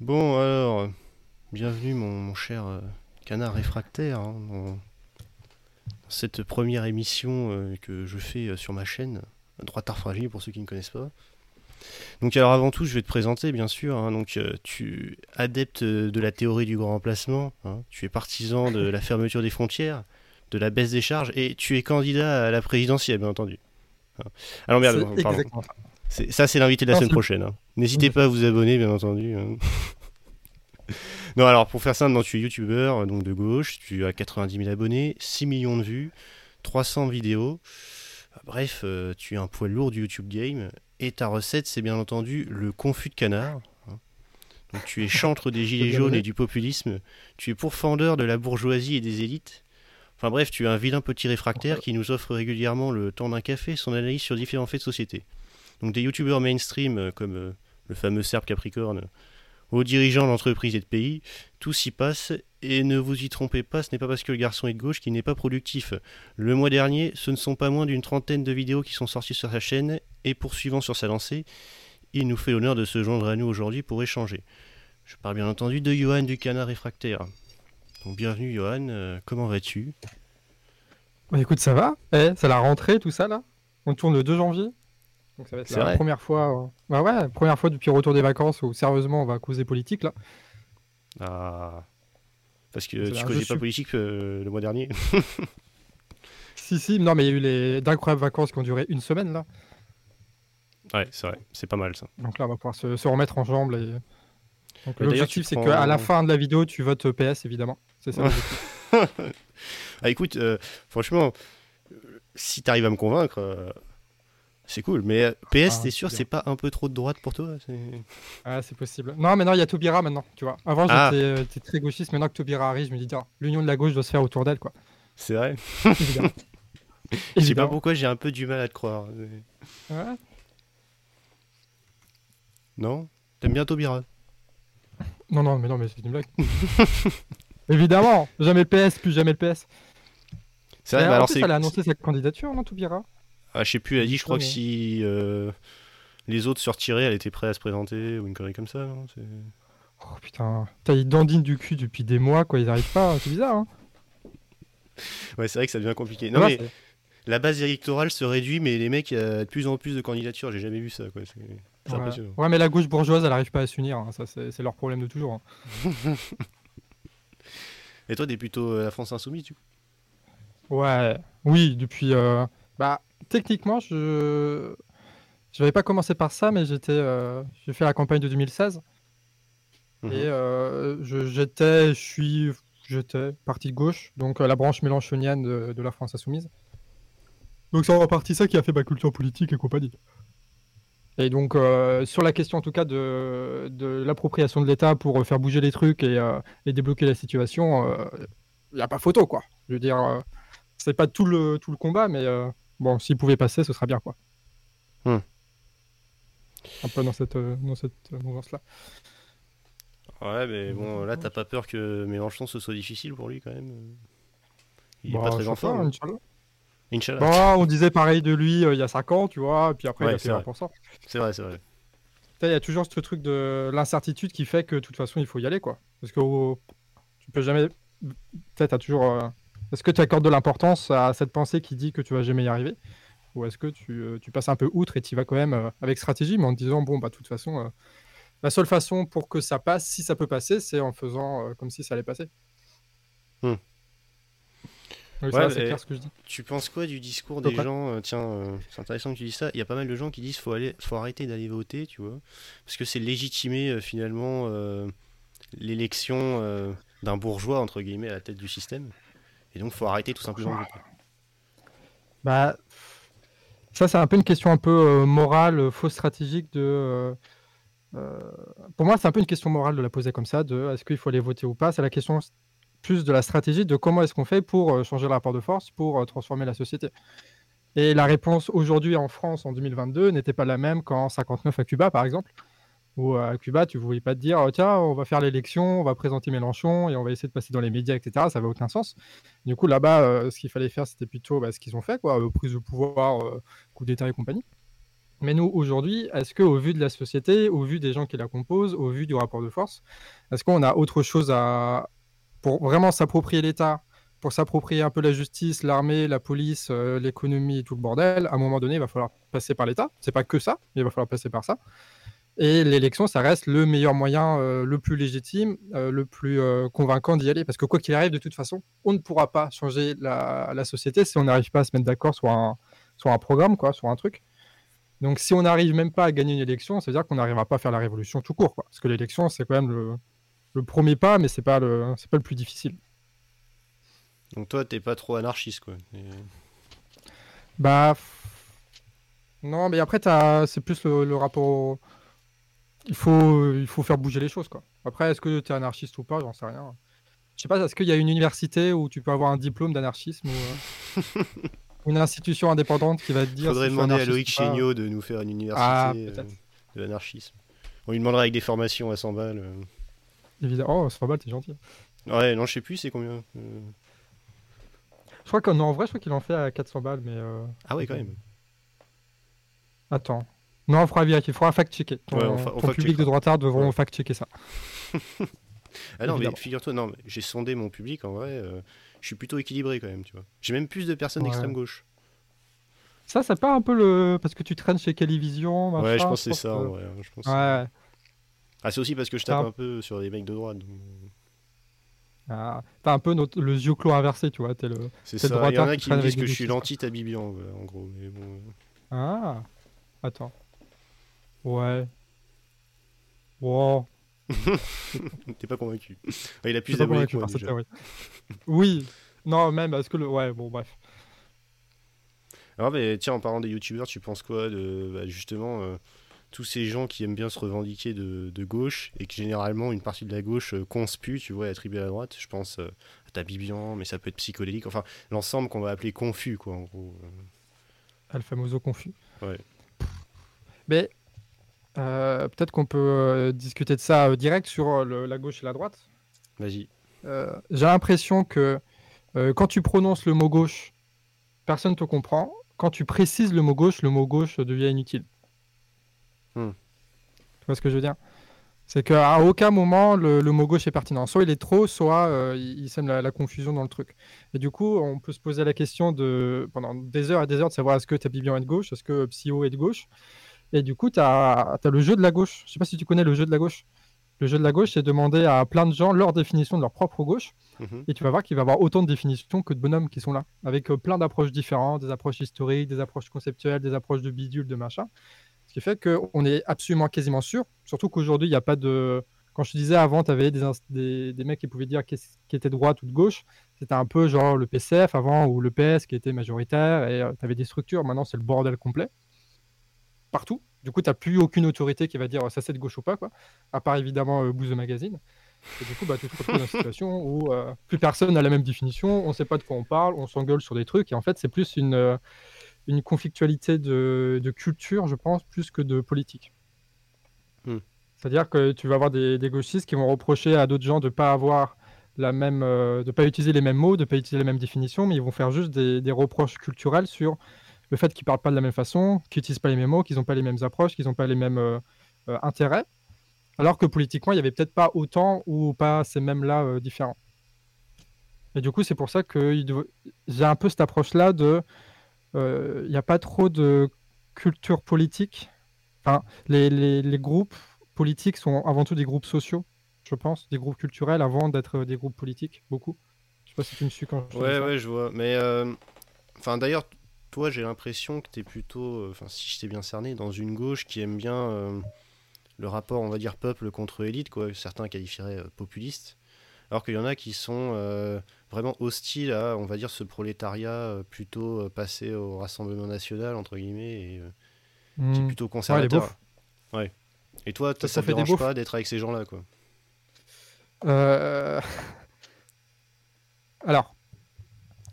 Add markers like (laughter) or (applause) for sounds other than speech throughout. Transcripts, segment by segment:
Bon, alors, bienvenue mon, mon cher euh, canard réfractaire hein, dans, dans cette première émission euh, que je fais euh, sur ma chaîne, Droite Art Fragile pour ceux qui ne connaissent pas. Donc alors avant tout, je vais te présenter bien sûr. hein, donc tu adepte de la théorie du grand remplacement, hein, tu es partisan de la fermeture des frontières, de la baisse des charges et tu es candidat à la présidentielle bien entendu. Hein. Alors merde, pardon. exactement ça. C'est- Ça, c'est l'invité de la semaine prochaine. hein. N'hésitez pas à vous abonner, bien entendu. hein. (laughs) non, alors, pour faire simple, non, tu es youtubeur, donc de gauche, tu as 90 000 abonnés, 6 millions de vues, 300 vidéos. Bref, euh, tu es un poids lourd du YouTube Game. Et ta recette, c'est bien entendu le confit de canard. hein. Donc, tu es chantre des (laughs) gilets jaunes et du populisme. Tu es pourfendeur de la bourgeoisie et des élites. Enfin bref, tu es un vilain petit réfractaire qui nous offre régulièrement le temps d'un café son analyse sur différents faits de société. Donc des youtubeurs mainstream euh, comme euh, le fameux Serbe Capricorne, aux dirigeants d'entreprises et de pays, tout s'y passe et ne vous y trompez pas, ce n'est pas parce que le garçon est de gauche qu'il n'est pas productif. Le mois dernier, ce ne sont pas moins d'une trentaine de vidéos qui sont sorties sur sa chaîne et poursuivant sur sa lancée, il nous fait l'honneur de se joindre à nous aujourd'hui pour échanger. Je parle bien entendu de Johan du Canard Réfractaire. Donc bienvenue Johan, euh, comment vas-tu? Bah, écoute, ça va Eh, C'est la rentrée, tout ça là On tourne le 2 janvier. Donc ça va être C'est la vrai première fois. euh, Bah ouais, première fois depuis le retour des vacances où sérieusement on va causer politique là. Ah. Parce que tu causais pas su- politique euh, le mois dernier. (laughs) (laughs) Si, si, non, mais il y a eu les d'incroyables vacances qui ont duré une semaine là. ouais, c'est vrai, c'est pas mal ça. Donc là, on va pouvoir se, se remettre en jambes. Et... L'objectif, c'est prends- qu'à la fin de la vidéo, tu votes PS évidemment. C'est ça. (laughs) Ah écoute, euh, franchement, si t'arrives à me convaincre, euh, c'est cool. Mais euh, PS, Ah, t'es sûr, c'est pas un peu trop de droite pour toi Ouais, c'est possible. Non, maintenant il y a Taubira maintenant, tu vois. Avant Ah. j'étais euh, j'étais très gauchiste, maintenant que Taubira arrive, je me dis, tiens, l'union de la gauche doit se faire autour d'elle, quoi. C'est vrai. Évidemment. (laughs) Je sais pas pourquoi j'ai un peu du mal à te croire. mais- Ouais. Non? T'aimes bien Taubira? Non, non, mais non, mais c'est une blague. (laughs) Évidemment, jamais le PS, plus jamais le PS. C'est vrai, Mais bah alors c'est. elle a annoncé sa candidature, non, Taubira? Ah, je sais plus, elle a dit, je crois que si euh, les autres se retiraient, elle était prête à se présenter ou une connerie comme ça, non C'est- Oh putain, t'as ils dandinent du cul depuis des mois, quoi, ils arrivent pas, c'est bizarre, hein. Ouais, c'est vrai que ça devient compliqué. Non, Ouais, mais la base électorale se réduit, mais les mecs, il y a de plus en plus de candidatures. J'ai jamais vu ça, quoi. C'est ouais. impressionnant. Ouais, mais la gauche bourgeoise, elle arrive pas à s'unir, hein, ça c'est leur problème de toujours. hein. (laughs) Et toi, t'es plutôt euh, la France Insoumise, du coup? Ouais, oui, depuis. euh, Bah, techniquement, je. Je n'avais pas commencé par ça, mais j'étais. euh, J'ai fait la campagne de 2016. Mhm. Et euh, j'étais, je suis, j'étais parti de gauche, donc euh, la branche mélanchonienne de, de la France Insoumise. Donc c'est en partie ça qui a fait ma culture politique et compagnie. Et donc sur la question en tout cas de, l'appropriation de l'État pour faire bouger les trucs et, et débloquer la situation, il n'y a pas photo quoi. Je veux dire, c'est pas tout le, tout le combat, mais bon, s'il pouvait passer, ce serait bien quoi. Hmm. Un peu dans cette, euh, dans cette euh, mouvance-là. Ouais, mais bon, là, t'as pas peur que Mélenchon ce soit difficile pour lui, quand même Il est Bah, pas je très en forme. Inch'Allah. Inch'Allah. Bon, on disait pareil de lui euh, il y a 5 ans, tu vois, et puis après Ouais, il a c'est fait vrai. 1%. C'est vrai, c'est vrai. Il y a toujours ce truc de l'incertitude qui fait que de toute façon il faut y aller, quoi. Parce que oh, tu peux jamais. Peut-être t'as toujours. euh, Est-ce que tu accordes de l'importance à cette pensée qui dit que tu vas jamais y arriver? Ou est-ce que tu, euh, tu passes un peu outre et tu y vas quand même euh, avec stratégie, mais en te disant, bon, bah, de toute façon, euh, la seule façon pour que ça passe, si ça peut passer, c'est en faisant comme si ça allait passer. Hmm. Ouais, c'est clair ce que je dis. Tu penses quoi du discours des gens euh, Tiens, euh, c'est intéressant que tu dis ça. Il y a pas mal de gens qui disent faut aller, faut arrêter d'aller voter, tu vois, parce que c'est légitimer euh, finalement l'élection d'un bourgeois entre guillemets à la tête du système. Et donc faut arrêter tout simplement. Bah, ça, c'est un peu une question un peu euh, morale, euh, fausse stratégique de. euh, pour moi, c'est un peu une question morale de la poser comme ça, de est-ce qu'il faut aller voter ou pas. C'est la question plus de la stratégie de comment est-ce qu'on fait pour changer le rapport de force, pour euh, transformer la société. Et la réponse aujourd'hui en France en 2022 n'était pas la même qu'en 59 à Cuba, par exemple. Où euh, à Cuba, tu ne voulais pas te dire, oh, tiens, on va faire l'élection, on va présenter Mélenchon et on va essayer de passer dans les médias, etc. Ça n'avait aucun sens. Du coup, là-bas, euh, ce qu'il fallait faire, c'était plutôt bah, ce qu'ils ont fait, quoi, euh, prise de pouvoir, euh, coup d'État et compagnie. Mais nous, aujourd'hui, est-ce qu'au vu de la société, au vu des gens qui la composent, au vu du rapport de force, est-ce qu'on a autre chose à. pour vraiment s'approprier l'État, pour s'approprier un peu la justice, l'armée, la police, euh, l'économie, tout le bordel, à un moment donné, il va falloir passer par l'État. C'est pas que ça, mais il va falloir passer par ça. Et l'élection, ça reste le meilleur moyen, euh, le plus légitime, euh, le plus convaincant d'y aller. Parce que quoi qu'il arrive, de toute façon, on ne pourra pas changer la, la société si on n'arrive pas à se mettre d'accord sur un, sur un programme, quoi, sur un truc. Donc si on n'arrive même pas à gagner une élection, ça veut dire qu'on n'arrivera pas à faire la révolution tout court. Quoi. Parce que l'élection, c'est quand même le, le, premier pas, mais c'est pas le pas le plus difficile. Donc toi, t'es pas trop anarchiste, quoi. Bah non, mais après c'est plus le, rapport. Il faut il faut faire bouger les choses, quoi. Après, est-ce que tu es anarchiste ou pas, j'en sais rien. Je sais pas, est-ce qu'il y a une université où tu peux avoir un diplôme d'anarchisme ou, euh, une institution indépendante qui va te dire. Faudrait demander à Loïc Chéniaud de nous faire une université ah, euh, de l'anarchisme. On lui demandera avec des formations à 100 balles. Euh. Évidemment. Oh, 100 balles, t'es gentil. Ouais, non, je sais plus, c'est combien. Je crois qu'en vrai, je crois qu'il en fait à 400 balles, mais. Ah ouais, quand même. Attends. Non, on fera vérifier, il faudra fact-checker. Ton, ouais, public de droitard devront fact-checker ça. (laughs) ah non, mais figure-toi, non, j'ai sondé mon public en vrai je suis plutôt équilibré quand même, tu vois. J'ai même plus de personnes d'extrême gauche. Ça, ça part un peu le. Parce que tu traînes chez Calivision. ouais, je pense que c'est ça, ouais. Je pense ouais. Ah, c'est aussi parce que je tape un... peu sur les mecs de droite. Ah, t'as un peu notre... le yeux clos inversé, tu vois. C'est ça. Il y en a qui me disent que je suis l'anti-tabibian, en gros. Mais bon... Ah, attends. Ouais. Wow. (laughs) T'es pas convaincu. il a plus d'abonnés que moi, déjà. Oui. Non, même parce que le. Ouais, bon, bref. Alors, mais tiens, en parlant des youtubeurs, tu penses quoi de bah, justement euh, tous ces gens qui aiment bien se revendiquer de, de, gauche et que généralement une partie de la gauche euh, conspue, tu vois, attribuée à la droite? Je pense euh, à Tabibian, mais ça peut être psychodélique. Enfin, l'ensemble qu'on va appeler confus, quoi, en gros. Al famoso confus. Ouais. Mais euh, peut-être qu'on peut, euh, discuter de ça euh, direct sur la gauche et la droite. Vas-y. J'ai l'impression que quand tu prononces le mot gauche, personne ne te comprend. Quand tu précises le mot gauche, le mot gauche devient inutile. Hmm. Tu vois ce que je veux dire? C'est qu'à aucun moment le, mot gauche est pertinent. Soit il est trop, soit il, sème la, confusion dans le truc. Et du coup, on peut se poser la question de, pendant des heures et des heures de savoir est-ce que Tabibian est de gauche, est-ce que Psyo est de gauche? Et du coup, tu as, le jeu de la gauche. Je sais pas si tu connais le jeu de la gauche. Le jeu de la gauche, c'est demander à plein de gens leur définition de leur propre gauche. Mhm. Et tu vas voir qu'il va y avoir autant de définitions que de bonhommes qui sont là, avec euh, plein d'approches différentes, des approches historiques, des approches conceptuelles, des approches de bidule, de machin. Ce qui fait qu'on est absolument quasiment sûr, surtout qu'aujourd'hui, il n'y a pas de. Quand je te disais avant, tu avais des, des, mecs qui pouvaient dire qui était de droite ou de gauche. C'était un peu genre le PCF avant ou le PS qui était majoritaire et euh, tu avais des structures. Maintenant, c'est le bordel complet partout. Du coup, tu n'as plus aucune autorité qui va dire ça c'est de gauche ou pas, quoi. À part évidemment euh, Bouze Magazine. Et du coup, bah, tu te retrouves dans une situation où euh, plus personne n'a la même définition, on ne sait pas de quoi on parle, on s'engueule sur des trucs, et en fait, c'est plus une, euh, une conflictualité de, de, culture, je pense, plus que de politique. Hmm. C'est-à-dire que tu vas avoir des, des, gauchistes qui vont reprocher à d'autres gens de ne pas avoir la même, euh, de pas utiliser les mêmes mots, de pas utiliser les mêmes définitions, mais ils vont faire juste des, des reproches culturels sur le fait qu'ils parlent pas de la même façon, qu'ils n'utilisent pas les mêmes mots, qu'ils n'ont pas les mêmes approches, qu'ils n'ont pas les mêmes euh, euh, intérêts, alors que politiquement, il n'y avait peut-être pas autant ou pas ces mêmes-là euh, différents. Et du coup, c'est pour ça que j'ai un peu cette approche-là de... Il n'y a pas trop de culture politique. Enfin, les, les, groupes politiques sont avant tout des groupes sociaux, je pense, des groupes culturels avant d'être des groupes politiques, beaucoup. Je sais pas si tu me suis quand je Ouais, ouais, je vois. Mais, enfin, d'ailleurs, toi, j'ai l'impression que tu es plutôt, euh, enfin, si je t'ai bien cerné, dans une gauche qui aime bien euh, le rapport, on va dire, peuple contre élite, quoi. Certains qualifieraient euh, populiste. Alors qu'il y en a qui sont vraiment hostiles à, on va dire, ce prolétariat plutôt passé au Rassemblement national, entre guillemets, et qui est hmm. plutôt conservateur. Ouais, Et toi, ça, ça, te dérange pas d'être avec ces gens-là, quoi? Alors. (laughs)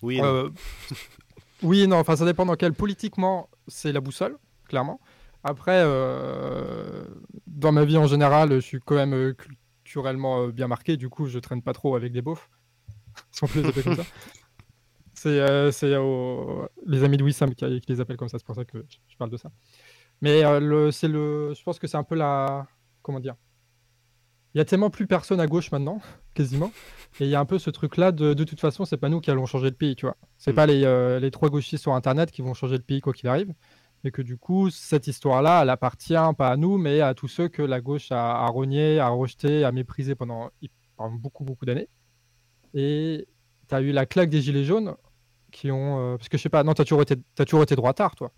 Oui. (laughs) Oui non, enfin ça dépend dans quel. Politiquement, c'est la boussole, clairement. Après, euh, dans ma vie en général, je suis quand même euh, culturellement euh, bien marqué, du coup je traîne pas trop avec des beaufs. on peut les comme ça. C'est les amis de Wissam qui, les appellent comme ça, c'est pour ça que je parle de ça. Mais le, c'est le, je pense que c'est un peu la, comment dire. Il y a tellement plus personne à gauche maintenant, (laughs) quasiment. Et il y a un peu ce truc-là de, de toute façon, c'est pas nous qui allons changer le pays, tu vois. C'est Mm. pas les, euh, les trois gauchistes sur Internet qui vont changer le pays quoi qu'il arrive. Et que du coup, cette histoire-là, elle appartient pas à nous, mais à tous ceux que la gauche a, a renié, a rejeté, a méprisé pendant, pendant beaucoup, beaucoup d'années. Et tu as eu la claque des Gilets jaunes qui ont. euh, parce que je sais pas, non, tu as toujours été, t'as toujours été droitard, toi.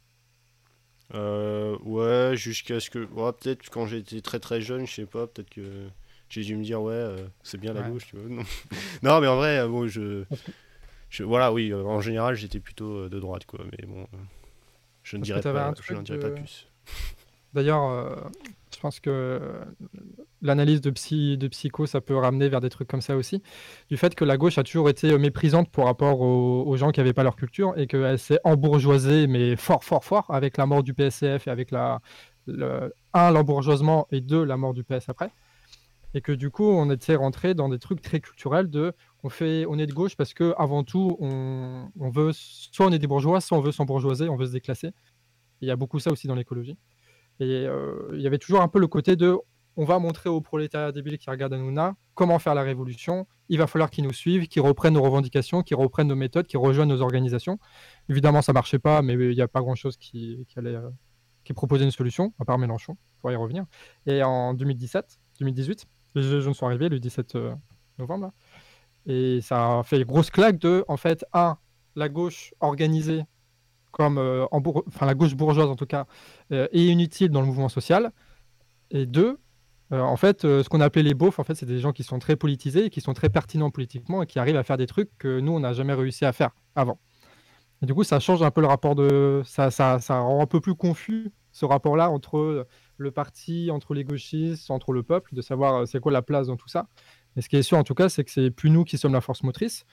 Euh, ouais, jusqu'à ce que. ouais, peut-être quand j'étais très très jeune, je sais pas, peut-être que j'ai dû me dire, ouais, euh, c'est bien la Ouais. gauche, tu vois. (laughs) Non, non mais en vrai, euh, bon, je. Voilà, oui, euh, en général, j'étais plutôt euh, de droite, quoi, mais bon. je ne dirais pas, un je truc n'en dirais de- pas plus. D'ailleurs, je pense que l'analyse de, psy, de psycho, ça peut ramener vers des trucs comme ça aussi. Du fait que la gauche a toujours été méprisante par rapport aux, aux gens qui n'avaient pas leur culture et qu'elle s'est embourgeoisée, mais fort, fort, fort, avec la mort du PSCF et avec la, le, un, l'embourgeoisement et deux, la mort du PS après. Et que du coup, on était rentré dans des trucs très culturels de on, fait, on est de gauche parce que avant tout, on, on veut, soit on est des bourgeois, soit on veut s'embourgeoiser, on veut se déclasser. Il y a beaucoup ça aussi dans l'écologie. Et euh, il y avait toujours un peu le côté de on va montrer aux prolétariats débiles qui regardent Hanouna comment faire la révolution. Il va falloir qu'ils nous suivent, qu'ils reprennent nos revendications, qu'ils reprennent nos méthodes, qu'ils rejoignent nos organisations. Évidemment, ça marchait pas, mais il n'y a pas grand-chose qui, qui allait, euh, qui proposait une solution, à part Mélenchon, pour y revenir. Et en 2017, 2018, les Gilets jaunes sont arrivés le 17 euh, novembre, et ça a fait grosse claque de, en fait, un, la gauche organisée comme euh, en bourg- enfin, la gauche bourgeoise en tout cas, euh, est inutile dans le mouvement social. Et deux, euh, en fait, ce qu'on appelait les beaufs, en fait, c'est des gens qui sont très politisés, qui sont très pertinents politiquement et qui arrivent à faire des trucs que nous, on n'a jamais réussi à faire avant. Et du coup, ça change un peu le rapport de. Ça, ça, ça rend un peu plus confus ce rapport-là entre le parti, entre les gauchistes, entre le peuple, de savoir euh, c'est quoi la place dans tout ça. Mais ce qui est sûr, en tout cas, c'est que c'est plus nous qui sommes la force motrice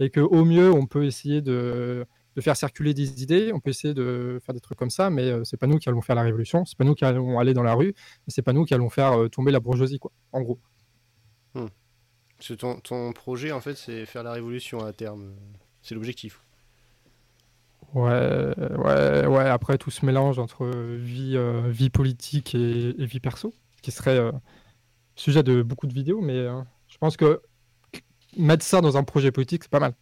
et qu'au mieux, on peut essayer de, faire circuler des idées, on peut essayer de faire des trucs comme ça, mais euh, c'est pas nous qui allons faire la révolution, c'est pas nous qui allons aller dans la rue, c'est pas nous qui allons faire euh, tomber la bourgeoisie, quoi, en gros. Ton, ton projet, en fait, c'est faire la révolution à terme. C'est l'objectif. Ouais, ouais, ouais, après tout se mélange entre vie, euh, vie politique et, et vie perso, qui serait euh, sujet de beaucoup de vidéos, mais euh, je pense que mettre ça dans un projet politique, c'est pas mal.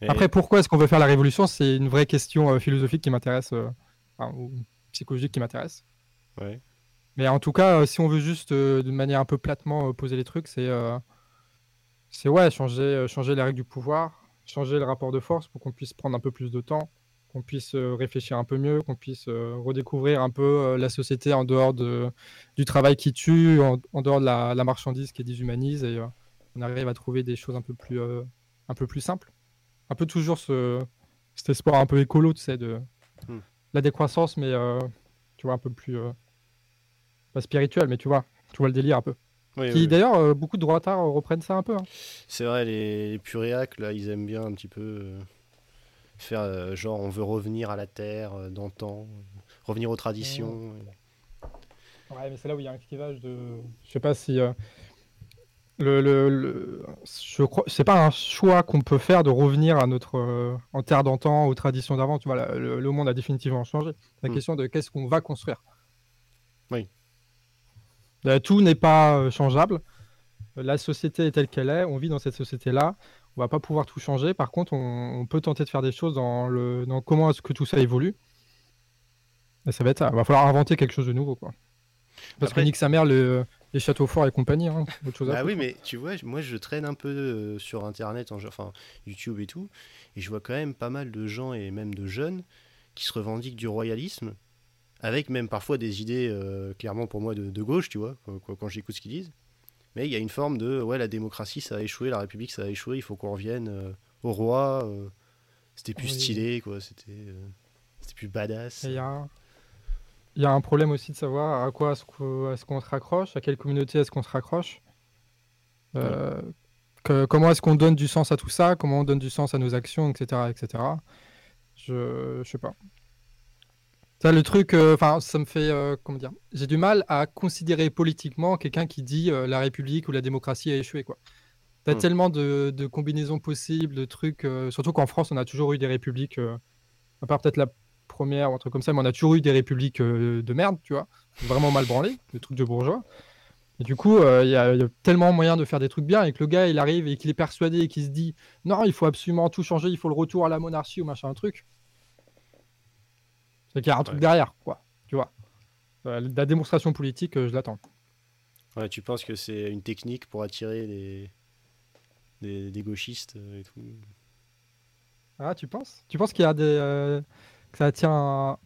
Et- Après, pourquoi est-ce qu'on veut faire la révolution? C'est une vraie question philosophique qui m'intéresse, enfin, ou psychologique qui m'intéresse. Ouais. Mais en tout cas, si on veut juste de manière un peu platement poser les trucs, c'est c'est ouais, changer, changer les règles du pouvoir, changer le rapport de force pour qu'on puisse prendre un peu plus de temps, qu'on puisse euh, réfléchir un peu mieux, qu'on puisse euh, redécouvrir un peu euh, la société en dehors de, du travail qui tue, en, en dehors de la, la marchandise qui déshumanise, et euh, on arrive à trouver des choses un peu plus, euh, un peu plus simples. Un peu toujours ce, cet espoir un peu écolo, tu sais, de Hmm. la décroissance, mais euh, tu vois, un peu plus. pas spirituel, mais tu vois, tu vois le délire un peu. Oui, Qui oui. d'ailleurs, euh, beaucoup de droitards reprennent ça un peu. hein. C'est vrai, les, les puréacs, là, ils aiment bien un petit peu euh, faire euh, genre on veut revenir à la terre d'antan, revenir aux traditions. Ouais, mais c'est là où il y a un clivage de. Je sais pas si. euh, Le, le, le- Je crois, c'est pas un choix qu'on peut faire de revenir à notre euh, en terre d'antan, aux traditions d'avant. Tu vois, la- le, le monde a définitivement changé. La Mm. question de qu'est-ce qu'on va construire. Oui. Euh, tout n'est pas euh, changeable. La société est telle qu'elle est. On vit dans cette société-là. On va pas pouvoir tout changer. Par contre, on, on peut tenter de faire des choses dans le dans comment est-ce que tout ça évolue. Et ça va être ça. Il va falloir inventer quelque chose de nouveau, quoi. Parce Après- que nique sa mère le, les châteaux forts et compagnie. Hein, autre chose à Bah oui, mais tu vois, moi je traîne un peu euh, sur internet, en, enfin YouTube et tout, et je vois quand même pas mal de gens et même de jeunes qui se revendiquent du royalisme, avec même parfois des idées euh, clairement pour moi de, de gauche, tu vois, quand, j'écoute ce qu'ils disent. Mais il y a une forme de ouais, la démocratie ça a échoué, la République ça a échoué, il faut qu'on revienne euh, au roi. euh, c'était plus Oui. stylé, quoi, c'était c'était plus badass. Il y a un- il y a un problème aussi de savoir à quoi est-ce qu'on se raccroche, à quelle communauté est-ce qu'on se raccroche. Que- comment est-ce qu'on donne du sens à tout ça, comment on donne du sens à nos actions, etc. etc. Je, je sais pas. Ça, le truc, euh, enfin, ça me fait, euh, comment dire, j'ai du mal à considérer politiquement quelqu'un qui dit euh, la République ou la démocratie a échoué, quoi. T'as Hmm. tellement de, de combinaisons possibles, de trucs, surtout qu'en France, on a toujours eu des républiques, à part peut-être la première ou un truc comme ça, mais on a toujours eu des républiques de merde, tu vois, vraiment mal branlées, des trucs de bourgeois. Et du coup, il y, a tellement moyen de faire des trucs bien et que le gars, il arrive et qu'il est persuadé et qu'il se dit non, il faut absolument tout changer, il faut le retour à la monarchie ou machin, un truc. C'est qu'il y a un truc derrière, quoi, tu vois. la démonstration politique, je l'attends. Ouais, tu penses que c'est une technique pour attirer des, des, gauchistes et tout? Ah, tu penses? Tu penses qu'il y a des. Euh, que ça attire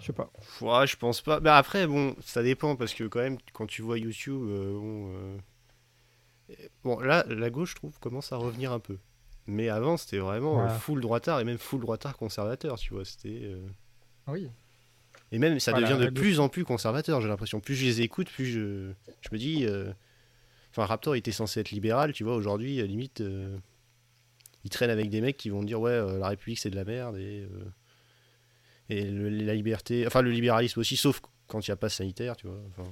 Je sais pas. Ouais, je pense pas. Mais après, bon, ça dépend parce que quand même, quand tu vois YouTube, euh, bon, euh, bon, là, la gauche, je trouve, commence à revenir un peu. Mais avant, c'était vraiment full droitard et même full droitard conservateur, tu vois. C'était. Oui. Et même, ça devient de plus en plus conservateur, j'ai l'impression. Plus je les écoute, plus je, je me dis. Euh, enfin, Raptor était censé être libéral, tu vois. Aujourd'hui, limite, euh, il traîne avec des mecs qui vont dire Ouais, euh, la République c'est de la merde et, et la liberté. Enfin, le libéralisme aussi, sauf quand il n'y a pas sanitaire, tu vois. Enfin,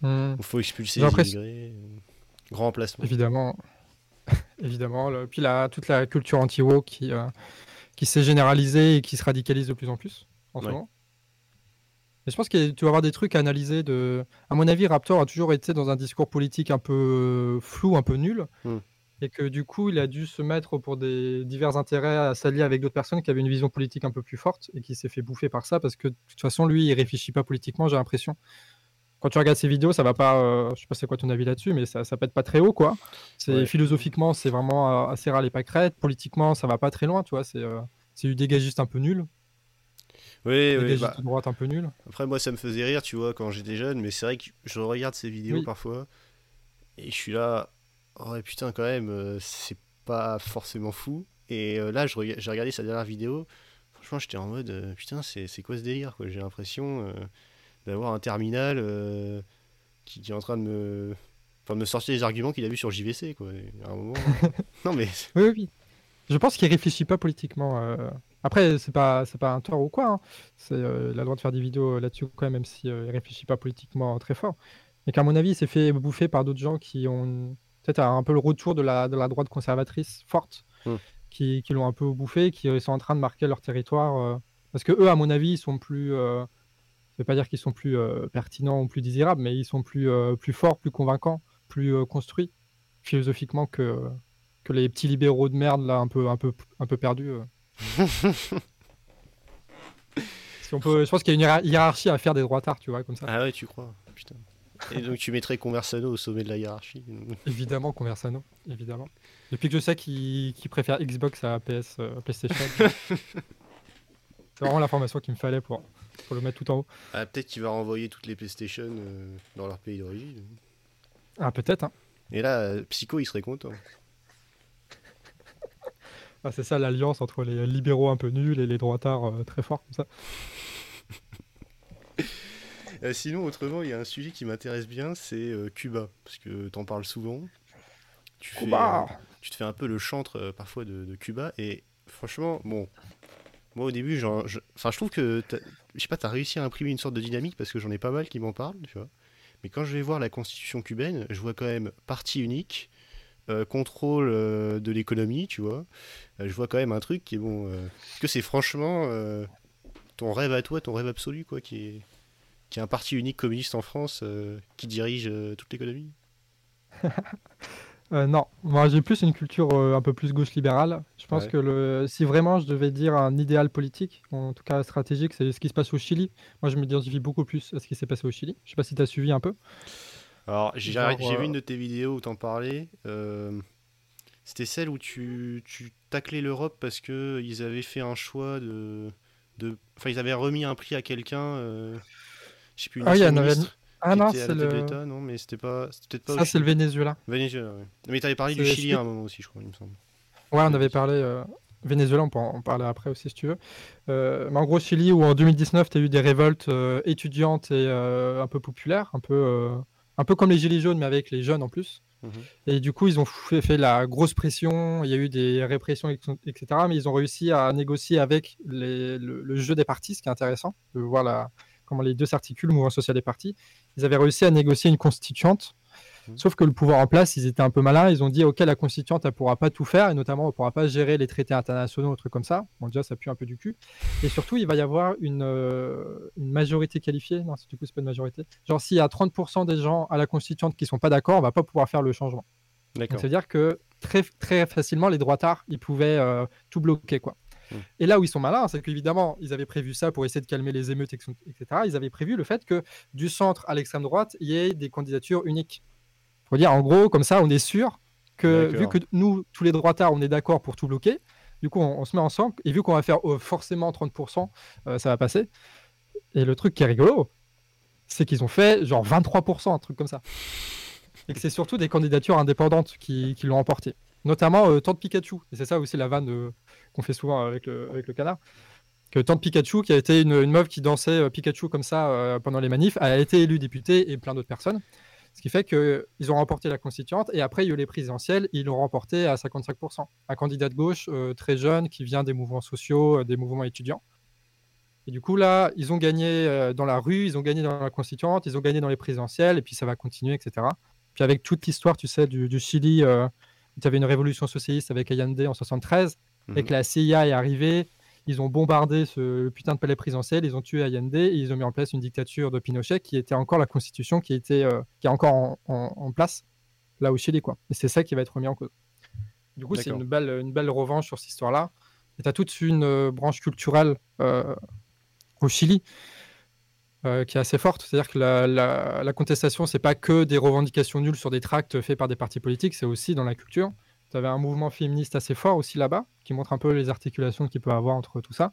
hmm. Il faut expulser les immigrés. Grand emplacement. Évidemment. (laughs) Évidemment. Puis là, toute la culture anti-woke qui, qui s'est généralisée et qui se radicalise de plus en plus en ce moment. Et je pense que tu vas avoir des trucs à analyser. De... À mon avis, Raptor a toujours été dans un discours politique un peu flou, un peu nul. Hmm. Et que du coup, il a dû se mettre pour des divers intérêts à s'allier avec d'autres personnes qui avaient une vision politique un peu plus forte et qui s'est fait bouffer par ça parce que de toute façon, lui, il réfléchit pas politiquement, j'ai l'impression. Quand tu regardes ses vidéos, ça va pas. Euh, je sais pas c'est quoi ton avis là-dessus, mais ça, ça pète pas très haut, quoi. C'est philosophiquement, c'est vraiment euh, assez râle et pas crête. Politiquement, ça va pas très loin, tu vois. C'est euh, c'est du dégagiste un peu nul. Oui, oui. Bah... droite un peu nul. Après, moi, ça me faisait rire, tu vois, quand j'étais jeune, mais c'est vrai que je regarde ces vidéos parfois et je suis là, oh putain, quand même, euh, c'est pas forcément fou. Et euh, là, j'ai regardé sa dernière vidéo. Franchement, j'étais en mode, putain, c'est quoi ce délire, quoi J'ai l'impression d'avoir un terminal qui, est en train de me. Enfin, de me sortir les arguments qu'il a vus sur JVC, quoi. À un moment. (laughs) non, mais. Oui, oui. Je pense qu'il réfléchit pas politiquement. Après, c'est pas, c'est pas un tort ou quoi. Hein. C'est euh, la droit de faire des vidéos là-dessus, quand même, même si euh, réfléchit pas politiquement très fort. Mais qu'à mon avis, il s'est fait bouffer par d'autres gens qui ont peut-être un peu le retour de la, de la droite conservatrice forte, mmh. qui, qui l'ont un peu bouffé, qui euh, sont en train de marquer leur territoire. parce que eux, à mon avis, ils sont plus. Je vais pas dire qu'ils sont plus pertinents ou plus désirables, mais ils sont plus, plus forts, plus convaincants, plus construits philosophiquement que, que les petits libéraux de merde là, un peu, un peu, un peu perdus (laughs) on peut, je pense qu'il y a une hiérarchie à faire des droitards, tu vois, comme ça. Ah ouais, tu crois Putain. Et donc tu mettrais Conversano au sommet de la hiérarchie (laughs) Évidemment, Conversano, évidemment. Depuis que je sais qu'il préfère Xbox à PS, euh, PlayStation. (laughs) c'est vraiment l'information qu'il me fallait pour, pour le mettre tout en haut. Ah, peut-être qu'il va renvoyer toutes les PlayStation euh, dans leur pays d'origine. Ah, peut-être. Hein. Et là, Psycho, il serait content. (laughs) Ah, c'est ça l'alliance entre les libéraux un peu nuls et les droitards euh, très forts comme ça. (laughs) Euh, sinon, autrement, il y a un sujet qui m'intéresse bien, c'est euh, Cuba, parce que tu en parles souvent. Tu, fais, tu te fais un peu le chantre parfois de, Cuba, et franchement, bon, moi au début, je, enfin, je trouve que, je sais pas, tu as réussi à imprimer une sorte de dynamique, parce que j'en ai pas mal qui m'en parlent, tu vois. Mais quand je vais voir la constitution cubaine, je vois quand même parti unique, euh, contrôle euh, de l'économie, tu vois, euh, je vois quand même un truc qui est bon. Est-ce que c'est franchement ton rêve à toi, ton rêve absolu, quoi, qui est, qui est un parti unique communiste en France qui dirige toute l'économie (laughs) non, moi j'ai plus une culture un peu plus gauche libérale. Je pense que le, si vraiment je devais dire un idéal politique, en tout cas stratégique, c'est ce qui se passe au Chili. Moi je m'identifie beaucoup plus à ce qui s'est passé au Chili. Je sais pas si tu as suivi un peu. Alors, j'ai vu une de tes vidéos où t'en parlais. Euh, c'était celle où tu, tu taclais l'Europe parce que ils avaient fait un choix de. de... Enfin, ils avaient remis un prix à quelqu'un. Euh... Je sais plus, une ah, il y a Ah non, c'est le. non, mais c'était pas. peut-être pas. Ça, c'est le Venezuela. Venezuela, oui. Mais t'avais parlé du Chili à un moment aussi, je crois, il me semble. Ouais, on avait parlé. Euh... Venezuela, on peut en parler après aussi si tu veux. Euh, mais en gros, Chili, où en 2019, tu as eu des révoltes euh, étudiantes et euh, un peu populaires, un peu un peu comme les Gilets jaunes, mais avec les jeunes en plus. Mhm. Et du coup, ils ont fait, la grosse pression, il y a eu des répressions, etc. Mais ils ont réussi à négocier avec le, jeu des partis, ce qui est intéressant, de voir comment les deux s'articulent, le mouvement social des partis. Ils avaient réussi à négocier une constituante Mmh. Sauf que le pouvoir en place, ils étaient un peu malins. Ils ont dit, OK, la constituante, elle pourra pas tout faire, et notamment, elle pourra pas gérer les traités internationaux, des trucs comme ça. Bon, déjà, ça pue un peu du cul. Et surtout, il va y avoir une, euh, une majorité qualifiée. Non, du coup, c'est pas une majorité. Genre, s'il y a 30% des gens à la constituante qui sont pas d'accord, on va pas pouvoir faire le changement. C'est-à-dire que très, très facilement, les droitards, ils pouvaient euh, tout bloquer, quoi. Mmh. Et là où ils sont malins, c'est qu'évidemment, ils avaient prévu ça pour essayer de calmer les émeutes, etc. Ils avaient prévu le fait que du centre à l'extrême droite, il y ait des candidatures uniques faut dire, en gros, comme ça, on est sûr que, vu que nous, tous les droitards, on est d'accord pour tout bloquer, du coup, on, se met ensemble, et vu qu'on va faire euh, forcément 30%, euh, ça va passer. Et le truc qui est rigolo, c'est qu'ils ont fait genre 23%, un truc comme ça. Et que c'est surtout des candidatures indépendantes qui, l'ont emporté. Notamment euh, Tante Pikachu. Et c'est ça aussi la vanne qu'on fait souvent avec le, canard. Que Tante Pikachu, qui a été une, meuf qui dansait Pikachu comme ça pendant les manifs, a été élue députée et plein d'autres personnes. Ce qui fait qu'ils ont remporté la constituante et après, il y a eu les présidentielles, ils l'ont remporté à 55%. Un candidat de gauche euh, très jeune qui vient des mouvements sociaux, euh, des mouvements étudiants. Et du coup, là, ils ont gagné euh, dans la rue, ils ont gagné dans la constituante, ils ont gagné dans les présidentielles, et puis ça va continuer, etc. Puis avec toute l'histoire, tu sais, du, Chili, tu avais une révolution socialiste avec Allende en 73, et que la CIA est arrivée, ils ont bombardé ce putain de palais présidentiel, ils ont tué Allende et ils ont mis en place une dictature de Pinochet qui était encore la constitution qui, était, euh, qui est encore en, place là au Chili. Quoi. Et c'est ça qui va être remis en cause. Du coup, c'est une belle, une belle revanche sur cette histoire-là. Et tu as toute une euh, branche culturelle euh, au Chili qui est assez forte. C'est-à-dire que la, la, la contestation, c'est pas que des revendications nulles sur des tracts faits par des partis politiques, c'est aussi dans la culture. Tu avais un mouvement féministe assez fort aussi là-bas, qui montre un peu les articulations qu'il peut avoir entre tout ça.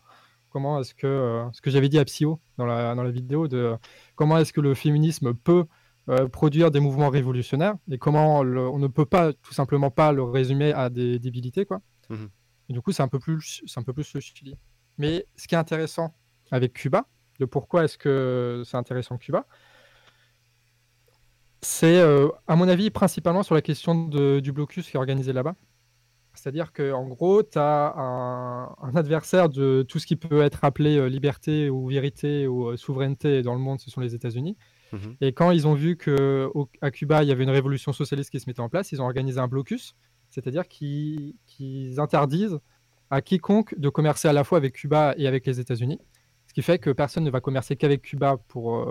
Comment est-ce que, euh, ce que j'avais dit à Psyo dans la, dans la vidéo, de comment est-ce que le féminisme peut euh, produire des mouvements révolutionnaires et comment on ne peut pas tout simplement pas le résumer à des débilités. Quoi. Mmh du coup, c'est un, peu plus, c'est un peu plus le Chili. Mais ce qui est intéressant avec Cuba, de pourquoi est-ce que c'est intéressant Cuba, c'est, euh, à mon avis, principalement sur la question du blocus qui est organisé là-bas. C'est-à-dire qu'en gros, tu as un, adversaire de tout ce qui peut être appelé euh, liberté ou vérité ou euh, souveraineté dans le monde, ce sont les États-Unis. Mmh Et quand ils ont vu qu'à Cuba, il y avait une révolution socialiste qui se mettait en place, ils ont organisé un blocus, c'est-à-dire qu'ils interdisent à quiconque de commercer à la fois avec Cuba et avec les États-Unis. Ce qui fait que personne ne va commercer qu'avec Cuba pour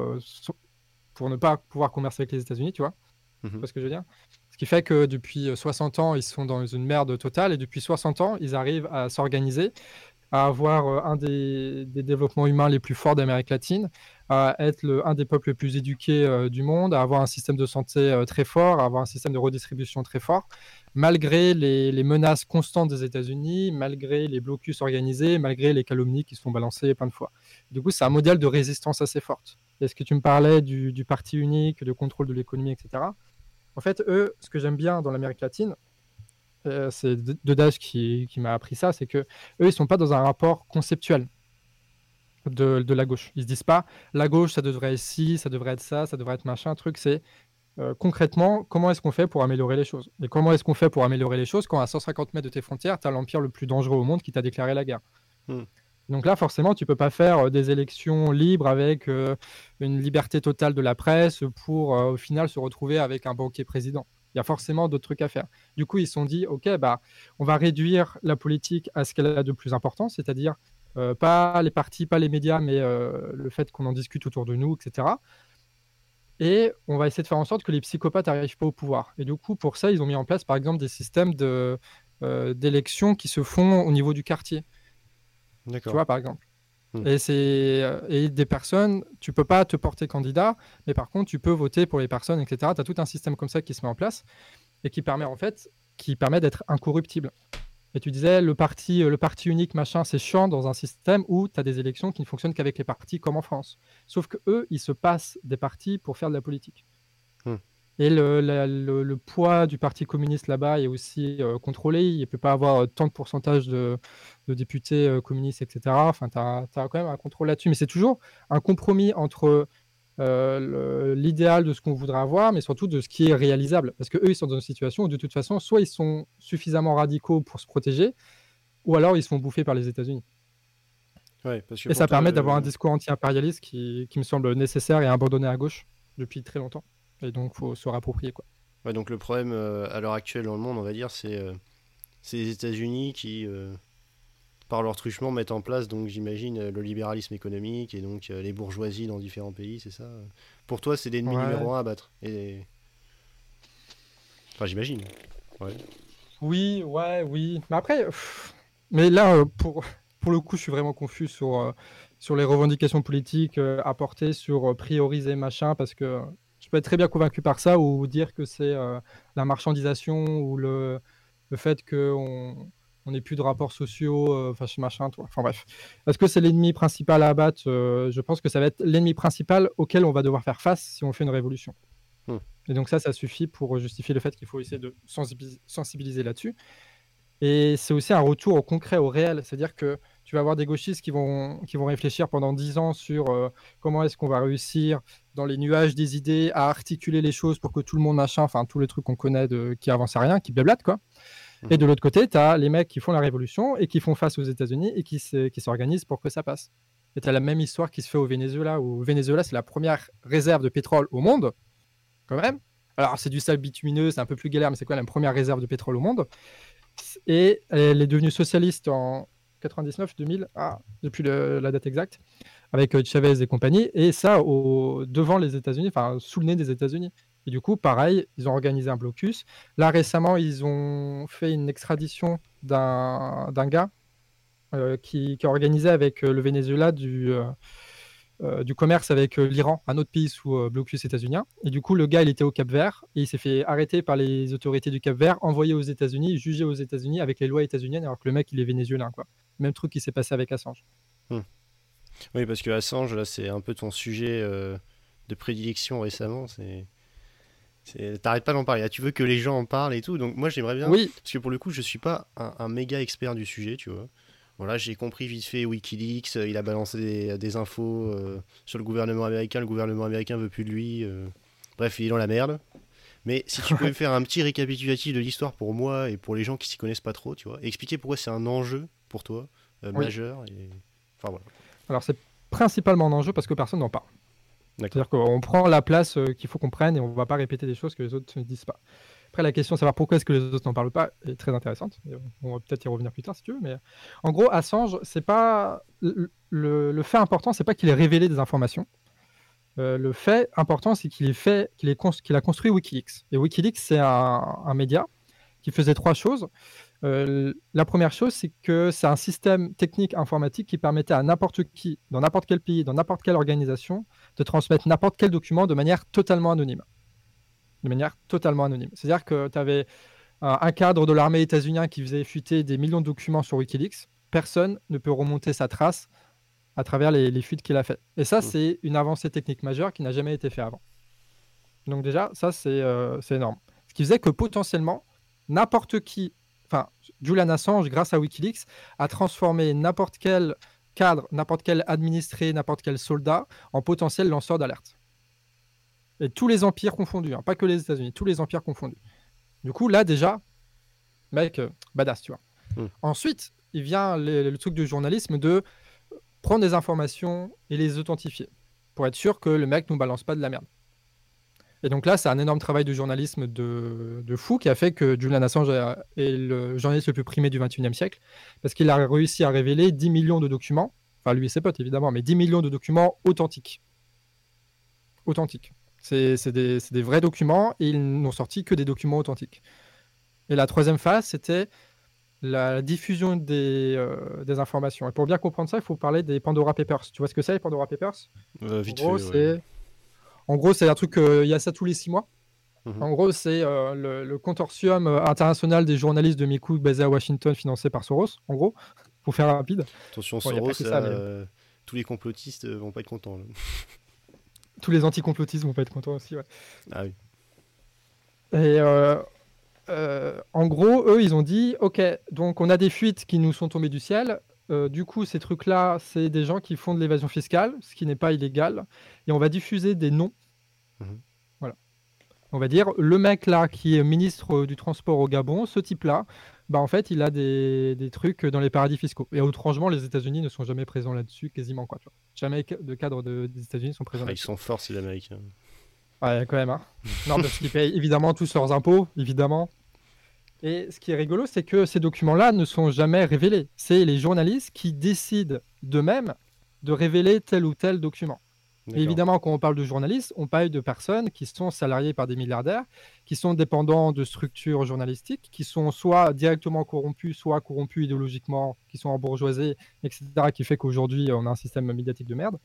pour ne pas pouvoir commercer avec les États-Unis, tu vois. Mmh ce que je veux dire? Ce qui fait que depuis 60 euh, ans, ils sont dans une merde totale et depuis 60 ans, ils arrivent à s'organiser, à avoir euh, un des, développements humains les plus forts d'Amérique latine, à être le, un des peuples les plus éduqués euh, du monde, à avoir un système de santé très fort, à avoir un système de redistribution très fort, malgré les, les menaces constantes des États-Unis, malgré les blocus organisés, malgré les calomnies qui sont balancées plein de fois. Du coup, c'est un modèle de résistance assez forte. Est-ce que tu me parlais du, parti unique, de contrôle de l'économie, etc. En fait, eux, ce que j'aime bien dans l'Amérique latine, euh, c'est Dedache qui, qui m'a appris ça, c'est que eux, ils sont pas dans un rapport conceptuel de, la gauche. Ils se disent pas la gauche, ça devrait être ci, ça devrait être ça, ça devrait être machin. Truc, c'est euh, concrètement comment est-ce qu'on fait pour améliorer les choses? Et comment est-ce qu'on fait pour améliorer les choses quand à 150 mètres de tes frontières, tu as l'empire le plus dangereux au monde qui t'a déclaré la guerre? Hmm. Donc là, forcément, tu peux pas faire euh, des élections libres avec euh, une liberté totale de la presse pour euh, au final se retrouver avec un banquier président. Il y a forcément d'autres trucs à faire. Du coup, ils se sont dit, OK, bah, on va réduire la politique à ce qu'elle a de plus important, c'est-à-dire pas les partis, pas les médias, mais le fait qu'on en discute autour de nous, etc. Et on va essayer de faire en sorte que les psychopathes n'arrivent pas au pouvoir. Et du coup, pour ça, ils ont mis en place, par exemple, des systèmes d'élections qui se font au niveau du quartier. Tu vois, par exemple. Hmm. Et, c'est, euh, et des personnes, tu peux pas te porter candidat, mais par contre, tu peux voter pour les personnes, etc. Tu as tout un système comme ça qui se met en place et qui permet en fait qui permet d'être incorruptible. Et tu disais, le parti, euh, le parti unique, machin, c'est chiant dans un système où tu as des élections qui ne fonctionnent qu'avec les partis, comme en France. Sauf que eux, ils se passent des partis pour faire de la politique. Hmm. Et le, poids du Parti communiste là-bas est aussi euh, contrôlé. Il ne peut pas avoir euh, tant de pourcentage de, députés euh, communistes, etc. Enfin, tu as, quand même un contrôle là-dessus. Mais c'est toujours un compromis entre l'idéal de ce qu'on voudrait avoir, mais surtout de ce qui est réalisable. Parce qu'eux, ils sont dans une situation où, de toute façon, soit ils sont suffisamment radicaux pour se protéger, ou alors ils sont bouffés par les États-Unis. et ça permet d'avoir un discours anti-impérialiste qui, qui me semble nécessaire et abandonné à gauche depuis très longtemps. Et donc, faut se rapproprier. Quoi. Ouais, donc le problème à l'heure actuelle dans le monde, on va dire, c'est les États-Unis qui, par leur truchement, mettent en place, donc j'imagine, le libéralisme économique et donc les bourgeoisies dans différents pays, c'est ça Pour toi, c'est l'ennemi numéro un à battre et... Enfin, j'imagine. Ouais. Oui, ouais, oui. Mais après, mais là, euh, pour, pour le coup, je suis vraiment confus sur, euh, sur les revendications politiques euh, apportées, sur prioriser machin, parce que peux être très bien convaincu par ça ou dire que c'est la marchandisation ou le, le fait qu'on on n'ait plus de rapports sociaux, enfin, machin, toi. Enfin bref. Est-ce que c'est l'ennemi principal à abattre? Je pense que ça va être l'ennemi principal auquel on va devoir faire face si on fait une révolution. Hmm. Et donc ça, ça suffit pour justifier le fait qu'il faut essayer de sensibiliser là-dessus. Et c'est aussi un retour au concret, au réel. C'est-à-dire que tu vas avoir des gauchistes qui vont, qui vont réfléchir pendant dix ans sur euh, comment est-ce qu'on va réussir dans les nuages des idées à articuler les choses pour que tout le monde machin, enfin tous les trucs qu'on connaît de, qui avancent à rien, qui blablatent quoi. Et de l'autre côté, tu as les mecs qui font la révolution et qui font face aux États-Unis et qui s'organisent pour que ça passe. Et tu as la même histoire qui se fait au Venezuela, où Venezuela, c'est la première réserve de pétrole au monde quand même. Alors, c'est du sable bitumineux, c'est un peu plus galère, mais c'est quoi la première réserve de pétrole au monde. Et elle est devenue socialiste en 99, 2000, ah, depuis la date exacte, avec euh, Chavez et compagnie. Et ça, au, devant les États-Unis, enfin, sous le nez des États-Unis. Et du coup, pareil, ils ont organisé un blocus. Là, récemment, ils ont fait une extradition d'un gars euh, qui, qui, a organisé avec euh, le Venezuela du. Du commerce avec l'Iran, un autre pays sous blocus états-unien. Et du coup, le gars, il était au Cap Vert et il s'est fait arrêter par les autorités du Cap Vert, envoyé aux États-Unis, jugé aux États-Unis avec les lois états-uniennes, alors que le mec, il est vénézuélien. Quoi. Même truc qui s'est passé avec Assange. Hmm. Oui, parce que Assange, là, c'est un peu ton sujet de prédilection récemment. C'est. T'arrêtes pas d'en parler. tu veux que les gens en parlent et tout. Donc moi j'aimerais bien. Oui. Parce que pour le coup, je suis pas un, un méga expert du sujet, tu vois. Voilà, j'ai compris vite fait Wikileaks, euh, il a balancé des, infos euh, sur le gouvernement américain, le gouvernement américain veut plus de lui. Euh. bref, il est dans la merde. Mais si tu (laughs) pouvais faire un petit récapitulatif de l'histoire pour moi et pour les gens qui s'y connaissent pas trop, tu vois, expliquer pourquoi c'est un enjeu pour toi, majeur. Et... Enfin, voilà. Alors c'est principalement un enjeu parce que personne n'en parle. C'est-à-dire qu'on prend la place qu'il faut qu'on prenne et on ne va pas répéter des choses que les autres ne disent pas. Après, la question de savoir pourquoi est-ce que les autres n'en parlent pas est très intéressante. On va peut-être y revenir plus tard si tu veux. Mais en gros, Assange, c'est pas le, fait important, c'est pas qu'il ait révélé des informations. Euh, le fait important, c'est qu'il fait, qu'il a construit WikiLeaks. Et WikiLeaks, c'est un, média qui faisait trois choses. Euh, la première chose, c'est que c'est un système technique informatique qui permettait à n'importe qui, dans n'importe quel pays, dans n'importe quelle organisation, de transmettre n'importe quel document de manière totalement anonyme de manière totalement anonyme. C'est-à-dire que tu avais un cadre de l'armée états-unienne qui faisait fuiter des millions de documents sur Wikileaks. Personne ne peut remonter sa trace à travers les, fuites qu'il a faites. Et ça, mmh. c'est une avancée technique majeure qui n'a jamais été faite avant. Donc déjà, ça, euh, c'est énorme. Ce qui faisait que potentiellement, n'importe qui, enfin, Julian Assange, grâce à Wikileaks, a transformé n'importe quel cadre, n'importe quel administré, n'importe quel soldat en potentiel lanceur d'alerte. Et tous les empires confondus, hein, pas que les États-Unis, tous les empires confondus. Du coup, là, déjà, mec, euh, badass, tu vois. Hmm. Ensuite, il vient le, truc du journalisme de prendre des informations et les authentifier pour être sûr que le mec nous balance pas de la merde. Et donc là, c'est un énorme travail de journalisme de, de, fou qui a fait que Julian Assange est le journaliste le plus primé du 21e siècle parce qu'il a réussi à révéler 10 millions de documents, enfin lui et ses potes évidemment, mais 10 millions de documents authentiques. Authentiques. C'est des, vrais documents et ils n'ont sorti que des documents authentiques. Et la troisième phase, c'était la diffusion des, euh, des, informations. Et pour bien comprendre ça, il faut parler des Pandora Papers. Tu vois ce que c'est, les Pandora Papers? Euh, vite En gros, c'est un truc, euh, il y a ça tous les six mois. Mhm. En gros, c'est le, consortium international des journalistes de Miku basé à Washington, financé par Soros, en gros, (laughs) pour faire rapide. Attention, Soros, tous les complotistes vont pas être contents. (laughs) tous les anticomplotistes vont pas être contents aussi. Ah oui. Et euh, euh, en gros, eux, ils ont dit Ok, donc on a des fuites qui nous sont tombées du ciel. Euh, du coup, ces trucs-là, c'est des gens qui font de l'évasion fiscale, ce qui n'est pas illégal. Et on va diffuser des noms. Mhm. Voilà. On va dire le mec là qui est ministre du transport au Gabon, ce type-là, bah en fait, il a des, des, trucs dans les paradis fiscaux. Et étrangement, les États-Unis ne sont jamais présents là-dessus, quasiment quoi. Tu vois. Jamais de cadre de, des États-Unis sont présents. Ah, ils sont forts, ces Américains. Ouais, quand même. Hein. (laughs) non, parce qu'ils payent évidemment tous leurs impôts, évidemment. Et ce qui est rigolo, c'est que ces documents-là ne sont jamais révélés. C'est les journalistes qui décident d'eux-mêmes de révéler tel ou tel document. Évidemment, quand on parle de journalistes, on parle de personnes qui sont salariées par des milliardaires, qui sont dépendants de structures journalistiques, qui sont soit directement corrompues, soit corrompues idéologiquement, qui sont bourgeoisie, etc., qui fait qu'aujourd'hui, on a un système médiatique de merde.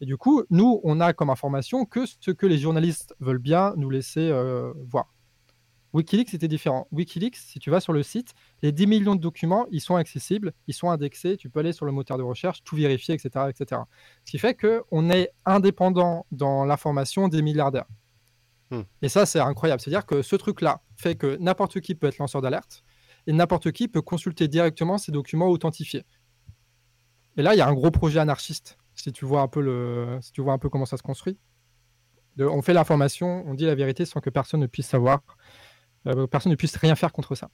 Et du coup, nous, on a comme information que ce que les journalistes veulent bien nous laisser euh, voir. Wikileaks, c'était différent. Wikileaks, si tu vas sur le site, les 10 millions de documents, ils sont accessibles, ils sont indexés, tu peux aller sur le moteur de recherche, tout vérifier, etc. etc. Ce qui fait qu'on est indépendant dans l'information des milliardaires. Hmm. Et ça, c'est incroyable. C'est-à-dire que ce truc-là fait que n'importe qui peut être lanceur d'alerte et n'importe qui peut consulter directement ces documents authentifiés. Et là, il y a un gros projet anarchiste, si tu vois un peu, le... si tu vois un peu comment ça se construit. on fait l'information, on dit la vérité sans que personne ne puisse savoir personne ne puisse rien faire contre ça.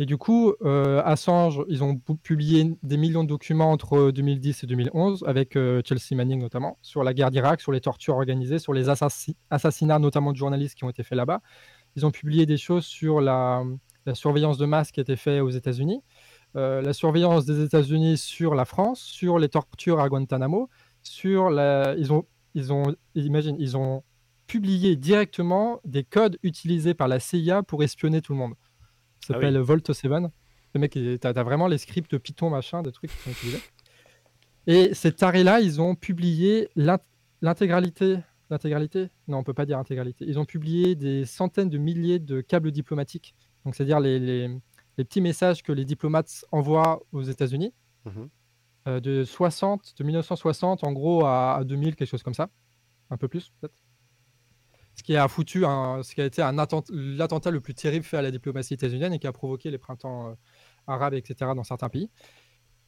Et du coup, euh, Assange, ils ont publié des millions de documents entre 2010 et 2011, avec euh, Chelsea Manning notamment, sur la guerre d'Irak, sur les tortures organisées, sur les assassinats notamment de journalistes qui ont été faits là-bas. Ils ont publié des choses sur la, surveillance de masse qui a été faite aux États-Unis, la surveillance des États-Unis sur la France, sur les tortures à Guantanamo, sur la... Ils ont, ils ont, imagine, ils ont publier directement des codes utilisés par la CIA pour espionner tout le monde. Ça ah s'appelle Volt 7. Le mec, tu as, vraiment les scripts Python, machin, des trucs qui sont utilisés. Et ces tarés-là, ils ont publié l'intégralité. L'intégralité? Non, on peut pas dire intégralité. Ils ont publié des centaines de milliers de câbles diplomatiques. Donc, c'est-à-dire les, les, petits messages que les diplomates envoient aux États-Unis. Mhm. Euh, de 60, de 1960 en gros à, à 2000, quelque chose comme ça. Un peu plus, peut-être ce qui a foutu ce qui a été l'attentat le plus terrible fait à la diplomatie états-unienne et qui a provoqué les printemps euh, arabes, etc., dans certains pays.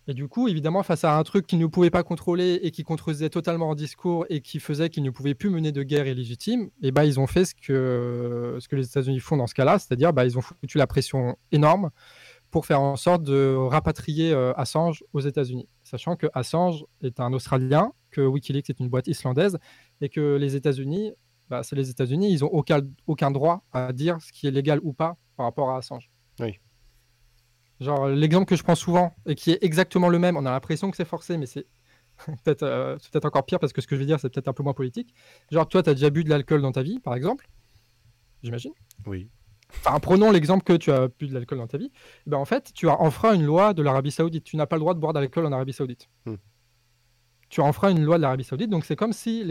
Et du coup, évidemment, face à un truc qu'ils ne pouvaient pas contrôler et qui contredisait totalement en discours et qui faisait qu'ils ne pouvaient plus mener de guerre illégitime, et eh bah, ben, ils ont fait ce que, ce que les États-Unis font dans ce cas-là, c'est-à-dire bah, ils ont foutu la pression énorme pour faire en sorte de rapatrier euh, Assange aux États-Unis, sachant que Assange est un Australien, que Wikileaks est une boîte islandaise et que les États-Unis bah, c'est les États-Unis, ils n'ont aucun, aucun droit à dire ce qui est légal ou pas par rapport à Assange. Oui. Genre, l'exemple que je prends souvent et qui est exactement le même, on a l'impression que c'est forcé, mais c'est (laughs) peut-être euh, peut encore pire parce que ce que je vais dire, c'est peut-être un peu moins politique. Genre, toi, tu as déjà bu de l'alcool dans ta vie, par exemple J'imagine Oui. Enfin, prenons l'exemple que tu as bu de l'alcool dans ta vie. Ben, en fait, tu as enfreint une loi de l'Arabie Saoudite. Tu n'as pas le droit de boire de l'alcool en Arabie Saoudite. Hmm tu feras une loi de l'Arabie Saoudite. Donc c'est comme si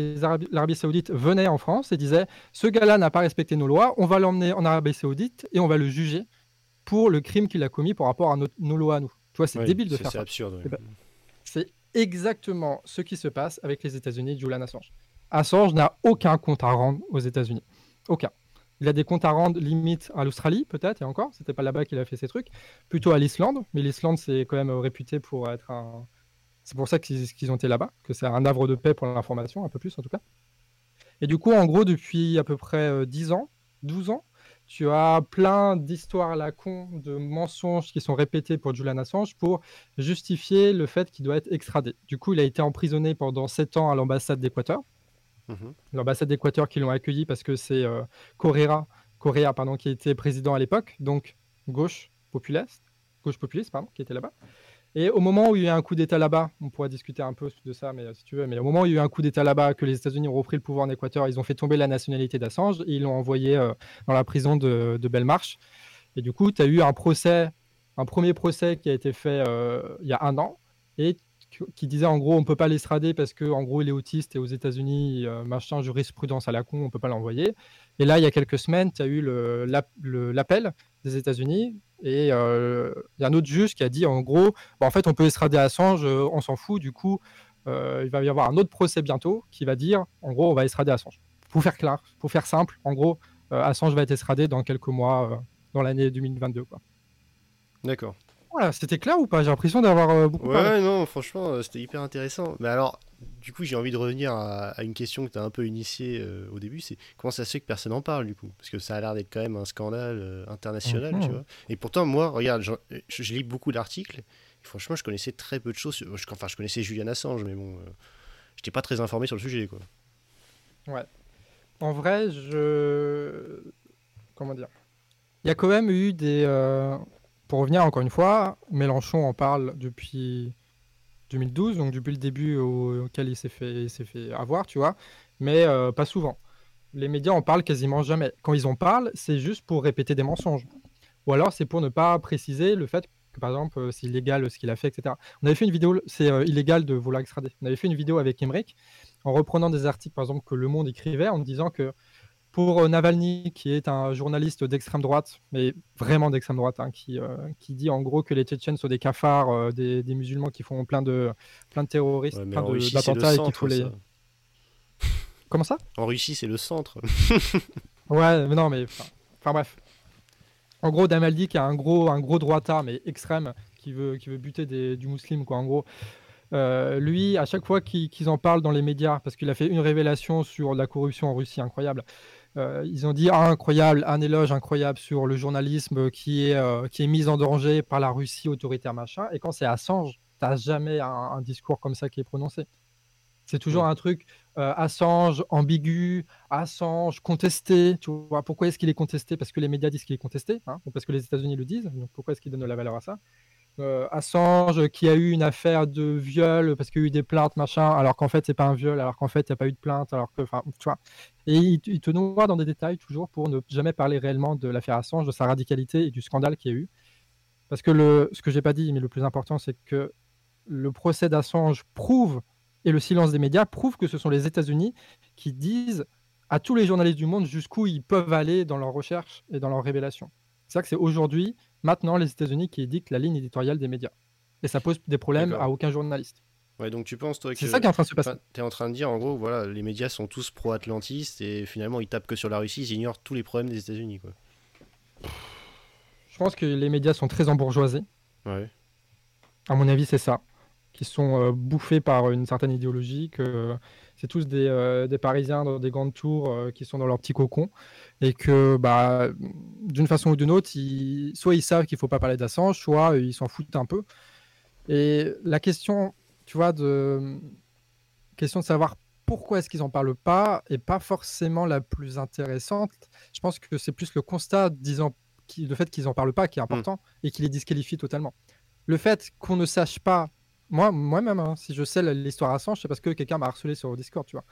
l'Arabie Saoudite venait en France et disait ce gars-là n'a pas respecté nos lois, on va l'emmener en Arabie Saoudite et on va le juger pour le crime qu'il a commis par rapport à nos lois à nous. Tu vois, c'est débile de faire ça. C'est absurde. C'est exactement ce qui se passe avec les États-Unis Julian Assange. Assange n'a aucun compte à rendre aux États-Unis. Aucun. Il a des comptes à rendre limite à l'Australie, peut-être, et encore, c'était pas là-bas qu'il a fait ces trucs, plutôt à l'Islande, mais l'Islande, c'est quand même réputé pour être un, c'est pour ça qu'ils ont été là-bas, que c'est un havre de paix pour l'information, un peu plus en tout cas. Et du coup, en gros, depuis à peu près 10 euh, ans, 12 ans, tu as plein d'histoires à la con, de mensonges qui sont répétés pour Julian Assange pour justifier le fait qu'il doit être extradé. Du coup, il a été emprisonné pendant 7 ans à l'ambassade d'Équateur. Mhm. L'ambassade d'Équateur qui l'ont accueilli parce que c'est euh, Correa, Correa pardon, qui était président à l'époque, donc gauche populiste, gauche populiste pardon, qui était là-bas. Et au moment où il y a eu un coup d'État là-bas, on pourra discuter un peu de ça, mais euh, si tu veux, mais au moment où il y a eu un coup d'État là-bas, que les États-Unis ont repris le pouvoir en Équateur, ils ont fait tomber la nationalité d'Assange et ils l'ont envoyé euh, dans la prison de, de Belmarsh. Et du coup, tu as eu un procès, un premier procès qui a été fait euh, il y a un an et qui disait en gros on peut pas l'extrader parce que en gros il est autiste et aux États-Unis machin jurisprudence à la con on peut pas l'envoyer et là il y a quelques semaines tu as eu l'appel des États-Unis et euh, il y a un autre juge qui a dit en gros, bah, en fait, on peut extrader Assange, euh, on s'en fout. Du coup, euh, il va y avoir un autre procès bientôt qui va dire, en gros, on va extrader Assange. Pour faire clair, pour faire simple, en gros, Assange va être extradé dans quelques mois, dans l'année 2022. D'accord. Voilà, c'était clair ou pas? J'ai l'impression d'avoir beaucoup ouais, Ouais, non, franchement, c'était hyper intéressant. Mais alors, du coup, j'ai envie de revenir à, une question que tu as un peu initiée euh, au début, c'est comment ça se fait que personne n'en parle, du coup? Parce que ça a l'air d'être quand même un scandale euh, international, tu mhm. vois. Et pourtant, moi, regarde, je, je lis beaucoup d'articles, franchement, je connaissais très peu de choses. enfin, je connaissais Julian Assange, mais bon, euh, j'étais pas très informé sur le sujet, quoi. Ouais. en vrai, je. Comment dire? Il y a quand même eu des. euh, Pour revenir encore une fois, Mélenchon en parle depuis 2012, donc depuis le début au- auquel il s'est fait, fait avoir, tu vois, mais euh, pas souvent. Les médias en parlent quasiment jamais. Quand ils en parlent, c'est juste pour répéter des mensonges. Ou alors c'est pour ne pas préciser le fait que, par exemple, euh, c'est illégal ce qu'il a fait, etc. On avait fait une vidéo, c'est euh, illégal de vouloir extrader. On avait fait une vidéo avec Emmerich en reprenant des articles, par exemple, que Le Monde écrivait en disant que pour euh, Navalny, qui est un journaliste d'extrême droite, mais vraiment d'extrême droite, hein, qui, euh, qui dit en gros que les Tchétchènes sont des cafards, euh, des, des musulmans qui font plein de, plein de terroristes, Ouais, plein d'attentats et qu'il centre. faut les. ça. Comment ça? En Russie, c'est le centre. (laughs) Ouais, mais non, mais enfin bref. En gros, Damaldi qui a un gros, un gros droitard, mais extrême, qui veut, qui veut buter des- du musulman, quoi. En gros, Euh, lui, à chaque fois qu'ils qu'ils en parlent dans les médias, parce qu'il a fait une révélation sur la corruption en Russie incroyable, euh, ils ont dit ah, incroyable, un éloge incroyable sur le journalisme qui est, euh, qui est mis en danger par la Russie autoritaire, machin. Et quand c'est Assange, t'as jamais un, un discours comme ça qui est prononcé. C'est toujours un truc euh, Assange ambigu, Assange contesté. Tu vois, pourquoi est-ce qu'il est contesté? Parce que les médias disent qu'il est contesté, hein, ou parce que les États-Unis le disent. Donc pourquoi est-ce qu'ils donnent de la valeur à ça? Assange qui a eu une affaire de viol parce qu'il y a eu des plaintes, machin, alors qu'en fait c'est pas un viol, alors qu'en fait il n'y a pas eu de plainte, alors que, enfin, tu vois. Et il, il te noie dans des détails toujours pour ne jamais parler réellement de l'affaire Assange, de sa radicalité et du scandale qu'il y a eu. Parce que le, ce que j'ai pas dit, mais le plus important, c'est que le procès d'Assange prouve et le silence des médias prouve que ce sont les États-Unis qui disent à tous les journalistes du monde jusqu'où ils peuvent aller dans leurs recherches et dans leurs révélations. C'est ça que c'est aujourd'hui, maintenant, les États-Unis qui dictent la ligne éditoriale des médias. Et ça pose des problèmes à aucun journaliste. Ouais, donc tu penses, toi, que. C'est ça qui est en train de se passer. Enfin, T'es en train de dire, en gros, voilà, les médias sont tous pro-atlantistes et finalement ils tapent que sur la Russie, ils ignorent tous les problèmes des États-Unis, quoi. Je pense que les médias sont très embourgeoisés. Ouais. À mon avis, c'est ça. Qui sont euh, bouffés par une certaine idéologie, que c'est tous des, euh, des Parisiens dans des grandes tours euh, qui sont dans leur petit cocon. Et que, bah, d'une façon ou d'une autre, ils- soit ils savent qu'il ne faut pas parler d'Assange, soit ils s'en foutent un peu. Et la question, tu vois, de, question de savoir pourquoi est-ce qu'ils n'en parlent pas est pas forcément la plus intéressante. Je pense que c'est plus le constat disant le fait qu'ils n'en parlent pas qui est important et qui les disqualifie totalement. Le fait qu'on ne sache pas, moi, moi-même, hein, si je sais l'histoire Assange, c'est parce que quelqu'un m'a harcelé sur Discord, tu vois.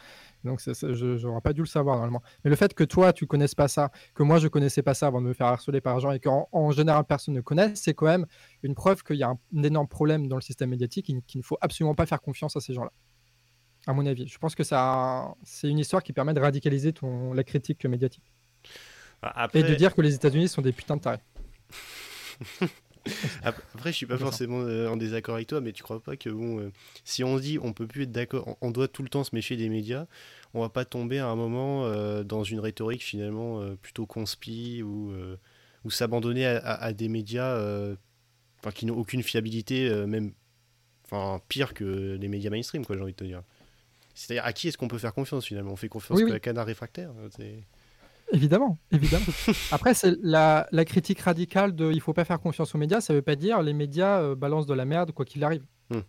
Donc je n'aurais pas dû le savoir normalement. Mais le fait que toi, tu connaisses pas ça, que moi, je connaissais pas ça avant de me faire harceler par gens et qu'en en général, personne ne connaît, c'est quand même une preuve qu'il y a un, un énorme problème dans le système médiatique et qu'il ne faut absolument pas faire confiance à ces gens-là. À mon avis, je pense que ça, c'est une histoire qui permet de radicaliser ton, la critique médiatique Après, et de dire que les États-Unis sont des putains de tarés. (laughs) (laughs) ap- après, je suis pas forcément euh, en désaccord avec toi, mais tu crois pas que bon, euh, si on se dit on peut plus être d'accord, on, doit tout le temps se méfier des médias, on va pas tomber à un moment euh, dans une rhétorique finalement euh, plutôt conspi ou, euh, ou s'abandonner à, à- à des médias qui n'ont aucune fiabilité, même enfin pire que les médias mainstream, quoi, j'ai envie de te dire. C'est-à-dire à qui est-ce qu'on peut faire confiance finalement? On fait confiance Oui, qu'à oui. Canard réfractaire c'est- Évidemment, évidemment. (laughs) Après, c'est la, la critique radicale de il faut pas faire confiance aux médias, ça veut pas dire les médias euh, balancent de la merde quoi qu'il arrive. Hmm.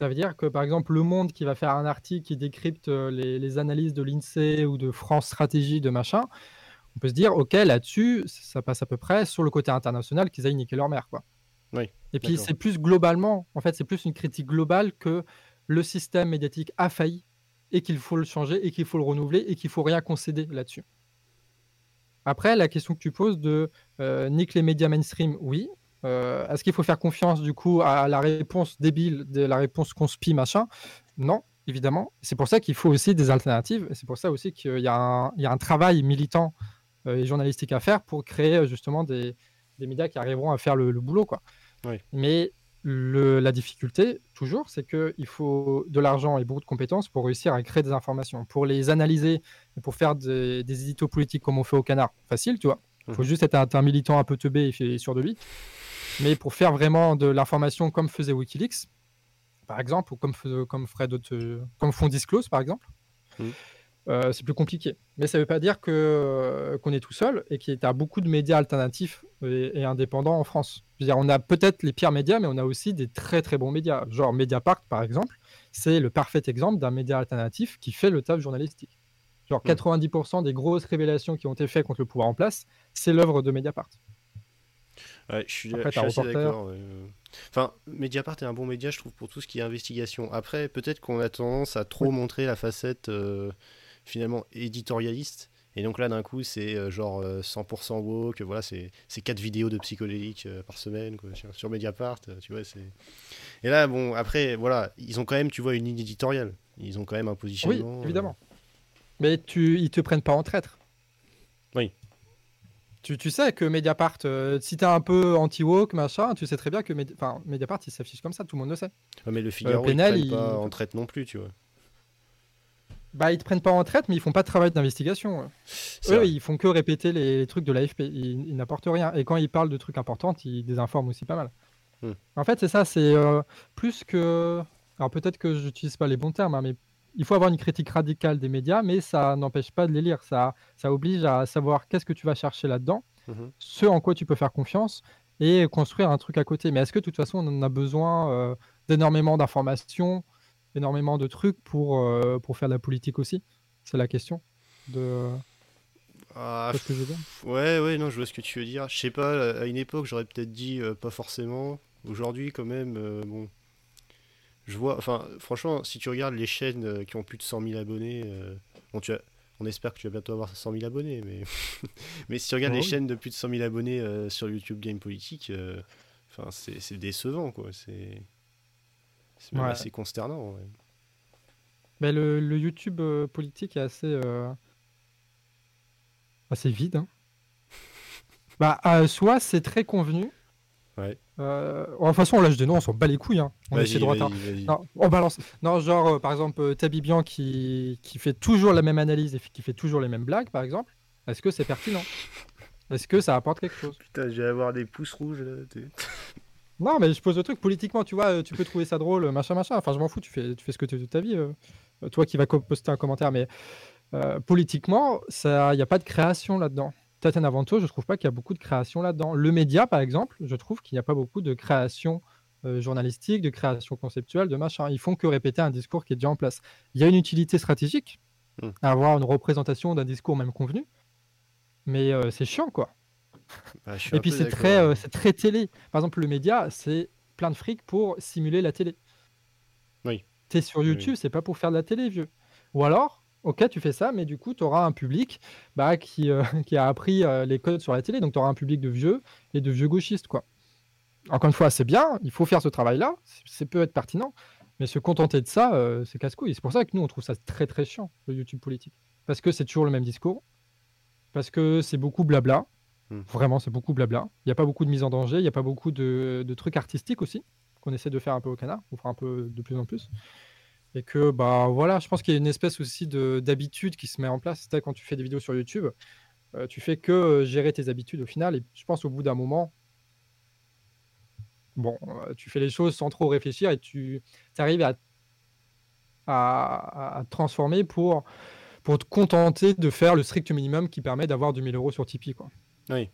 Ça veut dire que par exemple Le Monde qui va faire un article qui décrypte euh, les, les analyses de l'INSEE ou de France Stratégie de machin, on peut se dire ok là-dessus ça passe à peu près sur le côté international qu'ils aillent niquer leur mère quoi. Oui, Et puis c'est plus globalement, en fait c'est plus une critique globale que le système médiatique a failli et qu'il faut le changer et qu'il faut le renouveler et qu'il faut rien concéder là-dessus. Après, la question que tu poses de euh, nique les médias mainstream, oui. Euh, Est-ce qu'il faut faire confiance du coup à la réponse débile, de la réponse conspi, machin? Non, évidemment. C'est pour ça qu'il faut aussi des alternatives. C'est pour ça aussi qu'il y, a un- il y a un travail militant euh, et journalistique à faire pour créer justement des, des médias qui arriveront à faire le, le boulot. Quoi. Oui. Mais le- la difficulté, toujours, c'est qu'il faut de l'argent et beaucoup de compétences pour réussir à créer des informations, pour les analyser et pour faire des, des éditos politiques comme on fait au canard. Facile, tu vois. Il faut Mhm. juste être un, un militant un peu teubé et sûr de lui. Mais pour faire vraiment de l'information comme faisait Wikileaks, par exemple, ou comme, comme, ferait comme font Disclose, par exemple, Mhm. Euh, c'est plus compliqué. Mais ça ne veut pas dire que, euh, qu'on est tout seul et qu'il y a beaucoup de médias alternatifs et, et indépendants en France. Je veux dire, on a peut-être les pires médias, mais on a aussi des très très bons médias. Genre Mediapart, par exemple, c'est le parfait exemple d'un média alternatif qui fait le taf journalistique. Genre 90% des grosses révélations qui ont été faites contre le pouvoir en place, c'est l'œuvre de Mediapart. Ouais, je suis, je suis assez d'accord. Enfin, Mediapart est un bon média, je trouve, pour tout ce qui est investigation. Après, peut-être qu'on a tendance à trop montrer la facette euh, finalement éditorialiste. Et donc là, d'un coup, c'est euh, genre 100% euh, woke. Voilà, c'est quatre vidéos de psychodélique par semaine quoi, sur, Mediapart. Tu vois, c'est. Et là, bon, après, voilà, ils ont quand même, tu vois, une ligne éditoriale. Ils ont quand même un positionnement. Oui, évidemment. Mais tu, ils te prennent pas en traître. Oui. Tu, sais que Mediapart, euh, si t'es un peu anti-woke, machin, tu sais très bien que enfin, Mediapart, il s'affiche comme ça, tout le monde le sait. mais le Figaro, euh, ils pas en traite non plus, tu vois. Bah, ils te prennent pas en traite, mais ils font pas de travail d'investigation. Eux, ils font que répéter les trucs de l'AFP. Ils, n'apportent rien. Et quand ils parlent de trucs importants, ils désinforment aussi pas mal. Hmm. En fait, c'est ça, c'est euh, plus que. Alors peut-être que j'utilise pas les bons termes, hein, mais il faut avoir une critique radicale des médias, mais ça n'empêche pas de les lire. Ça, ça oblige à savoir qu'est-ce que tu vas chercher là-dedans, mhm. ce en quoi tu peux faire confiance et construire un truc à côté. Mais est-ce que de toute façon, on en a besoin euh, d'énormément d'informations, énormément de trucs pour, euh, pour faire de la politique aussi C'est la question. De... Ah, ce que je veux dire ouais, ouais, non, je vois ce que tu veux dire. Je sais pas, à une époque, j'aurais peut-être dit euh, pas forcément. Aujourd'hui, quand même, bon, je vois, enfin, franchement, si tu regardes les chaînes euh, qui ont plus de 100 000 abonnés, euh, bon, tu as, on espère que tu vas bientôt avoir 100 000 abonnés, mais, (laughs) mais si tu regardes les chaînes de plus de 100 000 abonnés euh, sur YouTube Game Politique, enfin, c'est décevant, quoi. C'est même assez consternant. Mais le, le, YouTube politique est assez, assez vide. Hein. (laughs) bah, soit c'est très convenu, Ouais. Euh, de toute façon, on lâche des noms, on s'en bat les couilles. Hein. On essaie droit. Hein. Non, on balance. Non, genre, euh, par exemple, euh, Tabibian qui, qui fait toujours la même analyse et qui fait toujours les mêmes blagues, par exemple. Est-ce que c'est pertinent? Est-ce que ça apporte quelque chose? Putain, je vais avoir des pouces rouges là. Non, mais je pose le truc politiquement, tu vois, tu peux trouver ça drôle, machin, machin. Enfin, je m'en fous, tu fais, tu fais ce que tu veux de ta vie. toi qui vas poster un commentaire, mais politiquement, il n'y a pas de création là-dedans. Tatiana Avanto, je trouve pas qu'il y a beaucoup de création là-dedans. Le média, par exemple, je trouve qu'il n'y a pas beaucoup de création euh, journalistique, de création conceptuelle, de machin. Ils font que répéter un discours qui est déjà en place. Il y a une utilité stratégique hmm. à avoir une représentation d'un discours même convenu, mais euh, c'est chiant, quoi. Bah, Et puis c'est très, euh, c'est très télé. Par exemple, le média, c'est plein de fric pour simuler la télé. Oui. es sur YouTube, c'est pas pour faire de la télé, vieux. Ou alors, Ok, tu fais ça, mais du coup, tu auras un public bah, qui, euh, (laughs) qui a appris euh, les codes sur la télé, donc tu auras un public de vieux et de vieux gauchistes. quoi. Encore une fois, c'est bien, il faut faire ce travail-là, c'est peut être pertinent, mais se contenter de ça, euh, c'est casse-couille. C'est pour ça que nous, on trouve ça très très chiant, le YouTube politique. Parce que c'est toujours le même discours, parce que c'est beaucoup blabla, hmm. vraiment, c'est beaucoup blabla. Il n'y a pas beaucoup de mise en danger, il n'y a pas beaucoup de, trucs artistiques aussi, qu'on essaie de faire un peu au canard, on fera un peu de plus en plus. Et que, bah voilà, je pense qu'il y a une espèce aussi d'habitude qui se met en place. C'est quand tu fais des vidéos sur YouTube, euh, tu fais que euh, gérer tes habitudes au final. Et je pense au bout d'un moment, bon, euh, tu fais les choses sans trop réfléchir et tu arrives à, à, transformer pour, pour te contenter de faire le strict minimum qui permet d'avoir 2000 euros sur Tipeee. Quoi. Oui.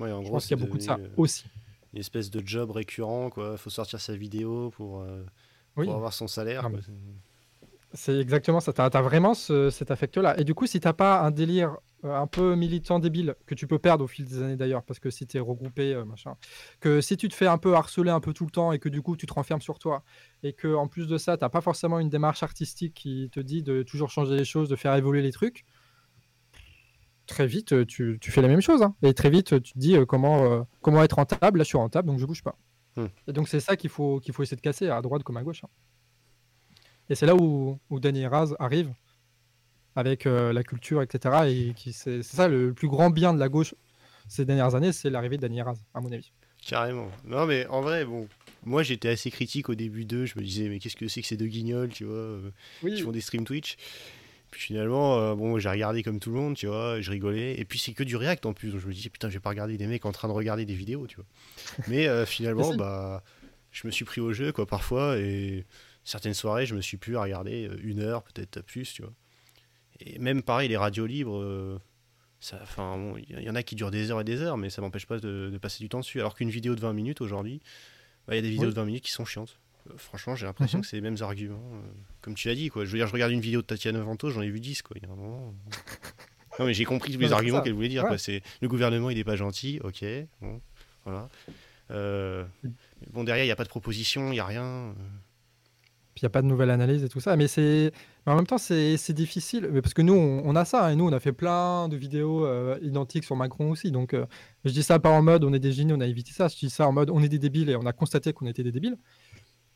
en je gros, pense qu'il y a beaucoup de ça aussi. Une espèce de job récurrent, quoi. faut sortir sa vidéo pour pour avoir son salaire. c'est exactement ça. Tu as, vraiment cet affect-là. Et du coup, si tu pas un délire euh, un peu militant débile, que tu peux perdre au fil des années d'ailleurs, parce que si tu es regroupé, euh, machin, que si tu te fais un peu harceler un peu tout le temps et que du coup tu te renfermes sur toi, et que en plus de ça, tu pas forcément une démarche artistique qui te dit de toujours changer les choses, de faire évoluer les trucs, très vite euh, tu, tu fais la même chose. Hein. Et très vite tu te dis comment, comment être rentable. Là, je suis rentable, donc je bouge pas. Hmm. Et donc c'est ça qu'il faut, qu'il faut essayer de casser à droite comme à gauche. Hein. Et c'est là où, où Danny Raz arrive avec euh, la culture, etc. Et qui, c'est, ça le plus grand bien de la gauche ces dernières années, c'est l'arrivée de Danny Raz, à mon avis. Carrément. Non, mais en vrai, bon, moi j'étais assez critique au début d'eux. Je me disais, mais qu'est-ce que c'est que ces deux guignols, tu vois, euh, qui font des streams Twitch finalement, euh, bon, j'ai regardé comme tout le monde, tu vois, je rigolais. Et puis c'est que du React en plus. Donc je me dis, putain, je vais pas regarder des mecs en train de regarder des vidéos, tu vois. (laughs) Mais euh, finalement, bah, je me suis pris au jeu, quoi, parfois. Et certaines soirées, je me suis pu à regarder euh, une heure, peut-être plus, tu vois. Et même pareil, les radios libres, ça, enfin, il y en a qui durent des heures et des heures, mais ça m'empêche pas de, passer du temps dessus. Alors qu'une vidéo de 20 minutes aujourd'hui, bah, il y a des vidéos de 20 minutes qui sont chiantes. Euh, franchement, j'ai l'impression Mhm. que c'est les mêmes arguments. euh, comme tu as dit, quoi. Je veux dire, je regarde une vidéo de Tatiana Vento, j'en ai vu 10, quoi. Il y a un moment. (laughs) non, mais j'ai compris tous les arguments qu'elle voulait dire, Ouais. quoi. C'est le gouvernement, il est pas gentil, ok. Bon, voilà. Euh, bon, derrière, il n'y a pas de proposition, il n'y a rien. Puis il n'y a pas de nouvelle analyse et tout ça. Mais c'est mais en même temps, c'est difficile. Mais Parce que nous, on, on a ça. Et nous, on a fait plein de vidéos euh, identiques sur Macron aussi. Donc, euh, je dis ça pas en mode on est des génies, on a évité ça. Je dis ça en mode on est des débiles et on a constaté qu'on était des débiles.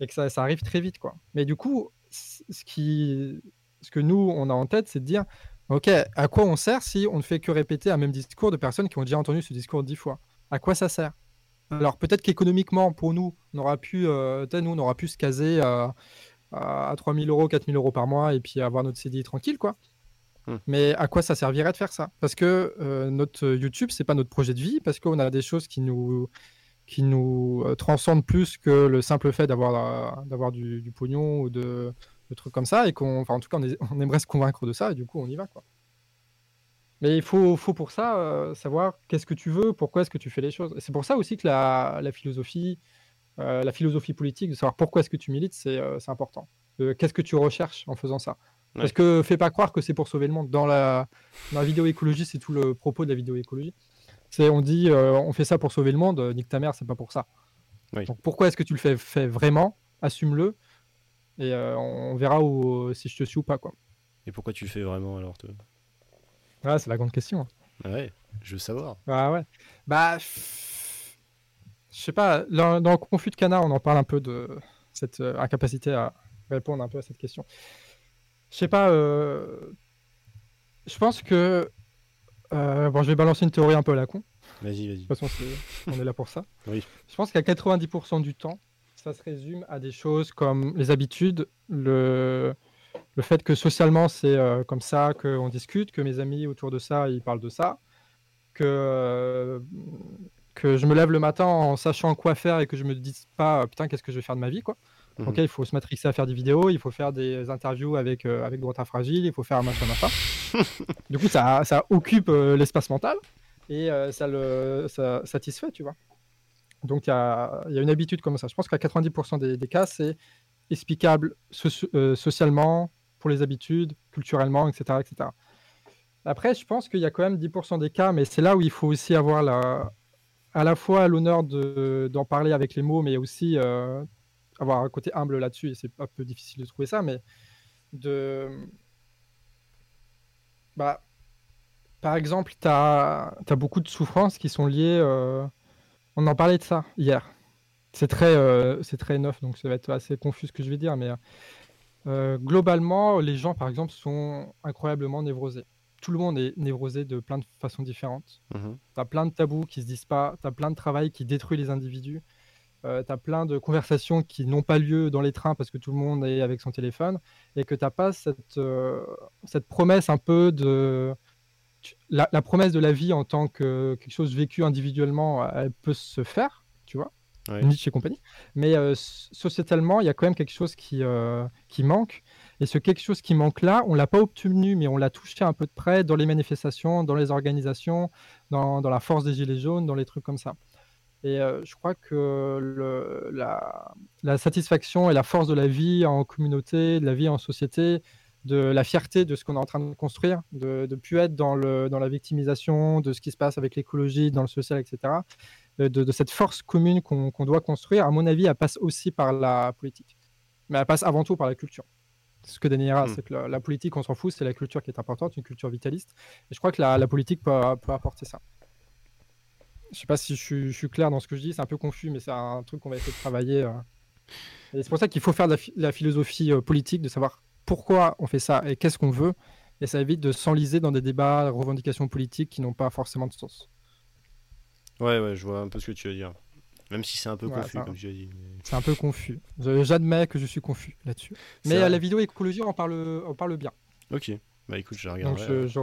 Et que ça, ça arrive très vite. quoi. Mais du coup, ce, qui, ce que nous, on a en tête, c'est de dire OK, à quoi on sert si on ne fait que répéter un même discours de personnes qui ont déjà entendu ce discours dix fois? À quoi ça sert? Alors peut-être qu'économiquement, pour nous, on aura pu, euh, nous, on aura pu se caser à, à 3000 euros, 4000 euros par mois et puis avoir notre CDI tranquille, quoi. Hmm. Mais à quoi ça servirait de faire ça? Parce que euh, notre YouTube, c'est pas notre projet de vie, parce qu'on a des choses qui nous, qui nous euh, transcendent plus que le simple fait d'avoir, euh, d'avoir du, du pognon ou de, de trucs comme ça, et qu'on, enfin, en tout cas, on, est- (laughs) on aimerait se convaincre de ça, et du coup, on y va, quoi. Mais il faut, faut pour ça euh, savoir qu'est-ce que tu veux, pourquoi est-ce que tu fais les choses. C'est pour ça aussi que la, la philosophie, euh, la philosophie politique, de savoir pourquoi est-ce que tu milites, c'est euh, important. Qu'est-ce que tu recherches en faisant ça Ouais. Parce que fais pas croire que c'est pour sauver le monde. Dans la, dans la vidéo écologie, c'est tout le propos de la vidéo écologie. C'est on dit euh, on fait ça pour sauver le monde, euh, nique ta mère, c'est pas pour ça. Oui. Donc pourquoi est-ce que tu le fais, fais vraiment? Assume-le et euh, on verra où, si je te suis ou pas quoi. Et pourquoi tu le fais vraiment alors toi? Voilà, c'est la grande question. hein. Ah Ouais, je veux savoir. Bah ouais. Bah, je sais pas, dans, dans le conflit de canard, on en parle un peu de cette euh, incapacité à répondre un peu à cette question. Je sais pas, euh, je pense que. Euh, bon, je vais balancer une théorie un peu à la con. Vas-y, vas-y. De toute façon, on est là pour ça. (laughs) Oui. Je pense qu'à 90% du temps, ça se résume à des choses comme les habitudes, le, le fait que socialement c'est euh, comme ça qu'on discute, que mes amis autour de ça ils parlent de ça, que, euh, que je me lève le matin en sachant quoi faire et que je me dis pas putain qu'est-ce que je vais faire de ma vie quoi. Mhm. Ok, il faut se matrixer à faire des vidéos, il faut faire des interviews avec, euh, avec Droite à Fragile, il faut faire un machin machin. (laughs) du coup, ça, ça occupe euh, l'espace mental et euh, ça le ça satisfait, tu vois. Donc, il y a, y a une habitude comme ça. Je pense qu'à 90% des, des cas, c'est explicable euh, socialement, pour les habitudes, culturellement, etc. etc. Après, je pense qu'il y a quand même 10% des cas, mais c'est là où il faut aussi avoir la, à la fois l'honneur de- d'en parler avec les mots, mais aussi euh, avoir un côté humble là-dessus. Et c'est un peu difficile de trouver ça, mais de. Bah, par exemple, tu as, beaucoup de souffrances qui sont liées. euh, On en parlait de ça hier. C'est très, euh, c'est très neuf, donc ça va être assez confus ce que je vais dire, mais euh, globalement, les gens, par exemple, sont incroyablement névrosés. Tout le monde est névrosé de plein de façons différentes. Mhm. Tu as plein de tabous qui se disent pas, tu as plein de travail qui détruit les individus, tu as plein de conversations qui n'ont pas lieu dans les trains parce que tout le monde est avec son téléphone, et que tu n'as pas cette, euh, cette promesse un peu de... La, la promesse de la vie en tant que quelque chose vécu individuellement, elle peut se faire, tu vois, Ouais. Nietzsche et compagnie, mais euh, sociétalement, il y a quand même quelque chose qui, euh, qui manque, et ce quelque chose qui manque là, on l'a pas obtenu, mais on l'a touché un peu de près dans les manifestations, dans les organisations, dans, dans la force des Gilets jaunes, dans les trucs comme ça. Et euh, je crois que le- la, la satisfaction et la force de la vie en communauté, de la vie en société, de la fierté de ce qu'on est en train de construire, de ne plus être dans, le, dans la victimisation de ce qui se passe avec l'écologie, dans le social, etc. De, de- cette force commune qu'on doit construire, à mon avis, elle passe aussi par la politique. Mais elle passe avant tout par la culture. Ce que Daniela, Hmm. c'est que la, la politique, on s'en fout, c'est la culture qui est importante, une culture vitaliste. Et je crois que la, la politique peut, peut apporter ça. Je sais pas si je suis, je suis clair dans ce que je dis, c'est un peu confus, mais c'est un truc qu'on va essayer de travailler. euh. Et c'est pour ça qu'il faut faire de la, phi- la philosophie euh, politique, de savoir pourquoi on fait ça et qu'est-ce qu'on veut. Et ça évite de s'enliser dans des débats, revendications politiques qui n'ont pas forcément de sens. Ouais, ouais, je vois un peu ce que tu veux dire. Même si c'est un peu Ouais, confus, comme tu as dit. mais- C'est un peu confus. J'admets que je suis confus là-dessus. Mais à la vidéo écologie, on parle, on parle bien. Ok, bah écoute, je la Donc regarderai. je, je,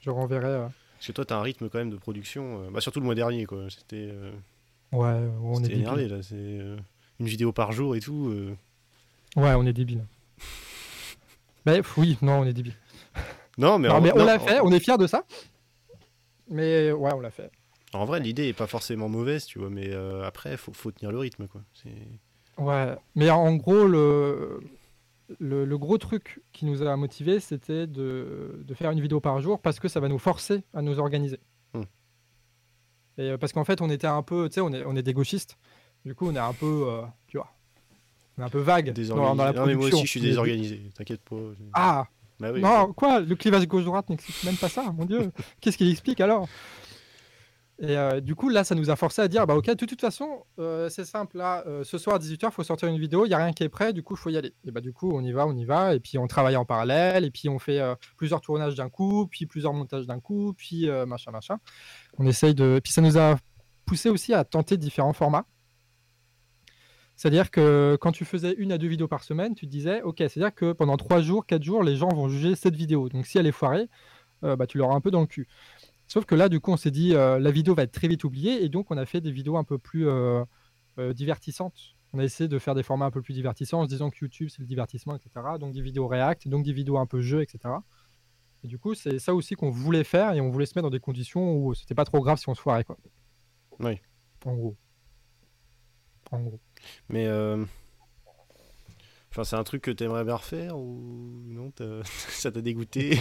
je renverrai. euh, Parce que toi, t'as un rythme quand même de production. euh, Bah, surtout le mois dernier, quoi. C'était euh, Ouais, on est énervé, là. C'est euh, une vidéo par jour et tout. Ouais, on est débile. Mais pff, oui, non, on est débile. Non, mais, Non, en, mais on l'a fait, on est fiers de ça. Mais ouais, on l'a fait. En vrai, l'idée est pas forcément mauvaise, tu vois. Mais euh, après, faut, faut tenir le rythme, quoi. Ouais, mais en gros, le, le, gros truc qui nous a motivé, c'était de, de, faire une vidéo par jour parce que ça va nous forcer à nous organiser. Hmm. Et euh, parce qu'en fait, on était un peu, tu sais, on est, on est des gauchistes. Du coup, on est un peu, euh, tu vois, on est un peu vague dans, dans, la non, mais moi aussi, je suis désorganisé. T'inquiète pas. Ah. Bah non, quoi Le clivage gauche-droite n'explique même pas ça, mon dieu. (laughs) Qu'est-ce qu'il explique alors? Et euh, du coup, là, ça nous a forcé à dire, bah ok, de toute façon, euh, c'est simple, là, euh, ce soir à 18h, il faut sortir une vidéo, il n'y a rien qui est prêt, du coup, il faut y aller. Et bah du coup, on y va, on y va, et puis on travaille en parallèle, et puis on fait plusieurs tournages d'un coup, puis plusieurs montages d'un coup, puis machin, machin. On essaye de... Puis ça nous a poussé aussi à tenter différents formats. C'est-à-dire que quand tu faisais une à deux vidéos par semaine, tu te disais, ok, c'est-à-dire que pendant trois jours, quatre jours, les gens vont juger cette vidéo. Donc si elle est foirée, bah, tu l'auras un peu dans le cul. Sauf que là, du coup, on s'est dit, euh, la vidéo va être très vite oubliée, et donc on a fait des vidéos un peu plus euh, euh, divertissantes. On a essayé de faire des formats un peu plus divertissants en se disant que YouTube, c'est le divertissement, etc. Donc des vidéos React, donc des vidéos un peu jeux, etc. Et du coup, c'est ça aussi qu'on voulait faire, et on voulait se mettre dans des conditions où c'était pas trop grave si on se foirait, quoi. Oui. En gros. En gros. Mais... Enfin, c'est un truc que tu aimerais bien refaire ou non? (laughs) Ça t'a dégoûté?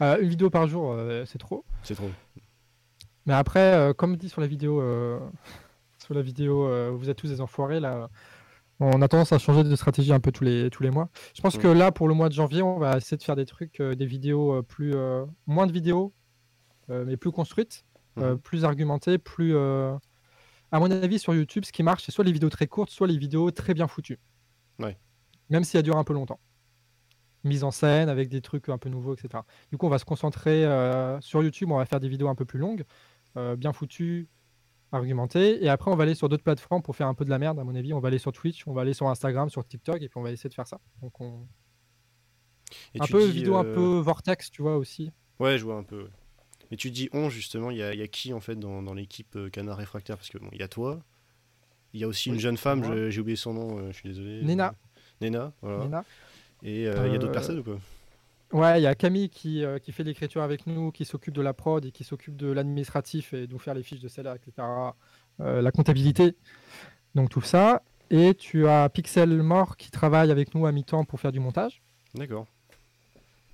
Euh, une vidéo par jour, euh, c'est trop. C'est trop. Mais après, euh, comme dit sur la vidéo, (laughs) sur la vidéo, vous êtes tous des enfoirés là. On a tendance à changer de stratégie un peu tous les, tous les mois. Je pense que là, pour le mois de janvier, on va essayer de faire des trucs, des vidéos plus. moins de vidéos, mais plus construites, mhm. plus argumentées, plus. À mon avis, sur YouTube, ce qui marche, c'est soit les vidéos très courtes, soit les vidéos très bien foutues. Ouais. Même si elles durent un peu longtemps mise en scène, avec des trucs un peu nouveaux, etc. Du coup, on va se concentrer euh, sur YouTube, on va faire des vidéos un peu plus longues, euh, bien foutues, argumentées, et après on va aller sur d'autres plateformes pour faire un peu de la merde, à mon avis. On va aller sur Twitch, on va aller sur Instagram, sur TikTok, et puis on va essayer de faire ça. Donc on... un peu vidéo un euh, peu vortex, tu vois, aussi. Ouais, je vois un peu. Mais tu dis on, justement, il y, a qui en fait dans, dans l'équipe Canard Réfractaire? Parce que bon, il y a toi, il y a aussi une jeune femme, j'ai oublié son nom, je suis désolé. Nena. Nena, voilà. Nena. Et euh, il y a d'autres euh, personnes ou pas? Ouais, il y a Camille qui, euh, qui fait l'écriture avec nous, qui s'occupe de la prod et qui s'occupe de l'administratif et de nous faire les fiches de salaire, etc. la comptabilité, donc tout ça. Et tu as Pixel Mort qui travaille avec nous à mi-temps pour faire du montage. D'accord.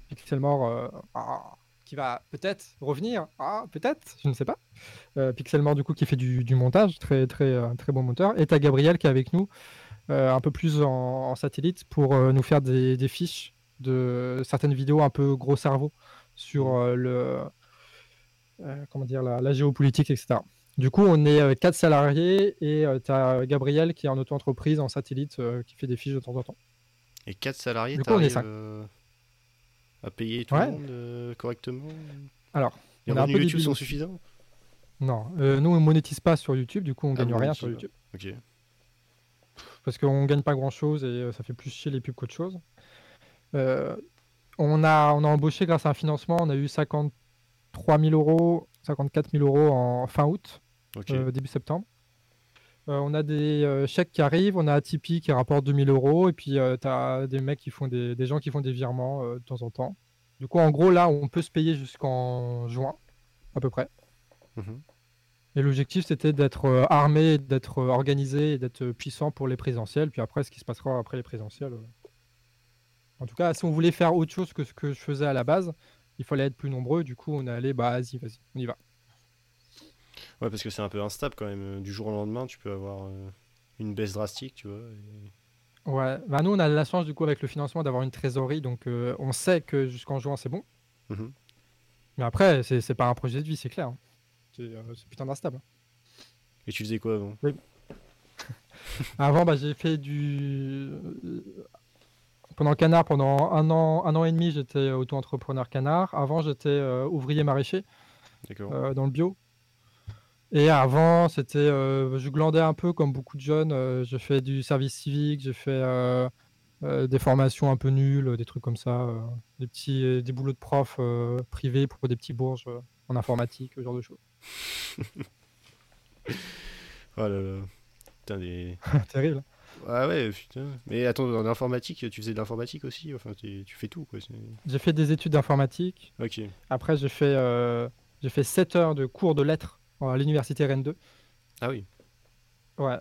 Pixel Mort ah, qui va peut-être revenir, ah, peut-être, je ne sais pas. Pixel Mort du coup qui fait du, du montage, très très très bon moteur. Et tu as Gabriel qui est avec nous un peu plus en, satellite pour euh, nous faire des, fiches de certaines vidéos un peu gros cerveau sur euh, le comment dire la, géopolitique, etc. Du coup, on est quatre salariés et tu as Gabriel qui est en auto-entreprise en satellite qui fait des fiches de temps en temps. Et quatre salariés, tu arrives à payer tout le monde correctement Alors, les revenus YouTube sont suffisants? Non, nous on monétise pas sur YouTube, du coup on ah gagne rien sur YouTube. Ok parce qu'on gagne pas grand chose et euh, ça fait plus chier les pubs qu'autre chose. Euh, on, a, on a embauché grâce à un financement, on a eu 53 000 euros, 54 000 euros en fin août, euh, début septembre. on a des chèques qui arrivent, on a Tipeee qui rapporte 2000 euros, et puis tu as des mecs qui font des, des, gens qui font des virements de temps en temps. Du coup, en gros, là, on peut se payer jusqu'en juin, à peu près. Mhm. Et l'objectif, c'était d'être euh, armé, d'être euh, organisé d'être euh, puissant pour les présentiels. Puis après, ce qui se passera après les présentiels. En tout cas, si on voulait faire autre chose que ce que je faisais à la base, il fallait être plus nombreux. Du coup, on est allé, bah, vas-y, vas-y, on y va. Ouais, parce que c'est un peu instable quand même. Du jour au lendemain, tu peux avoir une baisse drastique, tu vois. Ouais, bah, nous, on a la chance, du coup, avec le financement, d'avoir une trésorerie. Donc, on sait que jusqu'en juin, c'est bon. Mhm. Mais après, c'est pas un projet de vie, c'est clair. Hein. Euh, c'est putain d'instable. Et tu faisais quoi avant? (laughs) Avant, bah, j'ai fait du. Euh, pendant Canard, pendant un an, un an et demi, j'étais auto-entrepreneur Canard. Avant, j'étais euh, ouvrier maraîcher dans le bio. Et avant, c'était, je glandais un peu comme beaucoup de jeunes. j'ai fait du service civique, j'ai fait des formations un peu nulles, des trucs comme ça, des petits, des boulots de prof privés pour des petits bourges en informatique, ce genre de choses. (laughs) oh là là. Putain, des. (laughs) Terrible. Ah ouais, putain. Mais attends, en informatique, tu faisais de l'informatique aussi Enfin, tu fais tout, quoi. J'ai fait des études d'informatique. Ok. Après, j'ai fait, euh, j'ai fait 7 heures de cours de lettres à l'université Rennes 2. Ah oui. Ouais,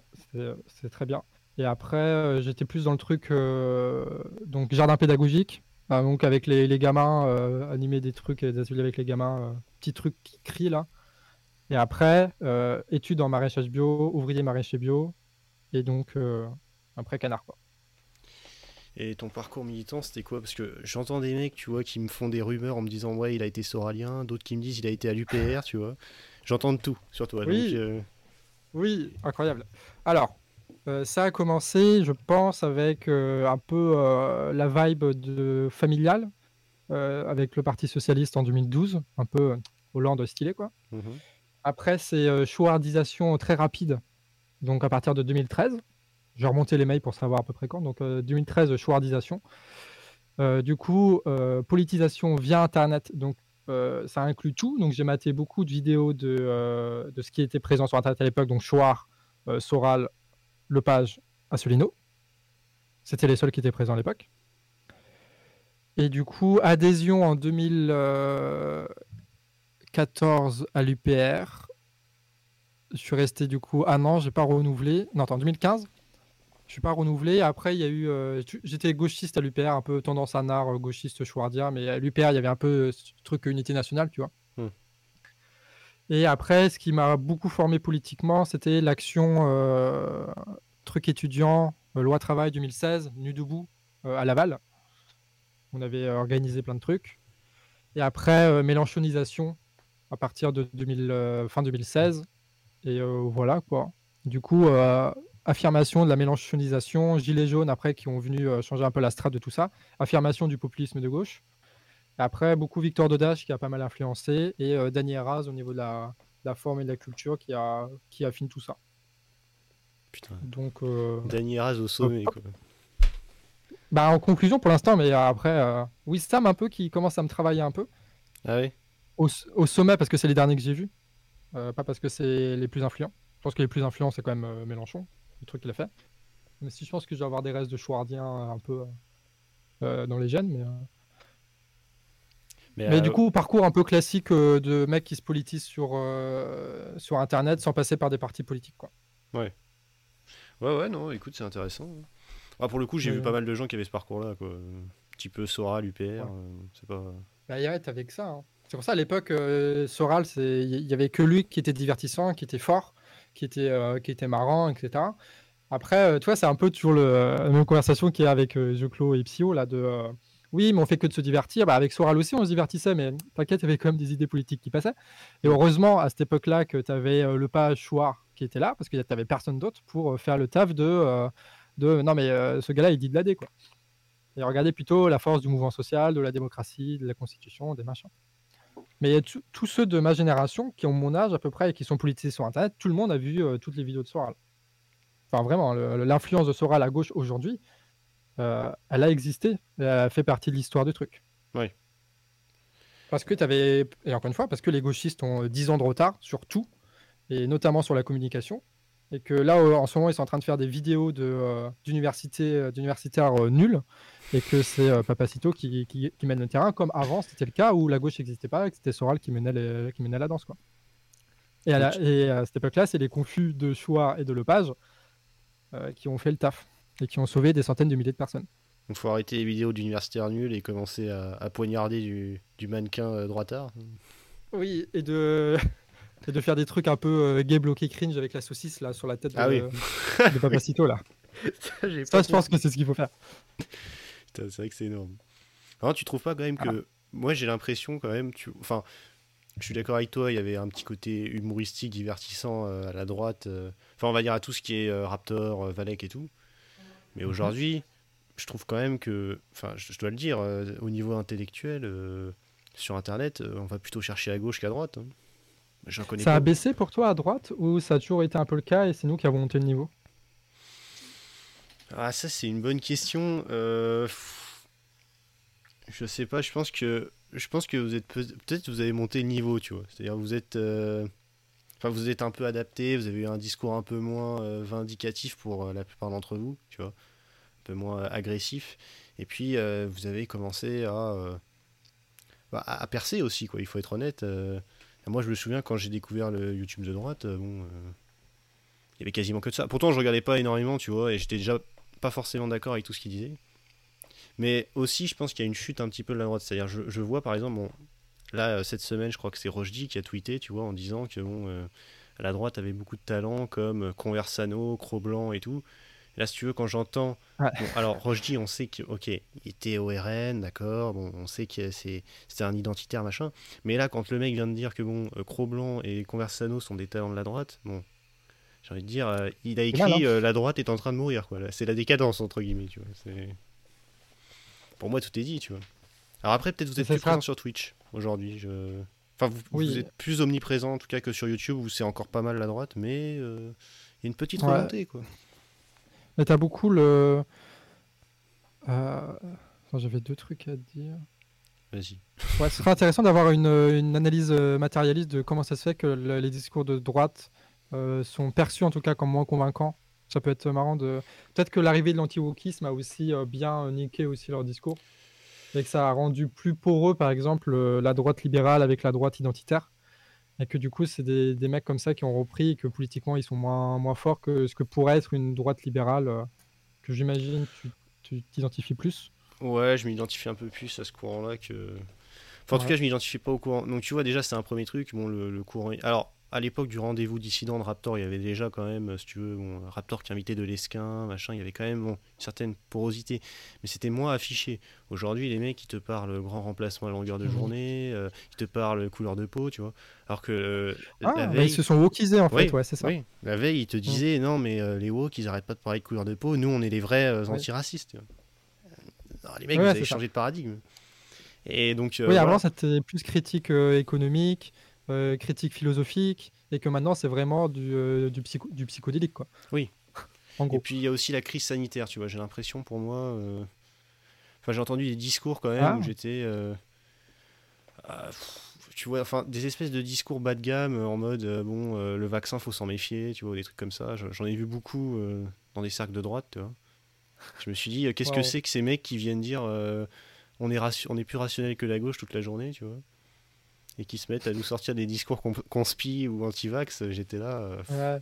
c'est très bien. Et après, j'étais plus dans le truc donc jardin pédagogique. donc avec les, les gamins, animer des trucs, des ateliers avec les gamins, petits trucs qui crient là. Et après, études en maraîchage bio, ouvrier maraîcher bio, et donc après canard quoi. Et ton parcours militant, c'était quoi? Parce que j'entends des mecs, tu vois, qui me font des rumeurs en me disant ouais, il a été soralien, d'autres qui me disent il a été à l'UPR, tu vois. J'entends tout sur toi. Oui. Euh, oui, incroyable. Alors, euh, ça a commencé, je pense, avec euh, un peu la vibe de familiale, avec le Parti socialiste en 2012, un peu Hollande stylé quoi. Mhm. Après, c'est chouardisation très rapide, donc à partir de 2013. Je vais remonter les mails pour savoir à peu près quand. Donc 2013, euh, chouardisation. Euh, du coup, euh, politisation via Internet. Donc ça inclut tout. Donc j'ai maté beaucoup de vidéos de, de ce qui était présent sur Internet à l'époque. Donc Chouard, Soral, Lepage, Asselineau. C'était les seuls qui étaient présents à l'époque. Et du coup, adhésion en 2014 à l'UPR. Je suis resté du coup un an, j'ai pas renouvelé. Non, attends, 2015. Je suis pas renouvelé. Après, il y a eu. Euh, j'étais gauchiste à l'UPR, un peu tendance à nard, euh, gauchiste chouardia, mais à l'UPR, il y avait un peu ce truc unité nationale, tu vois. Hmm. Et après, ce qui m'a beaucoup formé politiquement, c'était l'action euh, truc étudiant, loi travail 2016, nu debout à Laval. On avait organisé plein de trucs. Et après, mélanchonisation à partir de 2000, fin 2016. Et voilà quoi. Du coup, affirmation de la mélanchonisation, gilets jaunes après qui ont venu euh, changer un peu la strate de tout ça, affirmation du populisme de gauche. après, beaucoup Victor Dodache qui a pas mal influencé et euh, Daniel Raz au niveau de la, forme et de la culture qui, a, qui affine tout ça. Putain. Donc, euh... Raz au sommet, quoi. Bah, en conclusion pour l'instant, mais après, euh, oui, Sam un peu qui commence à me travailler un peu. Ah oui au, au sommet parce que c'est les derniers que j'ai vus, pas parce que c'est les plus influents. Je pense que les plus influents, c'est quand même Mélenchon le truc qu'il a fait. Mais si je pense que je vais avoir des restes de chouardien un peu euh, euh, dans les gènes, mais. Euh, mais, du coup, parcours un peu classique de mecs qui se politisent sur, sur Internet sans passer par des partis politiques. Quoi. Ouais. Ouais, ouais, non, écoute, c'est intéressant. Ah, pour le coup, j'ai vu pas mal de gens qui avaient ce parcours-là. Quoi. Un petit peu Soral, UPR, c'est pas. Bah, arrête avec ça. Hein. C'est pour ça, à l'époque, Soral, il y avait que lui qui était divertissant, qui était fort qui était, euh, qui était marrant, etc. Après, euh, tu vois, c'est un peu toujours la même conversation qu'il y a avec euh, Joclo et Psyo, là, de oui, mais on fait que de se divertir. Bah, avec Soral aussi, on se divertissait, mais t'inquiète, il y avait quand même des idées politiques qui passaient. Et heureusement, à cette époque-là, que tu avais le page Chouard qui était là, parce que tu n'avais personne d'autre pour faire le taf de, de non, mais ce gars-là, il dit de l'AD, quoi. Et regardez plutôt la force du mouvement social, de la démocratie, de la constitution, des machins. Mais tous ceux de ma génération qui ont mon âge à peu près et qui sont politisés sur Internet, tout le monde a vu euh, toutes les vidéos de Soral. Enfin, vraiment, l'influence de Soral à gauche aujourd'hui, euh, elle a existé. Elle fait partie de l'histoire du truc. Oui. Parce que tu avais, et encore une fois, parce que les gauchistes ont 10 ans de retard sur tout, et notamment sur la communication. Et que là, en ce moment, ils sont en train de faire des vidéos euh, d'universitaires nuls et que c'est euh, Papacito qui, qui, mène le terrain, comme avant c'était le cas où la gauche n'existait pas et que c'était Soral qui menait, qui menait la danse. Quoi. Et, à, et à cette époque-là, c'est les confus de Choix et de Lepage euh, qui ont fait le taf et qui ont sauvé des centaines de milliers de personnes. Il faut arrêter les vidéos d'universitaires nuls et commencer à, poignarder du, du mannequin euh, droitard. Oui, et de, de faire des trucs un peu gay bloqué cringe avec la saucisse là sur la tête ah de, de Papacito là. (laughs) Ça, Ça je pense que c'est ce qu'il faut faire c'est vrai que c'est énorme. Alors, tu trouves pas quand même que. Moi, j'ai l'impression quand même. Tu... Enfin, je suis d'accord avec toi, il y avait un petit côté humoristique, divertissant euh, à la droite. Euh, enfin, on va dire à tout ce qui est euh, Raptor, Valek et tout. Mais mhm. aujourd'hui, je trouve quand même que. Enfin, je, dois le dire, au niveau intellectuel, sur Internet, on va plutôt chercher à gauche qu'à droite. Hein. Ça a baissé pour toi à droite ou ça a toujours été un peu le cas et c'est nous qui avons monté le niveau? Ah, ça, c'est une bonne question. Euh... Je sais pas, je pense que je pense que vous êtes peut-être vous avez monté le niveau, tu vois. C'est-à-dire vous êtes euh, enfin vous êtes un peu adapté, vous avez eu un discours un peu moins euh, vindicatif pour euh, la plupart d'entre vous, tu vois. Un peu moins agressif et puis vous avez commencé bah, à, à percer aussi quoi, il faut être honnête. Moi je me souviens quand j'ai découvert le YouTube de droite, bon il y avait quasiment que de ça. Pourtant, je regardais pas énormément, tu vois, et j'étais déjà pas forcément d'accord avec tout ce qu'il disait. Mais aussi, je pense qu'il y a une chute un petit peu de la droite. C'est-à-dire, je, vois par exemple, bon, là, euh, cette semaine, je crois que c'est Rochdi qui a tweeté, tu vois, en disant que bon, euh, la droite avait beaucoup de talents comme euh, Conversano, Cro-Blanc et tout. Là, si tu veux, quand j'entends. Ouais. Bon, alors, Rochdi, on sait que, ok, il était au RN, d'accord, bon, on sait que c'est c'était un identitaire, machin. Mais là, quand le mec vient de dire que bon, euh, Cro-Blanc et Conversano sont des talents de la droite, bon, j'ai envie de dire, euh, il a écrit euh, La droite est en train de mourir, quoi. C'est la décadence, entre guillemets, tu vois. c'est- Pour moi, tout est dit, tu vois. Alors après, peut-être vous êtes plus présent sur Twitch aujourd'hui. Je... Enfin, vous, Oui. vous êtes plus omniprésent en tout cas que sur YouTube où c'est encore pas mal la droite, mais euh, il y a une petite Ouais. remontée, quoi. Mais t'as beaucoup le. Euh, J'avais deux trucs à te dire. Vas-y. Ouais, ce serait intéressant d'avoir une, une analyse euh, matérialiste de comment ça se fait que le- les discours de droite euh, sont perçus en tout cas comme moins convaincants. Ça peut être marrant de. Peut-être que l'arrivée de l'anti-wokisme a aussi euh, bien niqué aussi leur discours et que ça a rendu plus poreux, par exemple, la droite libérale avec la droite identitaire. Et que du coup, c'est des, des mecs comme ça qui ont repris et que politiquement, ils sont moins, moins forts que ce que pourrait être une droite libérale euh, que j'imagine tu t'identifies plus. Ouais, je m'identifie un peu plus à ce courant-là que. Enfin, en tout cas, je m'identifie pas au courant. Donc, tu vois, déjà, c'est un premier truc. Bon, le, le courant. Alors, à l'époque du rendez-vous dissident de Raptor, il y avait déjà quand même, si tu veux, bon, Raptor qui invitait de l'esquin, machin, il y avait quand même bon, une certaine porosité. Mais c'était moins affiché. Aujourd'hui, les mecs, ils te parlent grand remplacement à longueur de Mhm. journée, euh, ils te parlent couleur de peau, tu vois. Alors que euh, Ah, la bah, veille. ils se sont wokisés en fait, ouais, c'est ça. Oui, la veille, ils te disaient non, mais euh, les woke, ils arrêtent pas de parler de couleur de peau. Nous, on est les vrais euh, antiracistes. Non, les mecs, Ouais, vous avez ça. changé de paradigme. Et donc, euh, Oui, voilà. avant c'était plus critique euh, économique, euh, critique philosophique, et que maintenant c'est vraiment du, euh, du, psycho- du psychodélique, quoi. Oui. (laughs) En Et gros. puis il y a aussi la crise sanitaire, tu vois. J'ai l'impression pour moi. euh, Enfin, j'ai entendu des discours quand même Ah. où j'étais. ah, tu vois, enfin, des espèces de discours bas de gamme en mode bon, le vaccin, faut s'en méfier, tu vois, des trucs comme ça. J'en- ai vu beaucoup dans des cercles de droite, tu vois. Je me suis dit, qu'est-ce que c'est que ces mecs qui viennent dire on, est on est plus rationnel que la gauche toute la journée, tu vois et qui se mettent à nous sortir des discours conspi ou anti-vax, j'étais là. euh, Ouais.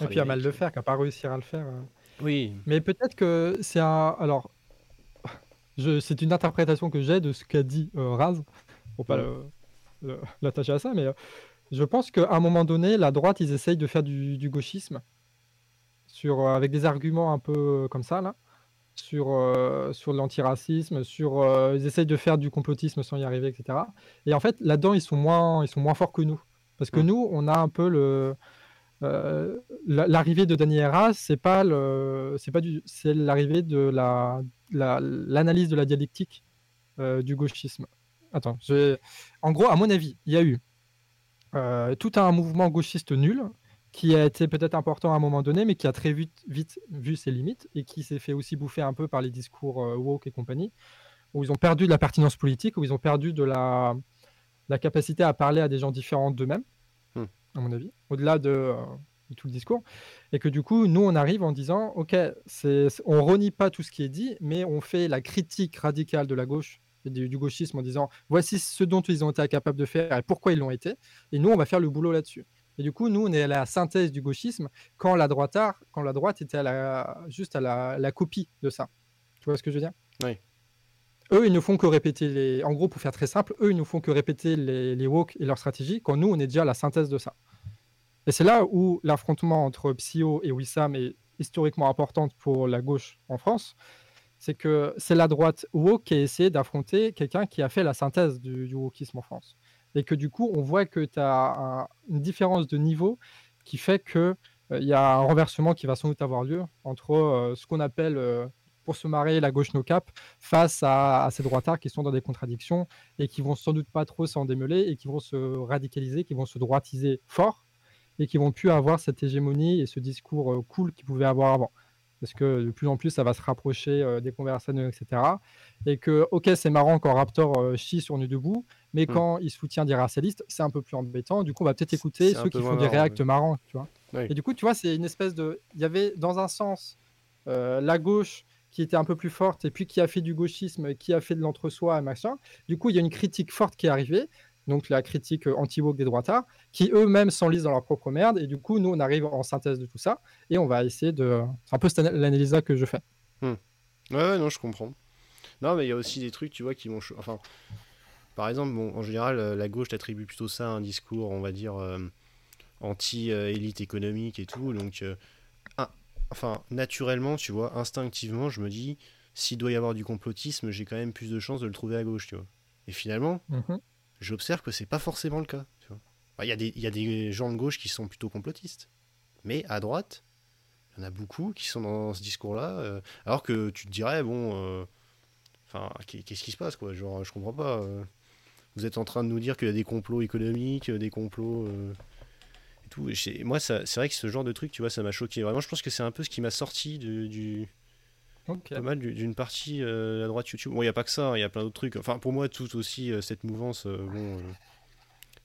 oh, Et puis à mal le faire, qu'à pas réussir à le faire. euh. Oui, Mais peut-être que c'est un. Alors, je... c'est une interprétation que j'ai de ce qu'a dit euh, Raz, pour pas Ouais. le- le- l'attacher à ça, mais euh, je pense qu'à un moment donné, la droite, ils essayent de faire du, du gauchisme sur, avec des arguments un peu comme ça, là, sur, euh, sur l'antiracisme, sur, euh, ils essayent de faire du complotisme sans y arriver, etc. Et en fait, là-dedans, ils sont moins, ils sont moins forts que nous. Parce que Mm. nous, on a un peu le. euh, la- l'arrivée de Daniel Raz, c'est pas le, c'est pas du, c'est l'arrivée de la, la- l'analyse de la dialectique euh, du gauchisme. Attends, en gros, à mon avis, il y a eu tout un mouvement gauchiste nul qui a été peut-être important à un moment donné, mais qui a très vite, vite vu ses limites et qui s'est fait aussi bouffer un peu par les discours euh, woke et compagnie, où ils ont perdu de la pertinence politique, où ils ont perdu de la, la capacité à parler à des gens différents d'eux-mêmes, Hmm. à mon avis, au-delà de, euh, de tout le discours. Et que du coup, nous, on arrive en disant, OK, c'est, on renie pas tout ce qui est dit, mais on fait la critique radicale de la gauche du, du gauchisme en disant, voici ce dont ils ont été capables de faire et pourquoi ils l'ont été. Et nous, on va faire le boulot là-dessus. Et du coup, nous, on est à la synthèse du gauchisme quand la droite, quand la droite était à la, juste à la, la copie de ça. Tu vois ce que je veux dire? Oui. Eux, ils ne font que répéter les. En gros, pour faire très simple, eux, ils ne font que répéter les, les woke et leur stratégie, quand nous, on est déjà à la synthèse de ça. Et c'est là où l'affrontement entre Psyo et Wissam est historiquement importante pour la gauche en France. C'est que c'est la droite woke qui a essayé d'affronter quelqu'un qui a fait la synthèse du, du wokisme en France. Et que du coup, on voit que tu as une différence de niveau qui fait qu'il il y a un renversement qui va sans doute avoir lieu entre euh, ce qu'on appelle, euh, pour se marrer, la gauche no cap, face à, ces droitards qui sont dans des contradictions et qui vont sans doute pas trop s'en démêler et qui vont se radicaliser, qui vont se droitiser fort et qui vont plus avoir cette hégémonie et ce discours euh, cool qu'ils pouvaient avoir avant. Parce que de plus en plus, ça va se rapprocher euh, des conversations, etc. Et que, ok, c'est marrant quand Raptor euh, chie sur Nu Debout, mais Mm. quand il soutient des racialistes, c'est un peu plus embêtant. Du coup, on va peut-être écouter ceux qui font des réacts ouais. marrants, tu vois. Oui. Et du coup, tu vois, c'est une espèce de. Il y avait, dans un sens, euh, la gauche qui était un peu plus forte et puis qui a fait du gauchisme, qui a fait de l'entre-soi et machin. Du coup, il y a une critique forte qui est arrivée donc la critique anti-woke des droitards, qui eux-mêmes s'enlisent dans leur propre merde, et du coup, nous, on arrive en synthèse de tout ça, et on va essayer de... C'est un peu l'analyse que je fais. Hmm. Ouais, non, je comprends. Non, mais il y a aussi des trucs, tu vois, qui vont... Enfin, par exemple, bon, en général, la gauche t'attribue plutôt ça à un discours, on va dire, anti-élite économique et tout, donc... enfin, naturellement, tu vois, instinctivement, je me dis, s'il doit y avoir du complotisme, j'ai quand même plus de chances de le trouver à gauche, tu vois. Et finalement, mhm j'observe que c'est pas forcément le cas. Il y, a des, y a des gens de gauche qui sont plutôt complotistes. Mais à droite, il y en a beaucoup qui sont dans ce discours-là. Euh, alors que tu te dirais, bon, euh, enfin, qu'est-ce qui se passe, quoi Genre, je comprends pas. Euh. vous êtes en train de nous dire qu'il y a des complots économiques, des complots. et tout. moi, c'est vrai que ce genre de truc, tu vois, ça m'a choqué. Vraiment, je pense que c'est un peu ce qui m'a sorti du, pas mal d'une partie euh, la droite YouTube. Bon, il n'y a pas que ça, il hein, y a plein d'autres trucs. Enfin, pour moi, tout aussi, euh, cette mouvance, euh, bon,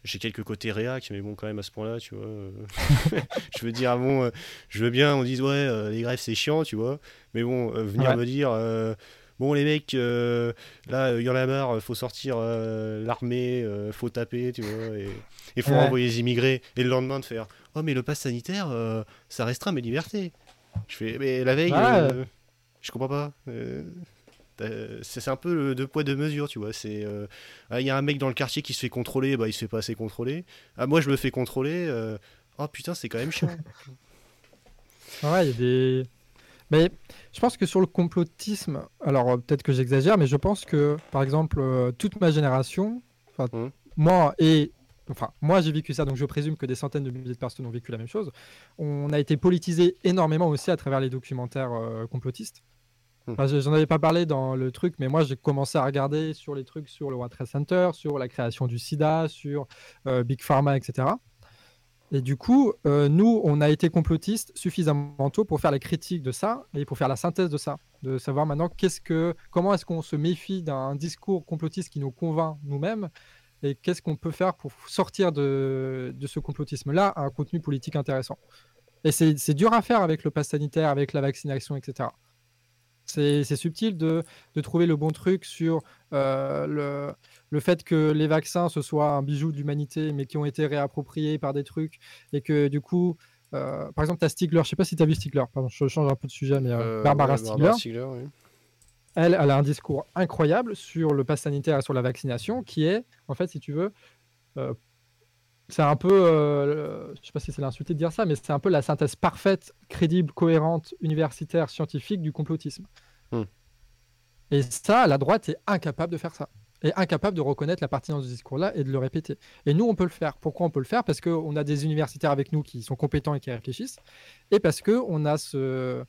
j'ai quelques côtés réac, mais bon, quand même, à ce point-là, tu vois. (laughs) je veux dire, bon, je veux bien, on dise, ouais, les grèves, c'est chiant, tu vois. Mais bon, venir me dire, bon, les mecs, là, il y en a marre, faut sortir l'armée, faut taper, tu vois, et il faut envoyer les immigrés. Et le lendemain, de faire, oh, mais le pass sanitaire, ça restera mes libertés. Je fais, mais la veille. Je comprends pas. Euh, c'est un peu le deux poids deux mesures, tu vois. C'est euh, ah, il y a un mec dans le quartier qui se fait contrôler, bah il se fait pas assez contrôler. Ah moi je me fais contrôler. Euh, oh putain c'est quand même chiant. (laughs) ouais il y a des. Mais je pense que sur le complotisme, alors peut-être que j'exagère, mais je pense que par exemple toute ma génération, mmh. moi et enfin moi j'ai vécu ça, donc je présume que des centaines de milliers de personnes ont vécu la même chose. On a été politisé énormément aussi à travers les documentaires complotistes. Hmm. J'en avais pas parlé dans le truc, mais moi j'ai commencé à regarder sur les trucs sur le World Trade Center, sur la création du SIDA, sur euh, Big Pharma, etc. Et du coup, euh, nous, on a été complotistes suffisamment tôt pour faire la critique de ça et pour faire la synthèse de ça, de savoir maintenant comment est-ce qu'on se méfie d'un discours complotiste qui nous convainc nous-mêmes et qu'est-ce qu'on peut faire pour sortir de, de ce complotisme-là un contenu politique intéressant. Et c'est dur à faire avec le pass sanitaire, avec la vaccination, etc. C'est subtil de, trouver le bon truc sur euh, le, fait que les vaccins, ce soit un bijou d'humanité, mais qui ont été réappropriés par des trucs, et que du coup, euh, par exemple, tu as Stigler, je sais pas si tu as vu Stigler, pardon, je change un peu de sujet, mais euh, Barbara Stigler. elle, elle a un discours incroyable sur le pass sanitaire et sur la vaccination, qui est, en fait, si tu veux, c'est un peu, euh, je sais pas si c'est l'insulté de dire ça, mais c'est un peu la synthèse parfaite, crédible, cohérente, universitaire, scientifique du complotisme. Hmm. Et ça, la droite est incapable de faire ça. Et incapable de reconnaître la pertinence du discours-là et de le répéter. Et nous, on peut le faire. Pourquoi on peut le faire? Parce qu'on a des universitaires avec nous qui sont compétents et qui réfléchissent. Et parce qu'on a ce,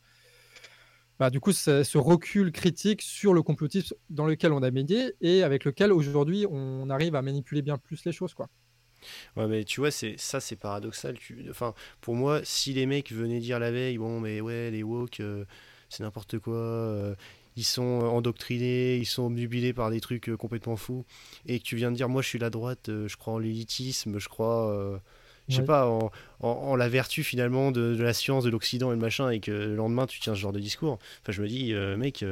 bah, du coup, ce recul critique sur le complotisme dans lequel on a médié et avec lequel aujourd'hui on arrive à manipuler bien plus les choses. quoi. Ouais, mais tu vois, c'est ça, c'est paradoxal. Tu, enfin, pour moi, si les mecs venaient dire la veille, bon, mais ouais, les woke, euh, c'est n'importe quoi. Euh, ils sont endoctrinés, ils sont obnubilés par des trucs euh, complètement fous, et que tu viens de dire, moi, je suis la droite, je crois en l'élitisme, je crois, je sais pas, en, en, la vertu finalement de, de la science, de l'Occident et le machin, et que le lendemain, tu tiens ce genre de discours. Enfin, je me dis, mec,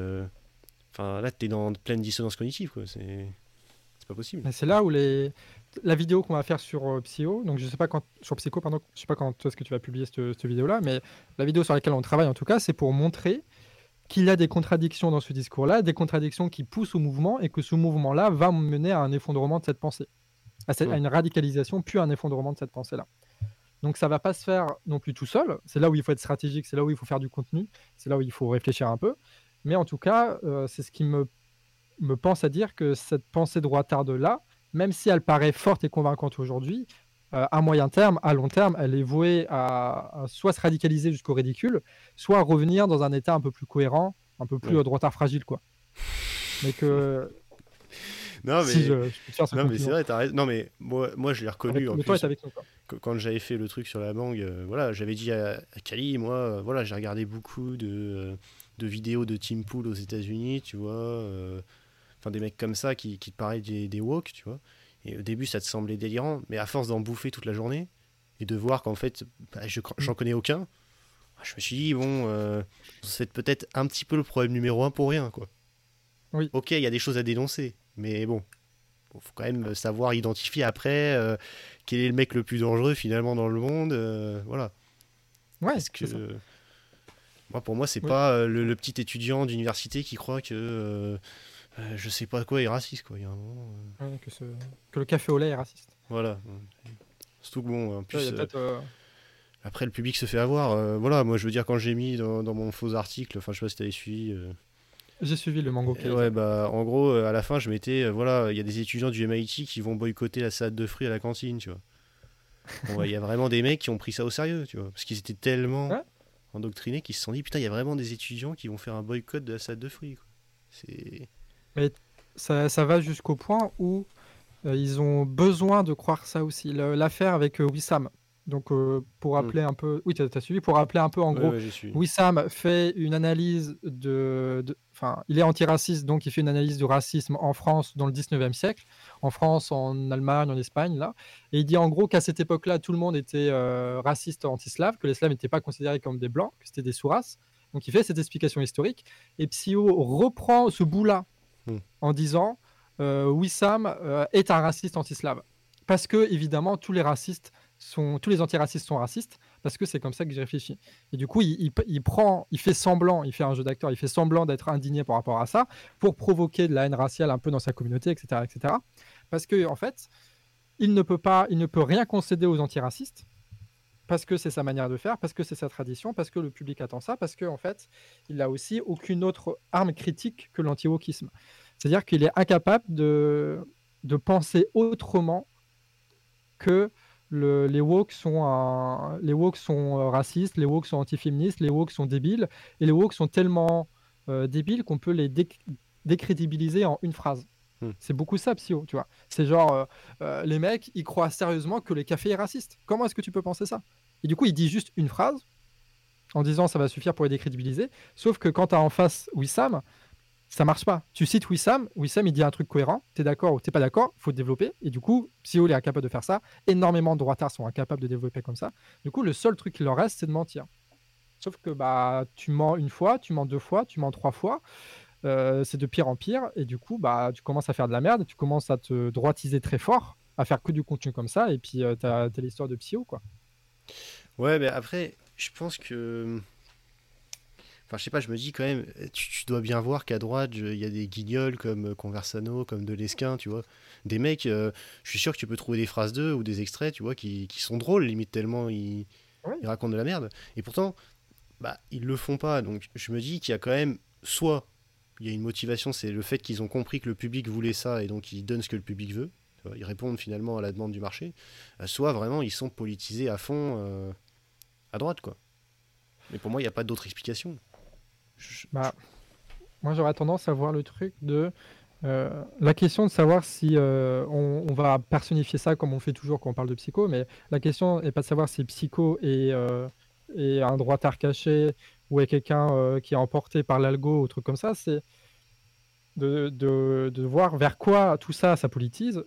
enfin, là, t'es dans pleine dissonance cognitive, quoi. C'est c'est pas possible. C'est là où les la vidéo qu'on va faire sur euh, Psycho, donc je sais pas quand sur Psycho, pardon, je sais pas quand est-ce que tu vas publier cette, vidéo-là, mais la vidéo sur laquelle on travaille en tout cas, c'est pour montrer qu'il y a des contradictions dans ce discours-là, des contradictions qui poussent au mouvement et que ce mouvement-là va mener à un effondrement de cette pensée, à, à une radicalisation puis à un effondrement de cette pensée-là. Donc ça va pas se faire non plus tout seul. C'est là où il faut être stratégique, c'est là où il faut faire du contenu, c'est là où il faut réfléchir un peu. Mais en tout cas, euh, c'est ce qui me, me pense à dire que cette pensée droitarde là, même si elle paraît forte et convaincante aujourd'hui, euh, à moyen terme, à long terme, elle est vouée à, soit se radicaliser jusqu'au ridicule, soit revenir dans un état un peu plus cohérent, un peu plus droitard fragile, quoi. Mais que (laughs) non mais, non, mais c'est vrai, as raison. Non mais moi, moi je l'ai reconnu en plus. Avec Quand j'avais fait le truc sur la mangue, euh, voilà, j'avais dit à, Kali, moi, euh, voilà, j'ai regardé beaucoup de, de, vidéos de Tim Pool aux États-Unis, tu vois des mecs comme ça qui, qui te paraissent des, des woke, tu vois. Et au début, ça te semblait délirant, mais à force d'en bouffer toute la journée et de voir qu'en fait, bah, je j'en connais aucun, je me suis dit, bon, euh, c'est peut-être un petit peu le problème numéro un pour rien, quoi. Oui. Ok, il y a des choses à dénoncer, mais bon, faut quand même savoir identifier après euh, quel est le mec le plus dangereux finalement dans le monde. euh, voilà. Ouais, Parce que ça. moi, pour moi, c'est Oui. pas le, le petit étudiant d'université qui croit que euh, je sais pas quoi est raciste. Quoi. Il y a un moment, euh, Ouais, que, ce- que le café au lait est raciste. voilà. Surtout que bon, en plus, euh, après le public se fait avoir. voilà, moi je veux dire, quand j'ai mis dans, dans mon faux article, enfin je sais pas si t'avais suivi. J'ai suivi le mango Et ouais, bah, en gros, à la fin, je mettais, euh, voilà, il y a des étudiants du MIT qui vont boycotter la salade de fruits à la cantine, tu vois. Bon, ouais, Il y a vraiment des mecs qui ont pris ça au sérieux, tu vois, parce qu'ils étaient tellement Ouais. endoctrinés qu'ils se sont dit, putain, il y a vraiment des étudiants qui vont faire un boycott de la salade de fruits, quoi. C'est... Ça, ça va jusqu'au point où euh, ils ont besoin de croire ça aussi. L'affaire avec euh, Wissam. Donc, euh, pour rappeler un peu. Oui, tu as, suivi. Pour rappeler un peu, en gros. Wissam fait une analyse de. Enfin, il est antiraciste, donc il fait une analyse du racisme en France dans le 19e siècle, en France, en Allemagne, en Espagne, là. Et il dit en gros qu'à cette époque-là, tout le monde était raciste anti-slave, que les slaves n'étaient pas considérés comme des blancs, que c'était des sous-races. Donc il fait cette explication historique. Et Psyo reprend ce bout-là En disant euh, Wissam euh, est un raciste anti-slave. Parce que, évidemment, tous les racistes sont, tous les antiracistes sont racistes, parce que c'est comme ça que j'ai réfléchi. Et du coup, il, il- il prend, il fait semblant, il fait un jeu d'acteur, il fait semblant d'être indigné par rapport à ça, pour provoquer de la haine raciale un peu dans sa communauté, etc., etc. Parce que, en fait, il ne peut pas, il ne peut rien concéder aux antiracistes, parce que c'est sa manière de faire, parce que c'est sa tradition, parce que le public attend ça, parce qu'en en fait, il n'a aussi aucune autre arme critique que l'anti-wokisme. C'est-à-dire qu'il est incapable de, de penser autrement que le- les woke sont, les sont euh, racistes, les woke sont antiféministes, les woke sont débiles, et les woke sont tellement euh, débiles qu'on peut les déc- décrédibiliser en une phrase. Hmm. C'est beaucoup ça, Psyo, tu vois. C'est genre, euh, euh, les mecs, ils croient sérieusement que les cafés est raciste. Comment est-ce que tu peux penser ça? Et du coup, il dit juste une phrase, en disant ça va suffire pour les décrédibiliser, sauf que quand tu as en face Wissam, ça marche pas. Tu cites Wissam, Wissam il dit un truc cohérent, t'es d'accord ou t'es pas d'accord, faut développer. Et du coup, Psyo il est incapable de faire ça. Énormément de droitards sont incapables de développer comme ça. Du coup, le seul truc qui leur reste, c'est de mentir. Sauf que bah tu mens une fois, tu mens deux fois, tu mens trois fois. Euh, c'est de pire en pire. Et du coup, bah tu commences à faire de la merde, tu commences à te droitiser très fort, à faire que du contenu comme ça. Et puis euh, t'as t'as l'histoire de Psyo quoi. Ouais, mais après, je pense que. Enfin, je sais pas, je me dis quand même, tu, tu dois bien voir qu'à droite, il y a des guignols comme euh, Conversano, comme Delesquin, tu vois. Des mecs, euh, je suis sûr que tu peux trouver des phrases d'eux ou des extraits, tu vois, qui, qui sont drôles, limite tellement ils, Ouais. ils racontent de la merde. Et pourtant, bah, ils le font pas. Donc, je me dis qu'il y a quand même, soit, il y a une motivation, c'est le fait qu'ils ont compris que le public voulait ça et donc ils donnent ce que le public veut. Ils répondent finalement à la demande du marché. Euh, Soit vraiment, ils sont politisés à fond euh, à droite, quoi. Mais pour moi, il n'y a pas d'autre explication. Je- Bah, moi, j'aurais tendance à voir le truc de euh, la question de savoir si euh, on, on va personnifier ça comme on fait toujours quand on parle de psycho, mais la question n'est pas de savoir si psycho est, euh, est un droitard caché ou est quelqu'un euh, qui est emporté par l'algo ou truc comme ça, c'est de, de, de voir vers quoi tout ça, ça politise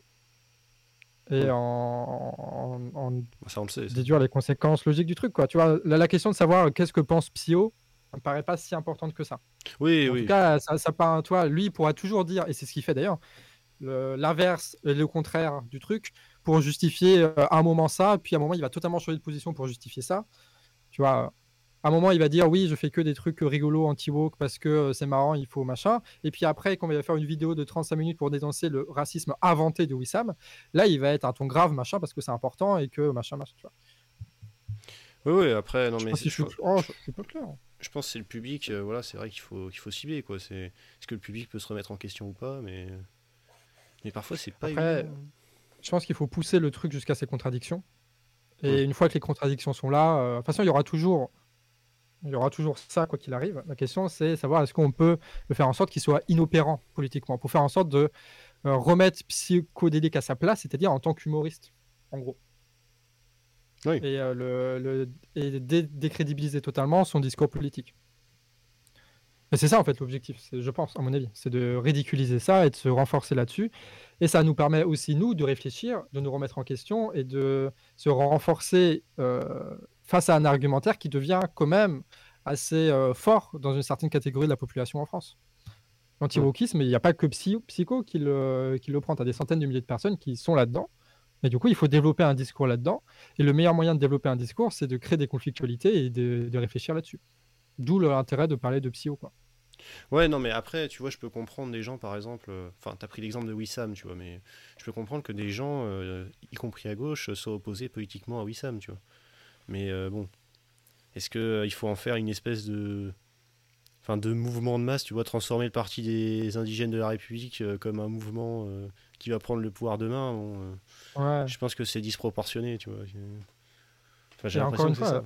et Ouais. en, en- en Ça, on le sait. déduire les conséquences logiques du truc. Quoi. Tu vois, la, la question de savoir qu'est-ce que pense ça me paraît pas si importante que ça. Oui, En oui. tout cas, ça, ça part, toi, lui il pourra toujours dire, et c'est ce qu'il fait d'ailleurs, le- l'inverse et le contraire du truc pour justifier euh, à un moment ça, puis à un moment il va totalement changer de position pour justifier ça. Tu vois, à un moment il va dire oui, je fais que des trucs rigolos anti-woke parce que euh, c'est marrant, il faut machin. Et puis après, quand il va faire une vidéo de 35 minutes pour dénoncer le racisme inventé de Wissam, là il va être un ton grave machin parce que c'est important et que machin machin. Tu vois. Oui, oui, après, non, Je mais si je suis- oh, je suis pas clair. je pense que c'est le public, euh, voilà, c'est vrai qu'il faut, qu'il faut cibler, quoi. Est-ce que le public peut se remettre en question ou pas, mais... Mais parfois, c'est pas Après, évident. je pense qu'il faut pousser le truc jusqu'à ses contradictions. Et Ouais. une fois que les contradictions sont là, euh, de toute façon, il y aura toujours, il y aura toujours ça quoi qu'il arrive. La question, c'est savoir est-ce qu'on peut le faire en sorte qu'il soit inopérant politiquement, pour faire en sorte de euh, remettre psychodélique à sa place, c'est-à-dire en tant qu'humoriste, en gros. Oui. Et, euh, le, le- et dé- décrédibiliser totalement son discours politique. Et c'est ça en fait l'objectif, je pense, à mon avis, c'est de ridiculiser ça et de se renforcer là-dessus. Et ça nous permet aussi, nous, de réfléchir, de nous remettre en question et de se renforcer euh, face à un argumentaire qui devient quand même assez euh, fort dans une certaine catégorie de la population en France. L'anti-wokisme, il n'y a pas que Psycho qui le, qui le prend. Tu as des centaines de milliers de personnes qui sont là-dedans. Et du coup, il faut développer un discours là-dedans. Et le meilleur moyen de développer un discours, c'est de créer des conflictualités et de, de réfléchir là-dessus. D'où l'intérêt de parler de psycho. Quoi. Ouais, non, mais après, tu vois, je peux comprendre des gens, par exemple. euh, Enfin, t'as pris l'exemple de Wissam, tu vois, mais je peux comprendre que des gens, euh, y compris à gauche, soient opposés politiquement à Wissam, tu vois. Mais euh, bon, est-ce qu'il faut en faire une espèce de. Enfin, de mouvement de masse, tu vois, transformer le parti des indigènes de la République euh, comme un mouvement euh, qui va prendre le pouvoir demain bon, euh, Ouais. Je pense que c'est disproportionné, tu vois. Enfin, j'ai l'impression une que c'est fois,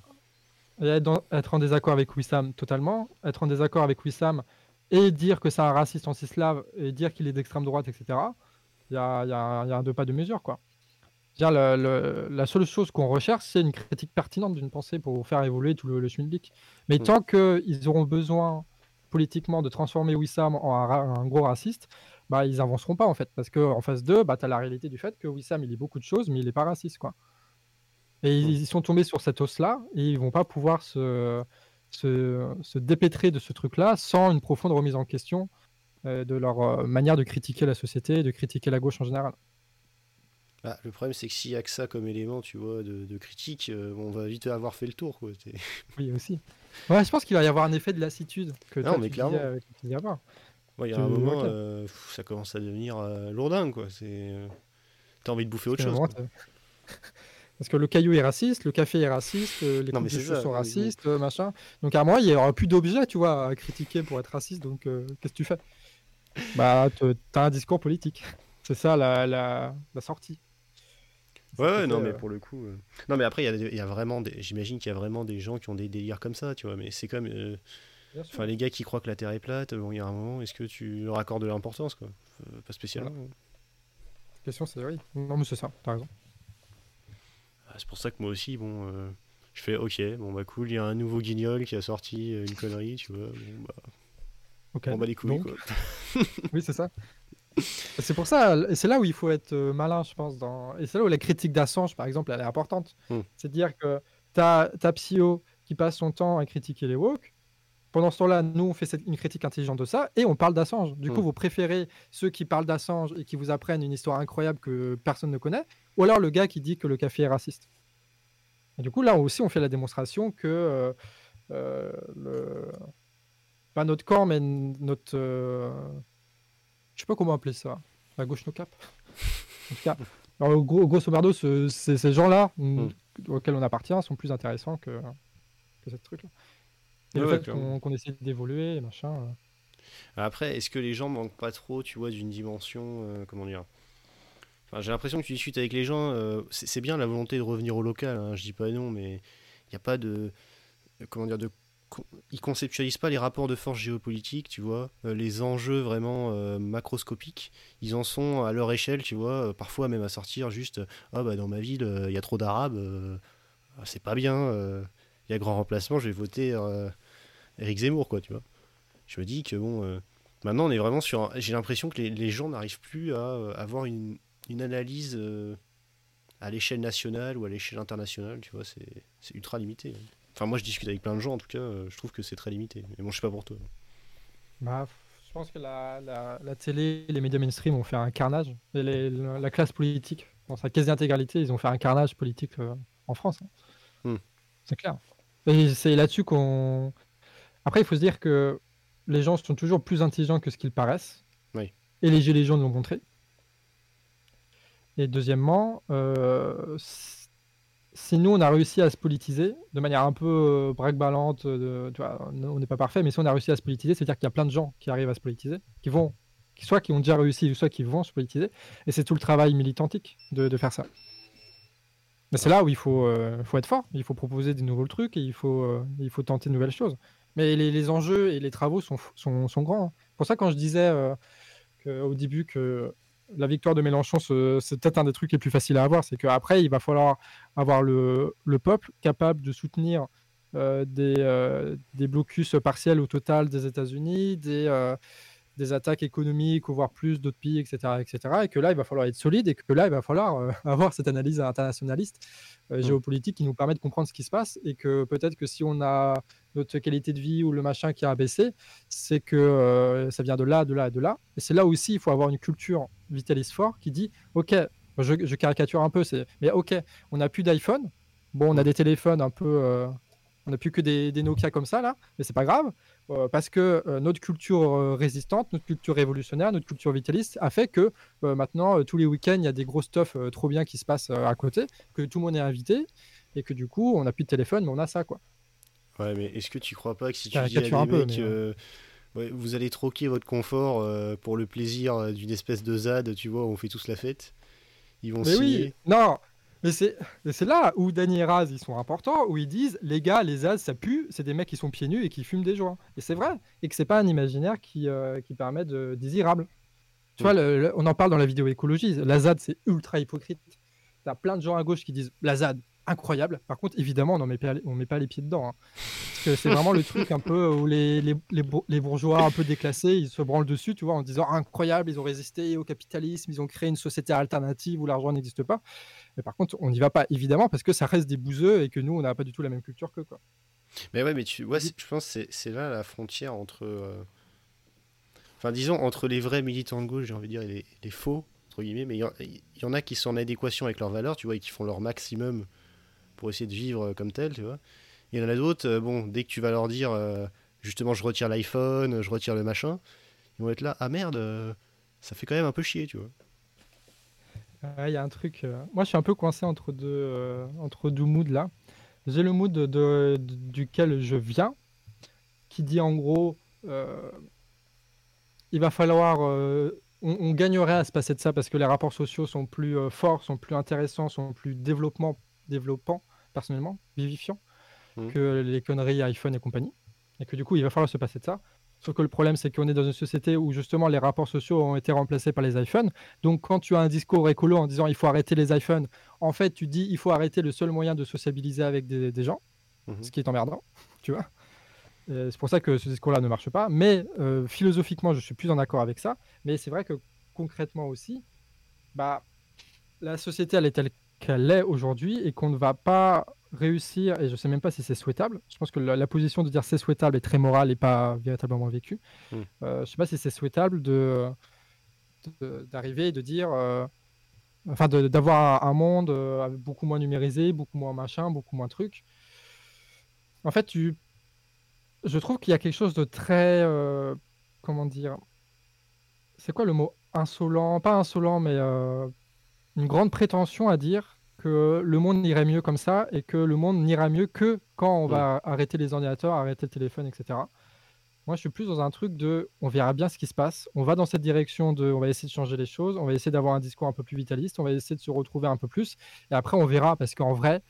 ça. Et être, dans- être en désaccord avec Wissam totalement, être en désaccord avec Wissam et dire que c'est un raciste anti-slave et dire qu'il est d'extrême droite, etc. Il y a, y a un deux pas de mesure, quoi. Le- le- la seule chose qu'on recherche, c'est une critique pertinente d'une pensée pour faire évoluer tout le, le schmilblick. Mais Mm. tant qu'ils auront besoin politiquement de transformer Wissam en un, gros raciste, bah, ils avanceront pas en fait. Parce qu'en face d'eux, bah, tu as la réalité du fait que Wissam, il dit beaucoup de choses, mais il n'est pas raciste. quoi. Et ils, Mm. ils sont tombés sur cette os-là et ils vont pas pouvoir se, se, se dépêtrer de ce truc-là sans une profonde remise en question euh, de leur euh, manière de critiquer la société et de critiquer la gauche en général. Bah, le problème, c'est que s'il y a que ça comme élément, tu vois, de, de critique, euh, on va vite avoir fait le tour, quoi. (laughs) Oui, aussi. Ouais, je pense qu'il va y avoir un effet de lassitude que Non, toi, mais tu clairement. Ouais, il y a un moment, euh, pff, ça commence à devenir euh, lourdingue, quoi. C'est... euh, T'as envie de bouffer autre Parce chose. Parce que le caillou est raciste, le café est raciste, euh, les Non, mais de ça, sont oui, oui. racistes, euh, machin. Donc à moment, il n'y aura plus d'objets, tu vois, à critiquer pour être raciste. Donc euh, qu'est-ce que tu fais? Bah, t'as un discours politique. C'est ça la, la, la sortie. Ouais, non, mais euh, pour le coup. euh, Non, mais après, il y y a vraiment. Des... J'imagine qu'il y a vraiment des gens qui ont des délires comme ça, tu vois. Mais c'est comme. euh. Enfin, les gars qui croient que la Terre est plate, bon, il y a un moment, est-ce que tu leur accordes de l'importance, quoi? Pas spécialement. La question, c'est oui. Non, mais c'est ça, t'as raison. Ah, C'est pour ça que moi aussi, bon. euh, Je fais ok, bon bah cool, il y a un nouveau guignol qui a sorti une connerie, tu vois. Bon bah, Ok. on bat les couilles, Donc, quoi. (laughs) Oui, c'est ça. (laughs) C'est pour ça, c'est là où il faut être euh, malin, je pense. Dans... Et c'est là où la critique d'Assange, par exemple, elle est importante. Hmm. C'est-à-dire que tu as, Psyo qui passe son temps à critiquer les woke. Pendant ce temps-là, nous, on fait cette- une critique intelligente de ça et on parle d'Assange. Du coup, Hmm. vous préférez ceux qui parlent d'Assange et qui vous apprennent une histoire incroyable que personne ne connaît, ou alors le gars qui dit que le café est raciste. Et du coup, là aussi, on fait la démonstration que euh, euh, le... pas notre camp, mais notre. euh, Je sais pas comment appeler ça. La gauche no cap. en tout cas, alors, gros, grosso ce- ces, ces gens-là mm, auxquels on appartient sont plus intéressants que, que ce truc-là. Et Ouais, fait qu'on essaie d'évoluer, machin. euh. Après, est-ce que les gens manquent pas trop, tu vois, d'une dimension, euh, comment dire? Enfin, j'ai l'impression que tu discutes avec les gens, euh, c'est c'est bien la volonté de revenir au local, hein, je dis pas non, mais il n'y a pas de, comment dire, de, con- ils conceptualisent pas les rapports de force géopolitiques, tu vois, euh, les enjeux vraiment euh, macroscopiques, ils en sont à leur échelle, tu vois, euh, parfois même à sortir juste, ah bah dans ma ville, il y a trop d'arabes, ah, c'est pas bien, il y a grand remplacement, je vais voter Eric Zemmour, quoi, tu vois. Je me dis que bon, maintenant on est vraiment sur. J'ai l'impression que les, gens n'arrivent plus à avoir une, analyse à l'échelle nationale ou à l'échelle internationale, tu vois, c'est ultra limité. Enfin, moi je discute avec plein de gens en tout cas, euh, je trouve que c'est très limité. Mais bon, je sais pas pour toi. Bah, je pense que la, la, la télé, les médias mainstream ont fait un carnage. Et les- la, la classe politique, dans sa quasi-intégralité, ils ont fait un carnage politique euh, en France. hein. Hmm. C'est clair. Et c'est là-dessus qu'on. Après, il faut se dire que les gens sont toujours plus intelligents que ce qu'ils paraissent. Oui. Et les Gilets jaunes l'ont montré. Et deuxièmement, euh, si nous, on a réussi à se politiser de manière un peu euh, braque-ballante, vois, on n'est pas parfait, mais si on a réussi à se politiser, c'est-à-dire qu'il y a plein de gens qui arrivent à se politiser, qui vont, soit qui ont déjà réussi, soit qui vont se politiser. Et c'est tout le travail militantique de, faire ça. Mais c'est là où il faut, euh, faut être fort, il faut proposer des nouveaux trucs et il faut, euh, il faut tenter de nouvelles choses. Mais les, enjeux et les travaux sont, grands. hein. Pour ça, quand je disais euh, au début que la victoire de Mélenchon, ce- c'est peut-être un des trucs les plus faciles à avoir, c'est qu'après, il va falloir avoir le, le peuple capable de soutenir euh, des, euh, des blocus partiels ou total des États-Unis, des, euh, des attaques économiques ou voire plus d'autres pays, etc., etc. Et que là, il va falloir être solide et que là, il va falloir euh, (laughs) avoir cette analyse internationaliste euh, mm. géopolitique qui nous permet de comprendre ce qui se passe et que peut-être que si on a notre qualité de vie ou le machin qui a baissé, c'est que euh, ça vient de là, de là, de là. Et c'est là aussi, il faut avoir une culture vitaliste fort qui dit, ok, je, caricature un peu, mais ok, on n'a plus d'iPhone. Bon, on a mm. des téléphones un peu on n'a plus que des, Nokia comme ça là, mais c'est pas grave euh, parce que euh, notre culture euh, résistante, notre culture révolutionnaire, notre culture vitaliste a fait que maintenant tous les week-ends il y a des gros stuff trop bien qui se passent à côté, que tout le monde est invité et que du coup on n'a plus de téléphone mais on a ça quoi. Ouais, mais est-ce que tu crois pas que si tu dis à des mecs, vous allez troquer votre confort pour le plaisir d'une espèce de ZAD, tu vois, où on fait tous la fête, ils vont mais Oui. Non, mais c'est là où Danny et Raz, ils sont importants, où ils disent les gars, les Az, ça pue, c'est des mecs qui sont pieds nus et qui fument des joints. Et c'est vrai, et que c'est pas un imaginaire qui, euh, qui permet de désirable. Tu vois, on en parle dans la vidéo écologie, la ZAD, c'est ultra hypocrite. T'as plein de gens à gauche qui disent la ZAD, incroyable. Par contre, évidemment, on ne met, pas, les pieds dedans. Hein. Parce que c'est vraiment le truc un peu où les, bourgeois un peu déclassés, ils se branlent dessus, tu vois, en disant incroyable, ils ont résisté au capitalisme, ils ont créé une société alternative où l'argent n'existe pas. Mais par contre, on n'y va pas, évidemment, parce que ça reste des bouseux et que nous, on n'a pas du tout la même culture que quoi. Mais ouais, mais tu vois, je pense que c'est là la frontière entre. Euh, enfin, disons, entre les vrais militants de gauche, j'ai envie de dire, et les, faux, entre guillemets, mais il y, en a qui sont en adéquation avec leurs valeurs, tu vois, et qui font leur maximum pour essayer de vivre euh, comme tel, tu vois. Il y en a d'autres, euh, bon, dès que tu vas leur dire, justement, je retire l'iPhone, je retire le machin, ils vont être là, ah merde, ça fait quand même un peu chier, tu vois. Il y a un truc. Euh, moi, je suis un peu coincé entre deux, euh, entre deux moods là. J'ai le mood de, duquel je viens, qui dit en gros, euh, il va falloir, on, gagnerait à se passer de ça parce que les rapports sociaux sont plus forts, sont plus intéressants, sont plus développement, développants personnellement, vivifiants mmh. que les conneries iPhone et compagnie, et que du coup, il va falloir se passer de ça. Sauf que le problème, c'est qu'on est dans une société où justement les rapports sociaux ont été remplacés par les iPhones. Donc quand tu as un discours écolo en disant il faut arrêter les iPhones, en fait tu dis il faut arrêter le seul moyen de sociabiliser avec des, gens, mhm. ce qui est emmerdant, (laughs) tu vois. C'est pour ça que ce discours-là ne marche pas. Mais euh, philosophiquement, je suis plus en accord avec ça. Mais c'est vrai que concrètement aussi, bah, la société elle est telle qu'elle est aujourd'hui et qu'on ne va pas réussir, et je sais même pas si c'est souhaitable, je pense que la, position de dire c'est souhaitable est très morale et pas véritablement vécue. Je hmm. Euh, je sais pas si c'est souhaitable de d'arriver et de dire, euh, enfin d'avoir un monde euh, beaucoup moins numérisé, beaucoup moins machin, beaucoup moins truc. En fait, tu, je trouve qu'il y a quelque chose de très, comment dire, c'est quoi le mot? Insolent, pas insolent, mais une grande prétention à dire que le monde irait mieux comme ça et que le monde n'ira mieux que quand on va arrêter les ordinateurs, arrêter le téléphone, etc. Moi, je suis plus dans un truc de on verra bien ce qui se passe, on va dans cette direction de on va essayer de changer les choses, on va essayer d'avoir un discours un peu plus vitaliste, on va essayer de se retrouver un peu plus et après on verra parce qu'en vrai,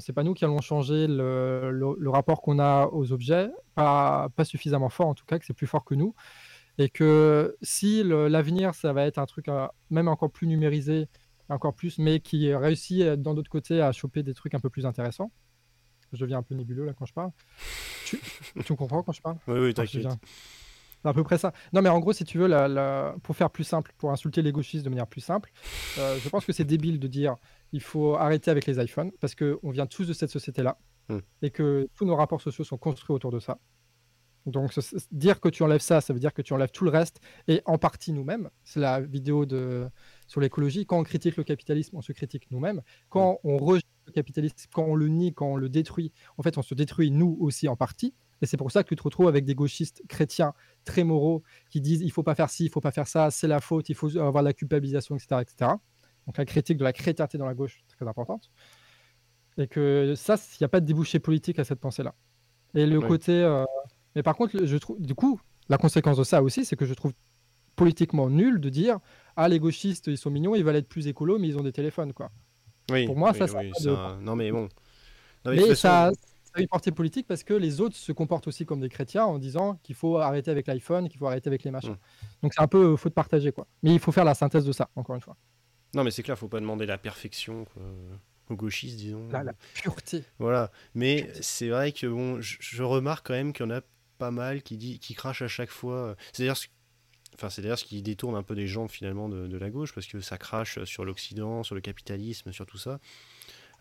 c'est pas nous qui allons changer le, le, rapport qu'on a aux objets, pas, pas suffisamment fort en tout cas, que c'est plus fort que nous et que si l'avenir ça va être un truc euh, même encore plus numérisé encore plus, mais qui réussit euh, dans d'autres côtés à choper des trucs un peu plus intéressants. Je deviens un peu nébuleux là quand je parle. Tu, tu me comprends quand je parle? (laughs) Oui, oui, t'inquiète. C'est à peu près ça. Non, mais en gros, si tu veux, la, pour faire plus simple, pour insulter les gauchistes de manière plus simple, euh, je pense que c'est débile de dire il faut arrêter avec les iPhones parce qu'on vient tous de cette société-là hmm. et que tous nos rapports sociaux sont construits autour de ça. Donc, dire que tu enlèves ça, ça veut dire que tu enlèves tout le reste et en partie nous-mêmes. C'est la vidéo de, sur l'écologie. Quand on critique le capitalisme, on se critique nous-mêmes. Quand on rejette le capitalisme, quand on le nie, quand on le détruit, en fait, on se détruit nous aussi en partie. Et c'est pour ça que tu te retrouves avec des gauchistes chrétiens très moraux qui disent il faut pas faire ci, il faut pas faire ça, c'est la faute, il faut avoir la culpabilisation, etc., etc. Donc la critique de la chrétienté dans la gauche, très importante. Et que ça, il n'y a pas de débouché politique à cette pensée-là. Et le côté. Euh, mais par contre, je trouve, du coup, la conséquence de ça aussi, c'est que je trouve politiquement nul de dire ah les gauchistes ils sont mignons, ils veulent être plus écolos mais ils ont des téléphones quoi. Oui. Pour moi ça, ça, non mais bon. mais, ça, a une portée politique parce que les autres se comportent aussi comme des chrétiens en disant qu'il faut arrêter avec l'iPhone, qu'il faut arrêter avec les machins. Mm. Donc c'est un peu faut de partager quoi. Mais il faut faire la synthèse de ça encore une fois. Non mais c'est clair, faut pas demander la perfection aux gauchistes disons. La, pureté. Voilà. Mais c'est vrai que bon, je, remarque quand même qu'il y en a pas mal qui dit qui crachent à chaque fois. C'est-à-dire Enfin, c'est d'ailleurs ce qui détourne un peu des gens finalement de, la gauche, parce que ça crache sur l'Occident, sur le capitalisme, sur tout ça.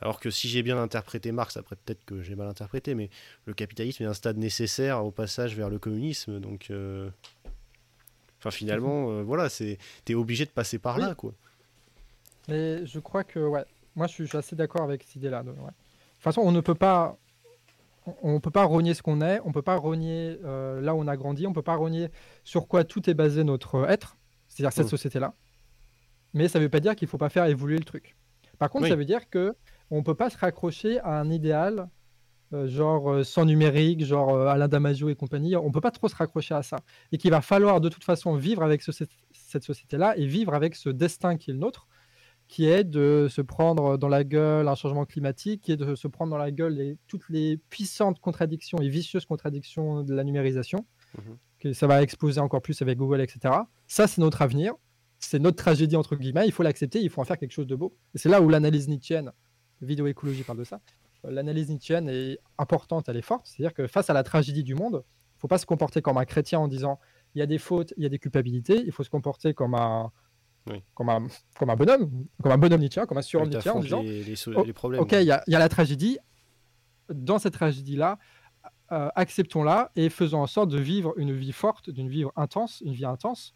Alors que si j'ai bien interprété Marx, après peut-être que j'ai mal interprété, mais le capitalisme est un stade nécessaire au passage vers le communisme. Donc, euh, enfin, finalement, euh, voilà, c'est t'es obligé de passer par là, quoi. Mais je crois que, ouais, moi je suis, assez d'accord avec cette idée-là. De, toute façon, on ne peut pas on ne peut pas renier ce qu'on est, on ne peut pas renier euh, là où on a grandi, on ne peut pas renier sur quoi tout est basé notre être, c'est-à-dire cette mmh. société-là. Mais ça ne veut pas dire qu'il ne faut pas faire évoluer le truc. Par contre, ça veut dire que on ne peut pas se raccrocher à un idéal, euh, genre euh, sans numérique, genre Alain Damasio et compagnie. On ne peut pas trop se raccrocher à ça. Et qu'il va falloir de toute façon vivre avec cette société-là et vivre avec ce destin qui est le nôtre qui est de se prendre dans la gueule un changement climatique, qui est de se prendre dans la gueule toutes les puissantes contradictions et vicieuses contradictions de la numérisation, mhm. que ça va exploser encore plus avec Google, etc. Ça, c'est notre avenir, c'est notre tragédie, entre guillemets, il faut l'accepter, il faut en faire quelque chose de beau. Et c'est là où l'analyse nietzschienne, vidéo écologie parle de ça, l'analyse nietzschienne est importante, elle est forte, c'est-à-dire que face à la tragédie du monde, il ne faut pas se comporter comme un chrétien en disant il y a des fautes, il y a des culpabilités, il faut se comporter comme un comme, un, comme un bonhomme, comme un bonhomme Nietzsche, comme un surhomme Nietzsche, en disant les, oh, problèmes. Ok, il y, a la tragédie. Dans cette tragédie-là, euh, acceptons-la et faisons en sorte de vivre une vie forte, d'une vie intense, une vie intense.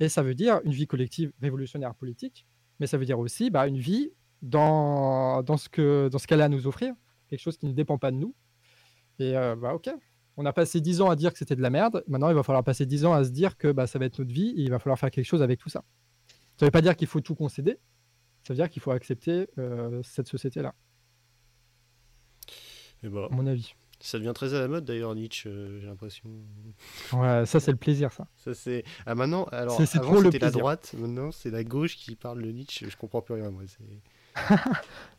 Et ça veut dire une vie collective révolutionnaire politique, mais ça veut dire aussi bah, une vie dans, dans ce qu'elle a à nous offrir, quelque chose qui ne dépend pas de nous. Et euh, bah ok, on a passé dix ans à dire que c'était de la merde. Maintenant, il va falloir passer dix ans à se dire que bah, ça va être notre vie et il va falloir faire quelque chose avec tout ça. Ça ne veut pas dire qu'il faut tout concéder, ça veut dire qu'il faut accepter euh, cette société-là. Et bah, à mon avis. Ça devient très à la mode d'ailleurs Nietzsche, euh, j'ai l'impression. Ouais, ça c'est le plaisir ça. Ça c'est ah maintenant alors c'est, avant c'était la droite, maintenant c'est la gauche qui parle de Nietzsche, je comprends plus rien moi. (laughs)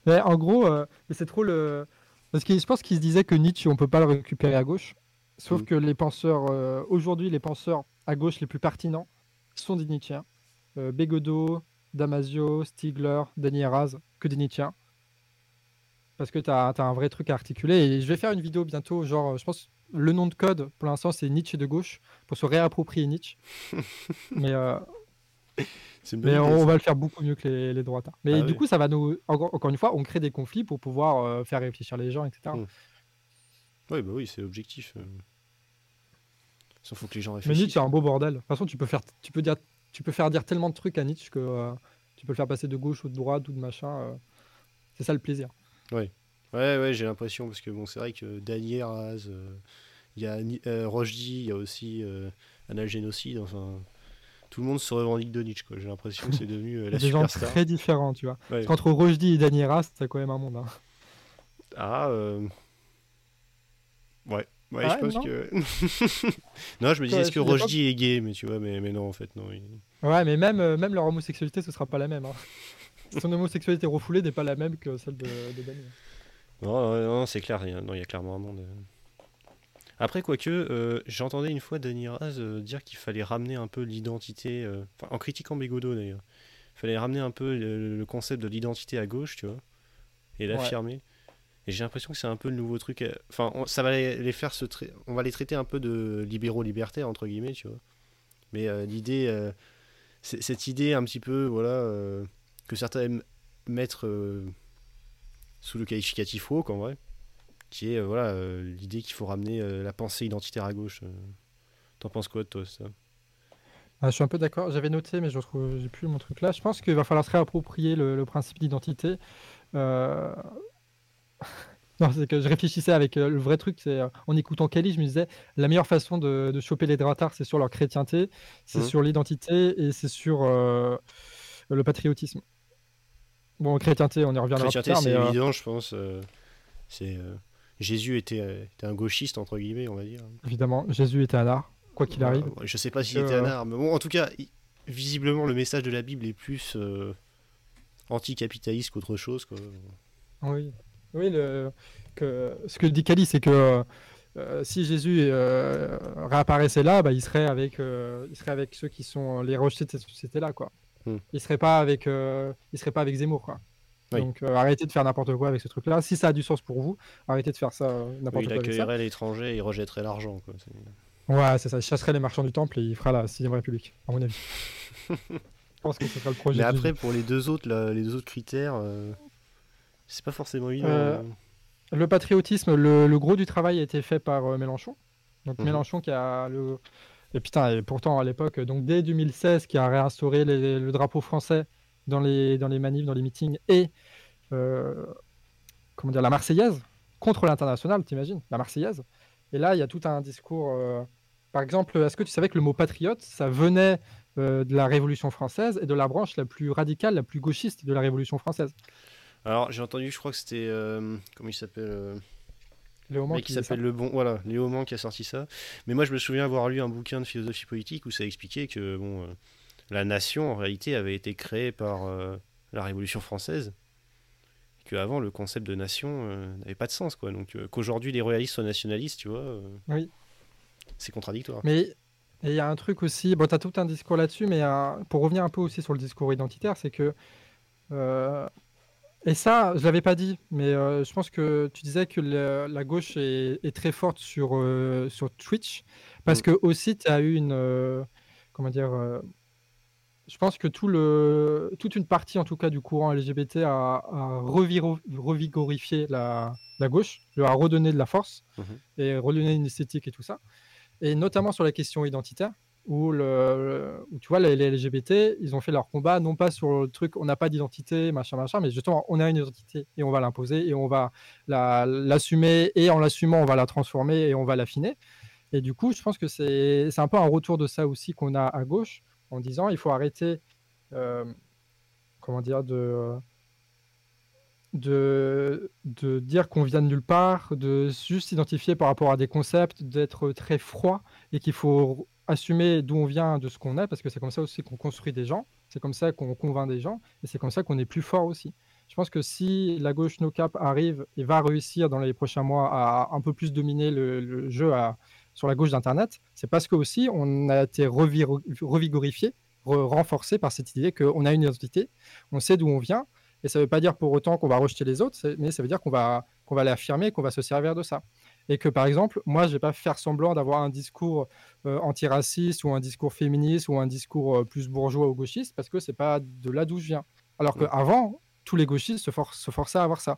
mais en gros, euh, c'est trop le parce que je pense qu'il se disait que Nietzsche on peut pas le récupérer à gauche, sauf mm. que les penseurs aujourd'hui les penseurs à gauche les plus pertinents sont des Nietzscheens Bégodeau, Damasio, Stigler, Denis Raz, que des Nietzscheens. Parce que tu as, un vrai truc à articuler. Et je vais faire une vidéo bientôt, genre, je pense, le nom de code, pour l'instant, c'est Nietzsche de gauche, pour se réapproprier Nietzsche. (laughs) mais euh, mais on, va le faire beaucoup mieux que les, les droitards. Mais ah du coup, ça va nous. Encore, une fois, on crée des conflits pour pouvoir euh, faire réfléchir les gens, etc. Hmm. Oui, bah oui, c'est l'objectif. Sauf faut que les gens réfléchissent. Mais Nietzsche, c'est un beau bordel. De toute façon, tu peux, faire, tu peux dire tu peux faire dire tellement de trucs à Nietzsche que euh, tu peux le faire passer de gauche ou de droite ou de machin. Euh. c'est ça le plaisir. Oui, ouais, ouais, j'ai l'impression parce que bon, c'est vrai que Daniel Raz, euh, il y a euh, il y a aussi Analgénocide, enfin. Tout le monde se revendique de Nietzsche, J'ai l'impression que c'est devenu la Des gens très différents, tu vois. Entre Rojdi et Daniel Raz, c'est quand même un monde. Hein. Ah, ouais. Ouais, je pense que. (laughs) non, je me disais, est-ce que Rojdi est gay? Mais tu vois, mais, mais non, en fait, non. Ouais, mais même, euh, même leur homosexualité, ce sera pas la même. Hein. (laughs) Son homosexualité refoulée n'est pas la même que celle de, de Non, non, c'est clair, il y, a, non, il y a clairement un monde. Euh. Après, quoique, euh, j'entendais une fois Denis Raz dire qu'il fallait ramener un peu l'identité, en critiquant Bégodeau d'ailleurs, il fallait ramener un peu le, concept de l'identité à gauche, tu vois, et l'affirmer. J'ai l'impression que c'est un peu le nouveau truc. Euh, enfin, ça va les, faire se on va les traiter un peu de libéraux libertaires entre guillemets, tu vois. Mais euh, l'idée, euh, cette idée un petit peu, voilà, que certains aiment mettre sous le qualificatif woke en vrai, qui est voilà l'idée qu'il faut ramener la pensée identitaire à gauche. T'en penses quoi de toi ça? Ah, je suis un peu d'accord. J'avais noté, mais je retrouve, j'ai plus mon truc là. Je pense qu'il va falloir se réapproprier le, principe d'identité. Non, c'est que je réfléchissais avec euh, le vrai truc, c'est euh, en écoutant Kelly, je me disais la meilleure façon de, de choper les dratards, c'est sur leur chrétienté, c'est mmh. sur l'identité et c'est sur euh, le patriotisme. Bon, chrétienté, on y reviendra plus tard. c'est évident, je pense. c'est Jésus était, était, un gauchiste entre guillemets, on va dire. Évidemment, Jésus était un art, quoi qu'il arrive. Je sais pas s'il était un art, mais bon, en tout cas, visiblement, le message de la Bible est plus anticapitaliste qu'autre chose. Quoi. Oui. Oui, le, que, ce que dit Cali, c'est que euh, si Jésus euh, réapparaissait là, bah, il, serait avec, euh, il serait avec ceux qui sont les rejetés de cette société-là. Quoi. Hmm. Il ne serait, pas avec, il serait pas avec Zemmour. Quoi. Donc arrêtez de faire n'importe quoi avec ce truc-là. Si ça a du sens pour vous, arrêtez de faire ça n'importe quoi. Il accueillerait l'étranger et il rejetterait l'argent. Ouais, c'est ça. Il chasserait les marchands du temple et il fera la 6ème République, à mon avis. (laughs) Je pense que ce sera le projet. Mais après, pour les deux autres, là, les deux autres critères, euh, c'est pas forcément évident. Euh, hein. Le patriotisme, le, le gros du travail a été fait par euh, Mélenchon. Donc Mhm. Mélenchon qui a le. Et putain, et pourtant à l'époque, donc dès 2016, qui a réinstauré les- le drapeau français dans les, dans les manifs, dans les meetings et euh, comment dire, la Marseillaise contre l'international, t'imagines, la Marseillaise. Et là, il y a tout un discours. euh, Par exemple, est-ce que tu savais que le mot patriote, ça venait euh, de la Révolution française et de la branche la plus radicale, la plus gauchiste de la Révolution française? Alors, j'ai entendu, je crois que c'était. euh, comment il s'appelle euh, Léo Mans qui s'appelle Le Bon. Voilà, Léo Mans qui a sorti ça. Mais moi, je me souviens avoir lu un bouquin de philosophie politique où ça expliquait que bon, euh, la nation, en réalité, avait été créée par euh, la Révolution française. Qu'avant, le concept de nation euh, n'avait pas de sens, quoi. Donc, qu'aujourd'hui, les royalistes soient nationalistes, tu vois, Oui. c'est contradictoire. Mais et il y a un truc aussi, bon, tu as tout un discours là-dessus, mais pour revenir un peu aussi sur le discours identitaire, c'est que. euh, et ça, je l'avais pas dit, mais euh, je pense que tu disais que le- la gauche est, est très forte sur, euh, sur Twitch, parce Mm. que aussi tu as eu une. euh, comment dire Je pense que tout le, toute une partie, en tout cas, du courant LGBT a, a reviro- revigorifié la, la gauche, lui a redonné de la force Mhm. et redonné une esthétique et tout ça et notamment sur la question identitaire, où, le, tu vois, les, LGBT, ils ont fait leur combat, non pas sur le truc, on n'a pas d'identité, machin, machin, mais justement, on a une identité et on va l'imposer et on va la- l'assumer, et en l'assumant, on va la transformer et on va l'affiner. Et du coup, je pense que c'est un peu un retour de ça aussi qu'on a à gauche, en disant, il faut arrêter, euh, comment dire, de de, de dire qu'on vient de nulle part, de juste s'identifier par rapport à des concepts, d'être très froid et qu'il faut assumer d'où on vient, de ce qu'on est, parce que c'est comme ça aussi qu'on construit des gens, c'est comme ça qu'on convainc des gens et c'est comme ça qu'on est plus fort aussi. Je pense que si la gauche no cap arrive et va réussir dans les prochains mois à un peu plus dominer le, jeu sur la gauche d'Internet, c'est parce que aussi on a été revigorifié, re- renforcé par cette idée qu'on a une identité, on sait d'où on vient et ça ne veut pas dire pour autant qu'on va rejeter les autres, mais ça veut dire qu'on va, qu'on va l'affirmer, qu'on va se servir de ça. Et que par exemple, moi, je ne vais pas faire semblant d'avoir un discours euh, antiraciste ou un discours féministe ou un discours euh, plus bourgeois ou gauchiste, parce que c'est pas de là d'où je viens. Alors qu'avant, tous les gauchistes se, for- se forçaient à avoir ça.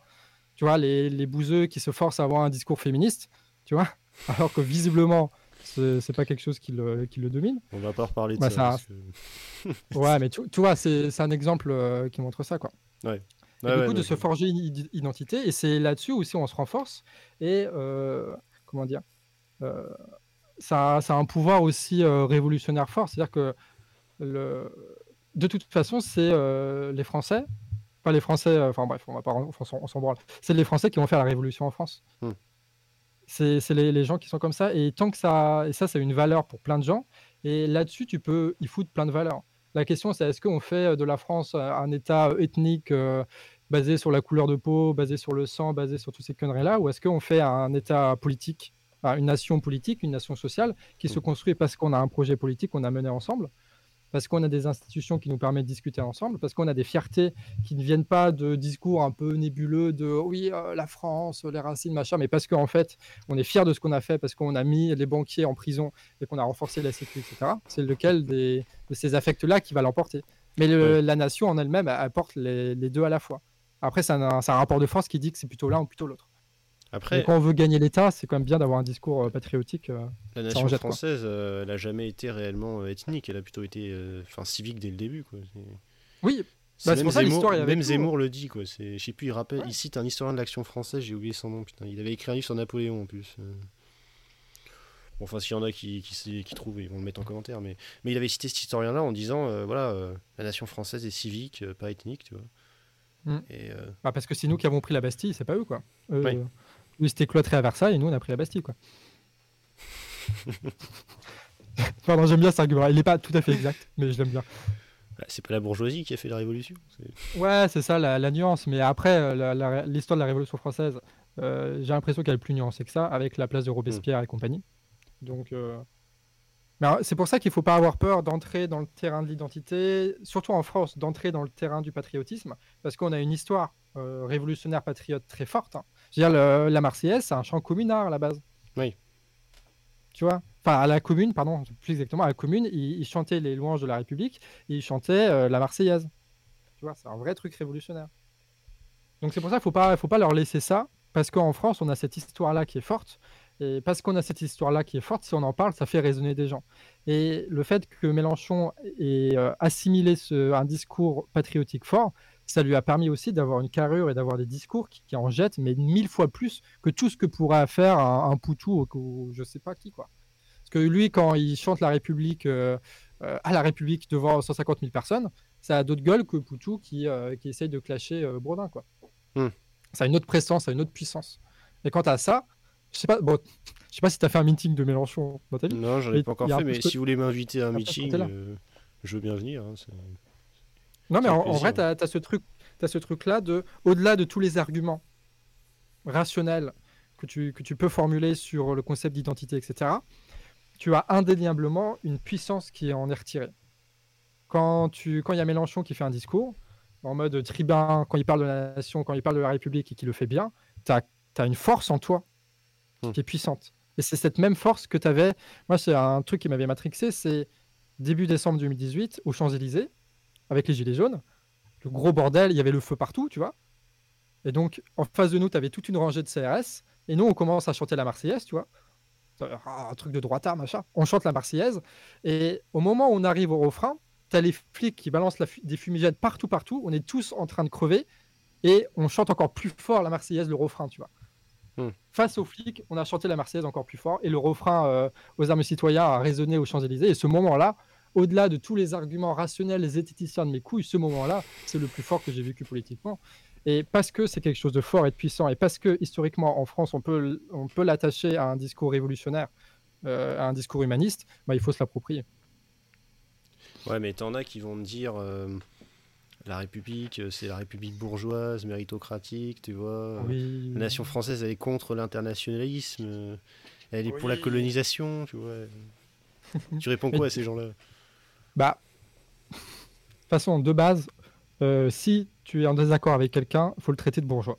Tu vois, les, les bouseux qui se forcent à avoir un discours féministe, tu vois, (laughs) alors que visiblement, c'est pas quelque chose qui le, qui le domine. On va pas reparler de Bah, ça. ça- parce que- (laughs) Ouais, mais tu, tu vois, c'est un exemple euh, qui montre ça, quoi. Et Ouais, du ouais, coup, de se ouais. forger une id- identité, et c'est là-dessus aussi on se renforce. Et euh, comment dire euh, ça, ça a un pouvoir aussi euh, révolutionnaire fort. C'est-à-dire que le, de toute façon, c'est euh, les Français, pas les Français, euh, enfin bref, on va pas, on s'en on s'en branle. C'est les Français qui vont faire la révolution en France. Hmm. C'est c'est les, les gens qui sont comme ça. Et tant que ça, et ça, c'est une valeur pour plein de gens. Et là-dessus, tu peux y foutre plein de valeurs. La question, c'est est-ce qu'on fait de la France un État ethnique basé sur la couleur de peau, basé sur le sang, basé sur toutes ces conneries-là, ou est-ce qu'on fait un État politique, une nation politique, une nation sociale, qui se Mm. construit parce qu'on a un projet politique qu'on a mené ensemble, parce qu'on a des institutions qui nous permettent de discuter ensemble, parce qu'on a des fiertés qui ne viennent pas de discours un peu nébuleux de oui, euh, la France, les racines, machin, mais parce qu'en fait, on est fier de ce qu'on a fait, parce qu'on a mis les banquiers en prison et qu'on a renforcé la sécurité, etc. C'est lequel des, de ces affects-là qui va l'emporter. Mais le- Ouais. la nation en elle-même elle apporte les, les deux à la fois. Après, c'est un, c'est un rapport de force qui dit que c'est plutôt l'un ou plutôt l'autre. Quand on veut gagner l'État, c'est quand même bien d'avoir un discours euh, patriotique. euh. la nation française, euh, elle a jamais été réellement ethnique. Elle a plutôt été, euh, civique dès le début, quoi. Oui, C'est Bah, même pour ça, Zemmour, l'histoire est même. Zemmour le dit, quoi. Je sais plus, il rappelle, Ouais. il cite un historien de l'action française, j'ai oublié son nom, putain. Il avait écrit un livre sur Napoléon en plus. Bon, enfin, s'il y en a qui, qui, sait- qui trouvent, ils vont le mettre en commentaire. Mais, mais il avait cité cet historien-là en disant, euh, voilà, euh, la nation française est civique, euh, pas ethnique, tu vois. Mm. Et bah, parce que c'est nous qui avons pris la Bastille, c'est pas eux, quoi. Oui. Eux, ils étaient cloîtrés à Versailles et nous, on a pris la Bastille, quoi. (laughs) Pardon, j'aime bien cet argument. Il n'est pas tout à fait exact, mais je l'aime bien. bah, c'est pas la bourgeoisie qui a fait la révolution. Ouais, c'est ça la, la nuance. Mais après, euh, l'histoire de la Révolution française, euh, j'ai l'impression qu'elle est plus nuancée que ça, avec la place de Robespierre et compagnie. Donc, euh, c'est pour ça qu'il ne faut pas avoir peur d'entrer dans le terrain de l'identité, surtout en France, d'entrer dans le terrain du patriotisme, parce qu'on a une histoire euh, révolutionnaire patriote très forte. hein. Je veux dire, le- la Marseillaise, c'est un chant communard à la base. Oui. Tu vois? Enfin, à la commune, pardon, plus exactement, à la commune, ils, chantaient les louanges de la République, ils chantaient euh, la Marseillaise. Tu vois, c'est un vrai truc révolutionnaire. Donc c'est pour ça qu'il ne faut pas, faut pas leur laisser ça, parce qu'en France, on a cette histoire-là qui est forte. Et parce qu'on a cette histoire-là qui est forte, si on en parle, ça fait résonner des gens. Et le fait que Mélenchon ait euh, assimilé ce, un discours patriotique fort, ça lui a permis aussi d'avoir une carrure et d'avoir des discours qui, en jettent, mais mille fois plus que tout ce que pourrait faire un, Poutou ou, je sais pas qui. quoi. Parce que lui, quand il chante la République euh, euh, à la République devant 150 000 personnes, ça a d'autres gueules que Poutou qui, qui essaye de clasher Brodin. Quoi. Hmm. Ça a une autre présence, ça a une autre puissance. Et quant à ça, je sais pas, bon, je sais pas si tu as fait un meeting de Mélenchon dans ta vie. Non, j'en ai pas encore fait, mais si vous voulez m'inviter à un meeting, euh, je veux bien venir. Hein, non, mais en, vrai, tu as, ce truc, as ce truc-là de, au-delà de tous les arguments rationnels que tu, que tu peux formuler sur le concept d'identité, etc., tu as indéniablement une puissance qui en est retirée. Quand il quand y a Mélenchon qui fait un discours, en mode tribun, quand il parle de la nation, quand il parle de la République et qu'il le fait bien, tu as, as, une force en toi Hmm. qui est puissante. Et c'est cette même force que tu avais. Moi, c'est un truc qui m'avait matrixé, c'est début décembre 2018, aux Champs-Élysées, avec les Gilets jaunes. Le gros bordel, il y avait le feu partout, tu vois. Et donc, en face de nous, tu avais toute une rangée de CRS. Et nous, on commence à chanter la Marseillaise, tu vois. Ah, un truc de droitard, machin. On chante la Marseillaise. Et au moment où on arrive au refrain, tu as les flics qui balancent des fumigènes partout, partout. On est tous en train de crever. Et on chante encore plus fort la Marseillaise, le refrain, tu vois. Hmm. Face aux flics, on a chanté la Marseillaise encore plus fort et le refrain euh, aux armes citoyens a résonné aux Champs-Élysées. Et ce moment-là, au-delà de tous les arguments rationnels, les esthéticiens de mes couilles, ce moment-là, c'est le plus fort que j'ai vécu politiquement. Et parce que c'est quelque chose de fort et de puissant, et parce que historiquement en France, on peut, on peut l'attacher à un discours révolutionnaire, euh, à un discours humaniste, bah, il faut se l'approprier. Ouais, mais t'en as qui vont me dire. Euh, la République, euh, c'est la République bourgeoise, méritocratique, tu vois. La nation française, elle est contre l'internationalisme, elle est pour la colonisation, tu vois. (laughs) tu réponds quoi à ces gens-là? Bah, de toute façon, de base, euh, si tu es en désaccord avec quelqu'un, il faut le traiter de bourgeois.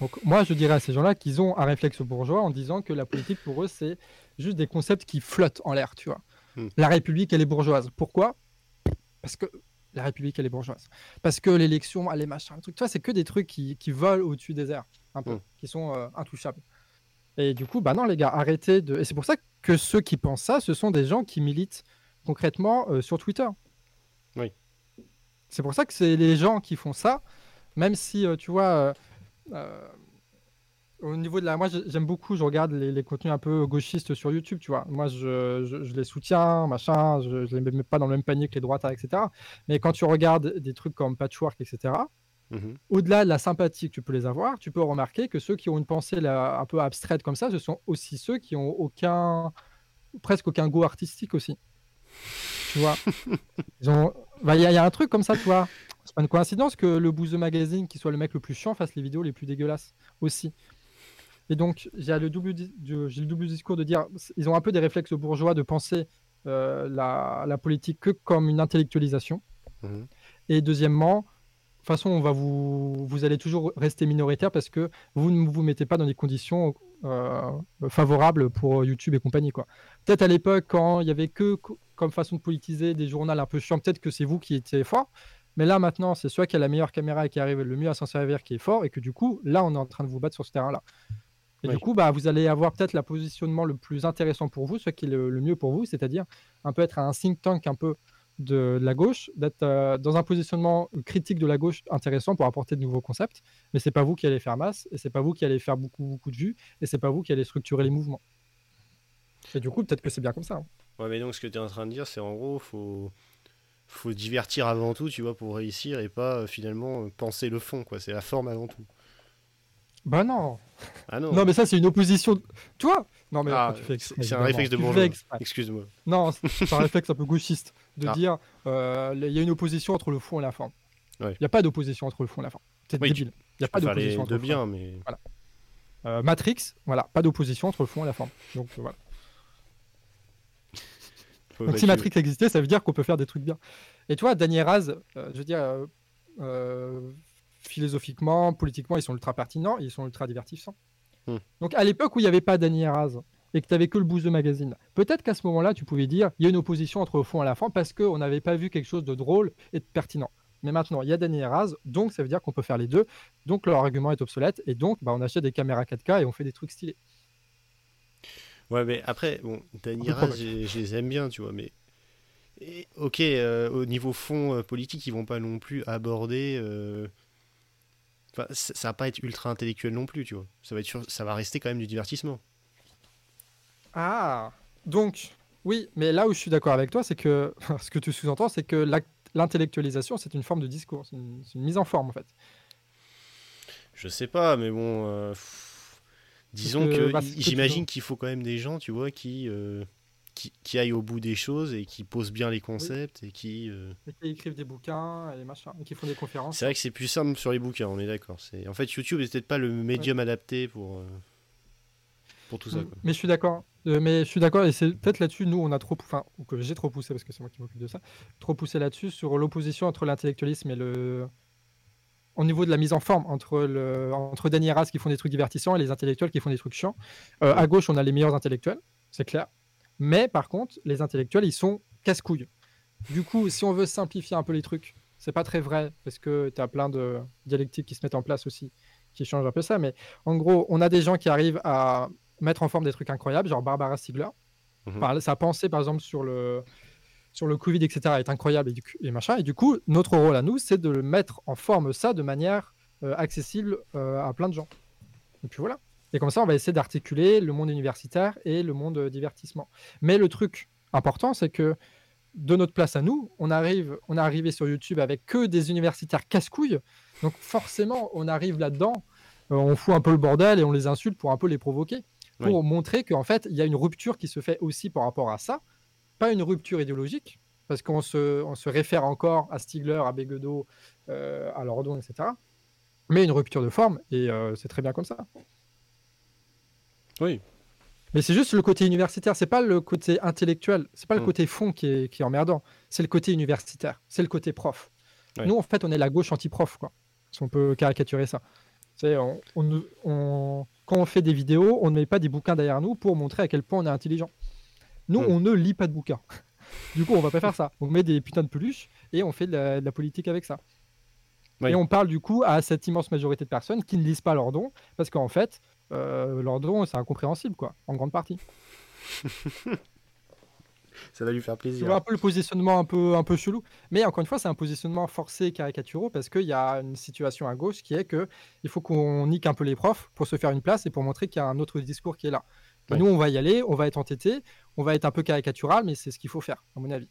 Donc moi, je dirais à ces gens-là qu'ils ont un réflexe bourgeois en disant que la politique, pour eux, c'est juste des concepts qui flottent en l'air, tu vois. Hmm. La République, elle est bourgeoise. Pourquoi? Parce que la République, elle est bourgeoise. Parce que l'élection, elle est machin, le truc. Tu vois, c'est que des trucs qui, volent au-dessus des airs, un peu, mm. qui sont euh, intouchables. Et du coup, bah non, les gars, arrêtez de. Et c'est pour ça que ceux qui pensent ça, ce sont des gens qui militent concrètement euh, sur Twitter. Oui. C'est pour ça que c'est les gens qui font ça, même si, euh, tu vois, au niveau de la. Moi, j'aime beaucoup, je regarde les, contenus un peu gauchistes sur YouTube, tu vois. Moi, je, les soutiens, machin, je, je les mets pas dans le même panier que les droites, etc. Mais quand tu regardes des trucs comme Patchwork, etc., mhm. au-delà de la sympathie que tu peux les avoir, tu peux remarquer que ceux qui ont une pensée un peu abstraite comme ça, ce sont aussi ceux qui ont aucun. presque aucun goût artistique aussi. Tu vois bah, Il y, a un truc comme ça, tu vois. C'est pas une coïncidence que le Bouzeux Magazine, qui soit le mec le plus chiant, fasse les vidéos les plus dégueulasses aussi. Et donc, j'ai le, double le double discours de dire ils ont un peu des réflexes bourgeois de penser euh, la, politique que comme une intellectualisation. Mhm. Et deuxièmement, de toute façon, on va vous, vous allez toujours rester minoritaire parce que vous ne vous mettez pas dans des conditions euh, favorables pour YouTube et compagnie. Peut-être à l'époque, quand il n'y avait que comme façon de politiser des journaux un peu chiants, peut-être que c'est vous qui étiez fort. Mais là, maintenant, c'est soit qui a la meilleure caméra et qui arrive le mieux à s'en servir qui est fort, et que du coup, là, on est en train de vous battre sur ce terrain-là. Et du coup, bah, vous allez avoir peut-être le positionnement le plus intéressant pour vous, ce qui est le, mieux pour vous, c'est-à-dire un peu être un think tank un peu de, la gauche, d'être euh, dans un positionnement critique de la gauche intéressant pour apporter de nouveaux concepts. Mais c'est pas vous qui allez faire masse, et c'est pas vous qui allez faire beaucoup, beaucoup de vues, et c'est pas vous qui allez structurer les mouvements. Et du coup, peut-être que c'est bien comme ça. Hein. Ouais, mais donc ce que tu es en train de dire, c'est en gros, faut faut divertir avant tout, tu vois, pour réussir et pas euh, finalement penser le fond, quoi. C'est la forme avant tout. Bah non. Ah non. Non, mais ça, c'est une opposition. Toi Non, mais ah, c'est un réflexe de bourgeois. Excuse-moi. Non, c'est un réflexe un peu gauchiste de ah. dire euh, il y a une opposition entre le fond et la forme. Il n'y a pas d'opposition entre le fond et la forme. C'est débile. Il n'y a pas d'opposition entre de bien, mais. Voilà. Euh, Matrix, voilà, pas d'opposition entre le fond et la forme. Donc voilà. Donc si Matrix existait, ça veut dire qu'on peut faire des trucs bien. Et toi, Daniel Raz, euh, je veux dire, philosophiquement, politiquement, ils sont ultra pertinents, ils sont ultra divertissants. Hmm. Donc à l'époque où il n'y avait pas Dany Raz, et que tu avais que le boost de magazine. Peut-être qu'à ce moment-là, tu pouvais dire il y a une opposition entre le fond et la fin parce qu'on n'avait pas vu quelque chose de drôle et de pertinent. Mais maintenant, il y a Dany Raz, donc ça veut dire qu'on peut faire les deux. Donc leur argument est obsolète et donc bah, on achète des caméras 4K et on fait des trucs stylés. Ouais, mais après, bon, Dany Raz, je les aime bien, tu vois, mais ok, euh, au niveau fond euh, politique, ils vont pas non plus aborder. Euh, enfin, ça va pas être ultra intellectuel non plus, tu vois. Ça va, être ça va rester quand même du divertissement. Ah, donc, oui, mais là où je suis d'accord avec toi, c'est que ce que tu sous-entends, c'est que l'intellectualisation, c'est une forme de discours, c'est une, mise en forme en fait. Je sais pas, mais bon, disons que, bah, j'imagine qu'il faut quand même des gens, tu vois, qui qui, aillent au bout des choses et qui posent bien les concepts et qui. Euh, et qui écrivent des bouquins et machin, et qui font des conférences. C'est vrai que c'est plus simple sur les bouquins, on est d'accord. C'est en fait YouTube n'est peut-être pas le médium adapté pour euh, pour tout ça. Mais je suis d'accord. Euh, mais je suis d'accord et c'est peut-être là-dessus nous on a trop, enfin que j'ai trop poussé parce que c'est moi qui m'occupe de ça, trop poussé là-dessus sur l'opposition entre l'intellectualisme et le au niveau de la mise en forme entre, le, entre qui font des trucs divertissants et les intellectuels qui font des trucs chiants. à gauche, on a les meilleurs intellectuels, c'est clair. Mais par contre, les intellectuels, ils sont casse-couilles. Du coup, si on veut simplifier un peu les trucs, c'est pas très vrai parce que tu as plein de dialectiques qui se mettent en place aussi qui changent un peu ça. Mais en gros, on a des gens qui arrivent à mettre en forme des trucs incroyables, genre Barbara Stiegler. Mhm. sa pensée, par exemple, sur le, sur le Covid, etc., est incroyable et, et machin. Et du coup, notre rôle à nous, c'est de le mettre en forme ça de manière euh, accessible euh, à plein de gens. Et puis voilà. Et comme ça, on va essayer d'articuler le monde universitaire et le monde euh, divertissement. Mais le truc important, c'est que de notre place à nous, on arrive, on est arrivé sur YouTube avec que des universitaires casse-couilles. Donc forcément, on arrive là-dedans, euh, on fout un peu le bordel et on les insulte pour un peu les provoquer, pour montrer qu'en fait, il y a une rupture qui se fait aussi par rapport à ça. Pas une rupture idéologique, parce qu'on se, on se réfère encore à Stigler, à Béguedo, euh, à Lordon, etc. Mais une rupture de forme, et c'est très bien comme ça. Oui. Mais c'est juste le côté universitaire, c'est pas le côté intellectuel, c'est pas le mm. côté fond qui est, qui est emmerdant, c'est le côté universitaire, c'est le côté prof. Nous, en fait, on est la gauche anti-prof, quoi, si on peut caricaturer ça. On, on, quand on fait des vidéos, on ne met pas des bouquins derrière nous pour montrer à quel point on est intelligent. Nous, mm. on ne lit pas de bouquins. (laughs) du coup, on va pas faire ça. On met des putains de peluches et on fait de la, politique avec ça. Et on parle du coup à cette immense majorité de personnes qui ne lisent pas leurs dons, parce qu'en fait, euh, leur don, c'est incompréhensible, quoi, en grande partie. (laughs) ça va lui faire plaisir. Tu un peu le positionnement un peu, un peu chelou. Mais encore une fois, c'est un positionnement forcé caricaturaux parce qu'il y a une situation à gauche qui est que il faut qu'on nique un peu les profs pour se faire une place et pour montrer qu'il y a un autre discours qui est là. Nous, on va y aller, on va être entêté, on va être un peu caricatural, mais c'est ce qu'il faut faire, à mon avis.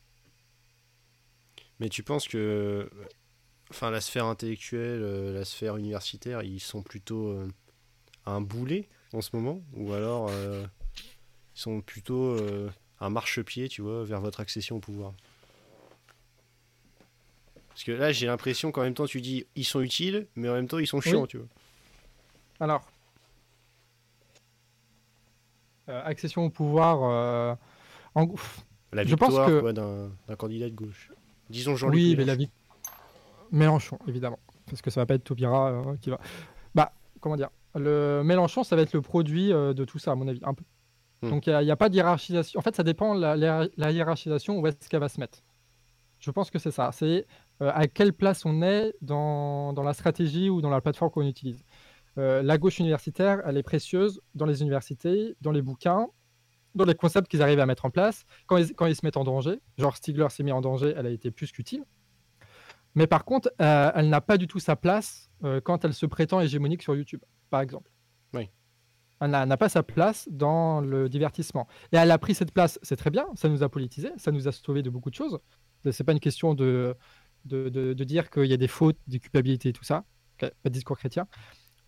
Mais tu penses que enfin, la sphère intellectuelle, euh, la sphère universitaire, ils sont plutôt euh, un boulet en ce moment? Ou alors euh, ils sont plutôt euh, un marchepied, tu vois, vers votre accession au pouvoir? Parce que là, j'ai l'impression qu'en même temps, tu dis ils sont utiles, mais en même temps, ils sont chiants, tu vois. Alors, accession au pouvoir, en... La victoire je pense que... d'un candidat de gauche. Disons Jean-Luc Oui, mais la vie. Mélenchon, évidemment. Parce que ça va pas être Taubira qui va. Bah, comment dire? Le Mélenchon, ça va être le produit euh, de tout ça, à mon avis, un peu. Hmm. Donc il n'y a, pas de hiérarchisation. En fait, ça dépend la, la, hiérarchisation où est-ce qu'elle va se mettre. Je pense que c'est ça. C'est euh, à quelle place on est dans, dans, la stratégie ou dans la plateforme qu'on utilise. Euh, la gauche universitaire, elle est précieuse dans les universités, dans les bouquins, dans les concepts qu'ils arrivent à mettre en place, quand ils, quand ils se mettent en danger. Genre Stigler s'est mis en danger, elle a été plus qu'utile. Mais par contre, elle n'a pas du tout sa place quand elle se prétend hégémonique sur YouTube par exemple. Oui. Elle n'a pas sa place dans le divertissement. Et elle a pris cette place, c'est très bien, ça nous a politisé, ça nous a sauvé de beaucoup de choses. C'est pas une question de, de, de, dire qu'il y a des fautes, des culpabilités et tout ça, pas de discours chrétien.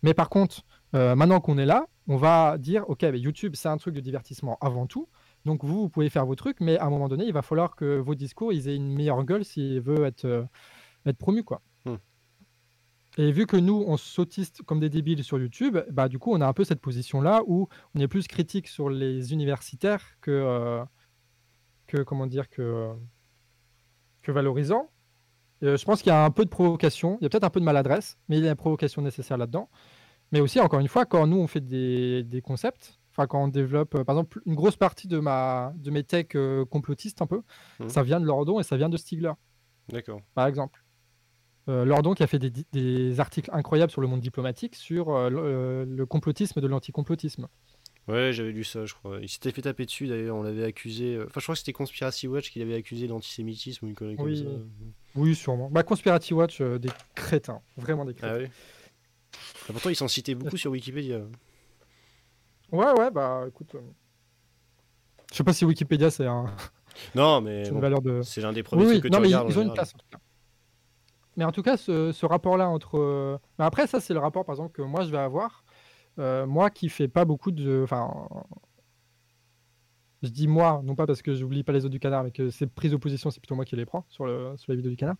Mais par contre, euh, maintenant qu'on est là, on va dire, ok, YouTube, c'est un truc de divertissement avant tout. Donc vous, vous pouvez faire vos trucs, mais à un moment donné, il va falloir que vos discours ils aient une meilleure gueule s'ils veulent être, euh, être promus. Quoi. Et vu que nous, on sautiste comme des débiles sur YouTube, bah, du coup, on a un peu cette position-là où on est plus critique sur les universitaires que, euh, que comment dire, que, que valorisant. Euh, je pense qu'il y a un peu de provocation, il y a peut-être un peu de maladresse, mais il y a une provocation nécessaire là-dedans. Mais aussi, encore une fois, quand nous, on fait des, des concepts, Enfin, quand on développe, euh, par exemple, une grosse partie de ma de mes techs euh, complotistes un peu, Mhm. ça vient de Lordon et ça vient de Stigler, D'accord. par exemple. Euh, Lordon qui a fait des, articles incroyables sur le monde diplomatique sur euh, le, euh, le complotisme de l'anticomplotisme. Ouais, j'avais lu ça, je crois. Il s'était fait taper dessus d'ailleurs, on l'avait accusé. Enfin, je crois que c'était Conspiracy Watch qui l'avait accusé d'antisémitisme ou une connerie Oui. comme ça. Oui, sûrement. Bah, Conspiracy Watch, euh, des crétins, vraiment des Ah crétins. Ah, Pourtant, ils s'en citaient beaucoup sur Wikipédia. Ouais, ouais, bah écoute. euh, Je sais pas si Wikipédia c'est un, Non, mais bon, de. c'est l'un des premiers Oui, oui, trucs que non, tu mais ils, regardes. en ils ont une place en tout cas. Mais en tout cas, ce, ce rapport-là entre. euh, Mais après, ça, c'est le rapport, par exemple, que moi je vais avoir. Euh, moi qui fais pas beaucoup de. Enfin. Je dis moi, non pas parce que j'oublie pas les autres du canard, mais que ces prises de position, c'est plutôt moi qui les prends sur, le, sur la vidéo du canard.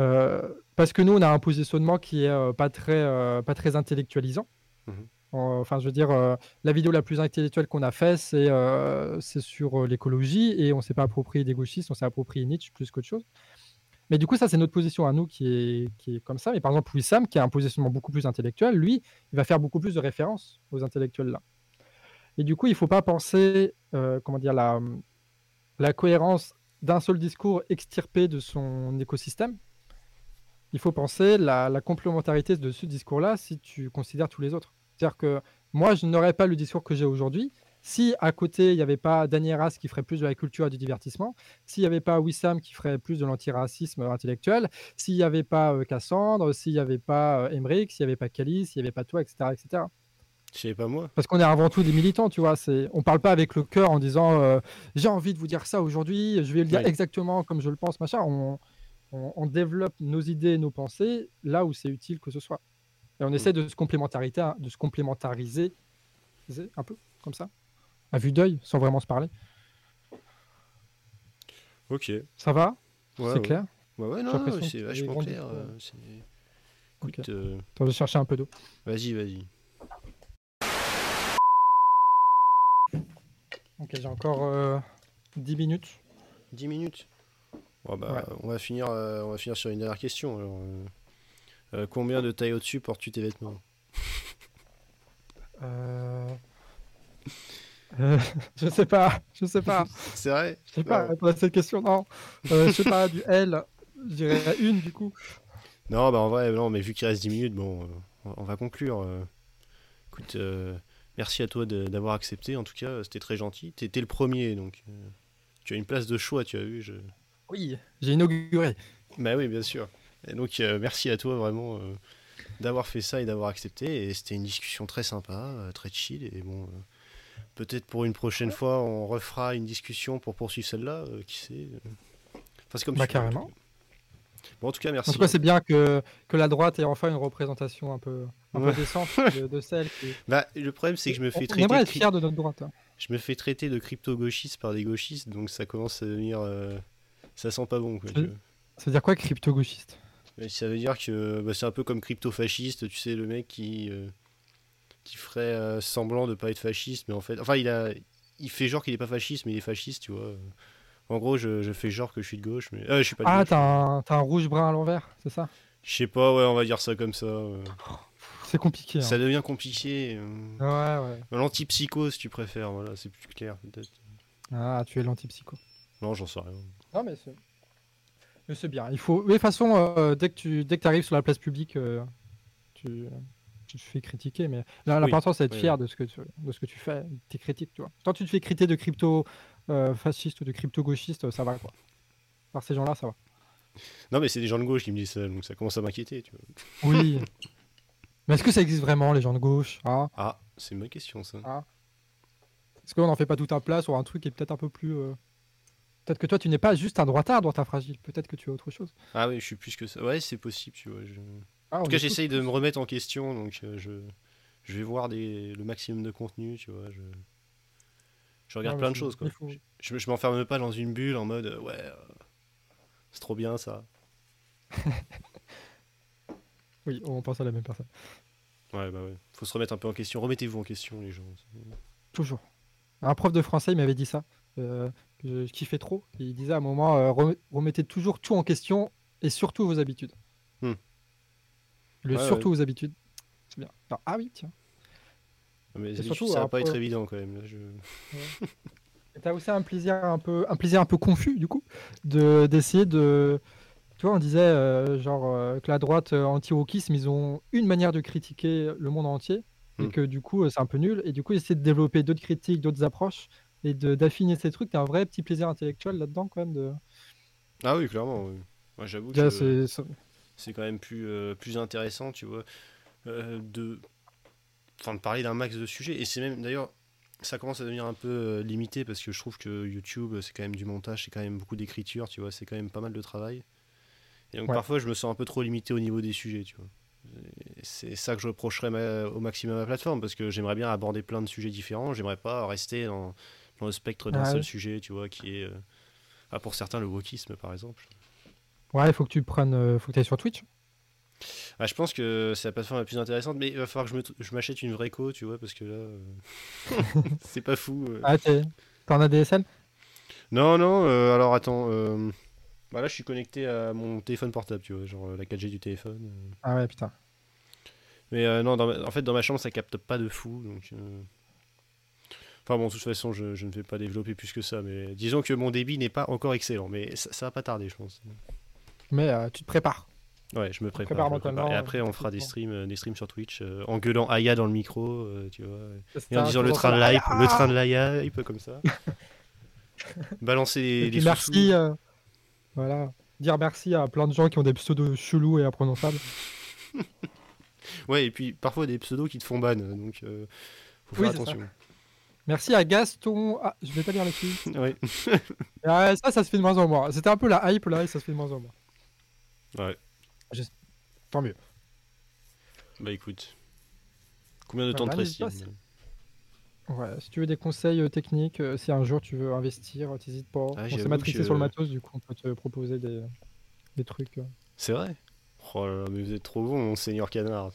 Euh, parce que nous, on a un positionnement qui est euh, pas, très, euh, pas très intellectualisant. Mhm. Enfin, je veux dire, euh, la vidéo la plus intellectuelle qu'on a fait, c'est euh, c'est sur euh, l'écologie et on s'est pas approprié des gauchistes, on s'est approprié Nietzsche plus qu'autre chose. Mais du coup, ça, c'est notre position à nous qui est, qui est comme ça. Mais par exemple, Wissam, qui a un positionnement beaucoup plus intellectuel, lui, il va faire beaucoup plus de références aux intellectuels là. Et du coup, il ne faut pas penser, comment dire, la, la cohérence d'un seul discours extirpé de son écosystème. Il faut penser la, la complémentarité de ce discours-là si tu considères tous les autres. C'est-à-dire que moi, je n'aurais pas le discours que j'ai aujourd'hui si à côté, il n'y avait pas Daniel qui ferait plus de la culture et du divertissement, s'il n'y avait pas Wissam qui ferait plus de l'antiracisme intellectuel, s'il n'y avait pas euh, Cassandre, s'il n'y avait pas euh, Emmerich, s'il n'y avait pas Cali, s'il n'y avait pas toi, etc. etc. Je savais pas moi. Parce qu'on est avant tout des militants, tu vois. C'est... On parle pas avec le cœur en disant euh, j'ai envie de vous dire ça aujourd'hui, je vais le dire exactement comme je le pense, machin. On, on- on développe nos idées, nos pensées là où c'est utile que ce soit. Et on essaie de se complémentarité, de se complémentariser un peu comme ça, à vue d'œil, sans vraiment se parler. Ok. Ça va? C'est ouais. clair? Ouais, ouais, non, c'est vachement clair. quoi. euh. Écoute, euh, Attends, je vais chercher un peu d'eau? vas-y, vas-y. Ok, j'ai encore euh, 10 minutes. 10 minutes? Bon, bah, Ouais. on, va finir, euh, on va finir sur une dernière question. alors, euh. Euh, combien de taille au-dessus portes-tu tes vêtements (laughs) je sais pas, je sais pas. (laughs) C'est vrai Je sais pas, répondre à cette question, non. Je sais pas, du L, je dirais une du coup. Non, bah en vrai, non, mais vu qu'il reste 10 minutes, bon, on- va conclure. Écoute, merci à toi de- d'avoir accepté, en tout cas, c'était très gentil. T'étais le premier, donc tu as une place de choix, tu as vu. Je... Oui, j'ai inauguré. Bah oui, bien sûr. Et donc, euh, merci à toi vraiment euh, d'avoir fait ça et d'avoir accepté. Et c'était une discussion très sympa, euh, très chill. Et bon, peut-être pour une prochaine fois, on refera une discussion pour poursuivre celle-là, qui sait. Enfin, c'est comme Bah, en carrément. Bon, en tout cas, En merci. tout cas, c'est bien que, que la droite ait enfin une représentation un peu, un peu décente de, de (laughs) celle qui. Bah, le problème, c'est que je me On- fais on traiter de être fier de notre droite. hein. je me fais traiter de crypto-gauchiste par des gauchistes, donc ça commence à devenir. euh, Ça sent pas bon, quoi. Ça veut dire quoi, crypto-gauchiste? Ça veut dire que bah, c'est un peu comme crypto-fasciste, tu sais, le mec qui, euh, qui ferait euh, semblant de pas être fasciste, mais en fait. Enfin, il, a, il fait genre qu'il est pas fasciste, mais il est fasciste, tu vois. En gros, je, je fais genre que je suis de gauche, mais. Euh, je suis pas de Ah, t'as un, t'as un rouge-brun à l'envers, c'est ça? Je sais pas, ouais, on va dire ça comme ça. C'est compliqué. hein. Ça devient compliqué. euh. Ouais, ouais. L'antipsycho, si tu préfères, voilà, c'est plus clair, peut-être. Ah, tu es l'antipsycho. Non, j'en sais rien. Non, mais c'est. Mais c'est bien. Il faut. Mais de toute façon, euh, dès que tu dès que arrives sur la place publique, euh, tu, tu te fais critiquer. Mais là, l'important, c'est d'être oui, fier de ce que tu, de ce que tu fais, tes critiques, tu vois. Quand tu te fais critiquer de crypto euh, fasciste ou de crypto gauchiste, ça va quoi. Par ces gens-là, ça va. Non, mais c'est des gens de gauche qui me disent ça, donc ça commence à m'inquiéter, tu vois. Oui. (laughs) mais est-ce que ça existe vraiment, les gens de gauche? Hein Ah, c'est une bonne question, ça. Est-ce qu'on n'en fait pas tout un plat sur un truc qui est peut-être un peu plus. Peut-être que toi, tu n'es pas juste un droitard, droitard fragile. Peut-être que tu es autre chose. Ah oui, je suis plus que ça. Ouais, c'est possible, tu vois. je- Ah, En tout cas, j'essaye de me remettre en question, donc euh, je, je vais voir des, le maximum de contenu, tu vois. Je, je regarde Non, plein de choses, quoi. il faut- Je, je m'enferme pas dans une bulle en mode, euh, ouais, euh, c'est trop bien ça. (laughs) Oui, on pense à la même personne. Ouais, bah ouais. Faut se remettre un peu en question. Remettez-vous en question, les gens. Toujours. Un prof de français il m'avait dit ça, euh, que je, kiffais trop. Il disait à un moment euh, rem- remettez toujours tout en question et surtout vos habitudes. Hmm. Le Ouais, surtout vos habitudes. C'est bien. Alors, ah oui, tiens. Mais Et surtout, ça va pas être évident quand même. Là, je... Et T'as aussi un plaisir un peu, un plaisir un peu confus du coup, de d'essayer de, tu vois, on disait euh, genre euh, que la droite anti-wokisme, ils ont une manière de critiquer le monde entier, et Mm. que du coup c'est un peu nul, et du coup essayer de développer d'autres critiques, d'autres approches, et d'affiner ces trucs, t'as un vrai petit plaisir intellectuel là-dedans quand même. De... Ah oui, clairement. oui. Moi, j'avoue que c'est- quand même plus, euh, plus intéressant, tu vois, euh, de... Enfin, de parler d'un max de sujets. Et c'est même, d'ailleurs, ça commence à devenir un peu euh, limité parce que je trouve que YouTube, c'est quand même du montage, c'est quand même beaucoup d'écriture, tu vois, c'est quand même pas mal de travail. Et donc Ouais. parfois, je me sens un peu trop limité au niveau des sujets, tu vois. C'est ça que je reprocherais ma- au maximum à ma plateforme parce que j'aimerais bien aborder plein de sujets différents. J'aimerais pas rester dans, spectre d'un Ah seul sujet, tu vois, qui est, euh, ah, pour certains, le wokisme par exemple. Ouais, il faut que tu prennes, euh, faut que tu ailles sur Twitch. Ah, je pense que c'est la plateforme la plus intéressante, mais il va falloir que je m'achète une vraie co, tu vois, parce que là, euh, (laughs) c'est pas fou. euh. Ah, t'en as DSL Non, non, euh, alors attends. Bah là, je suis connecté à mon téléphone portable, tu vois, genre la 4G du téléphone. Ah ouais, putain. Mais non, dans ma- en fait, dans ma chambre, ça capte pas de fou, donc. Enfin bon, de toute façon, je, je ne vais pas développer plus que ça, mais disons que mon débit n'est pas encore excellent, mais ça, ça va pas tarder, je pense. Mais euh, tu te prépares. Ouais, je me prépare. prépare je me prépare. mentalement, Et après, on fera des streams, euh, des streams sur Twitch, euh, en gueulant Aya dans le micro, euh, tu vois. Et en disant le train de temps, la hype, ah le train de la hype, comme ça. (laughs) Balancer puis des merci. voilà. Dire merci à plein de gens qui ont des pseudos chelous et imprononçables. (laughs) Ouais, et puis parfois des pseudos qui te font ban, donc faut faire attention. Merci à Gaston. Ah, je vais pas lire là-dessus. Ouais. (laughs) Ah, ça, ça se fait de moins en moins. C'était un peu la hype là et ça se fait de moins en moins. Ouais. Tant mieux. Bah écoute. Combien de Ouais, temps bah, presse n'hésite Ouais, si tu veux des conseils euh, techniques, euh, si un jour tu veux investir, euh, t'hésites pas. Ah, on s'est matrixé que- sur le matos, du coup on peut te proposer des, des trucs. C'est vrai Oh là là, mais vous êtes trop bon, mon seigneur canard.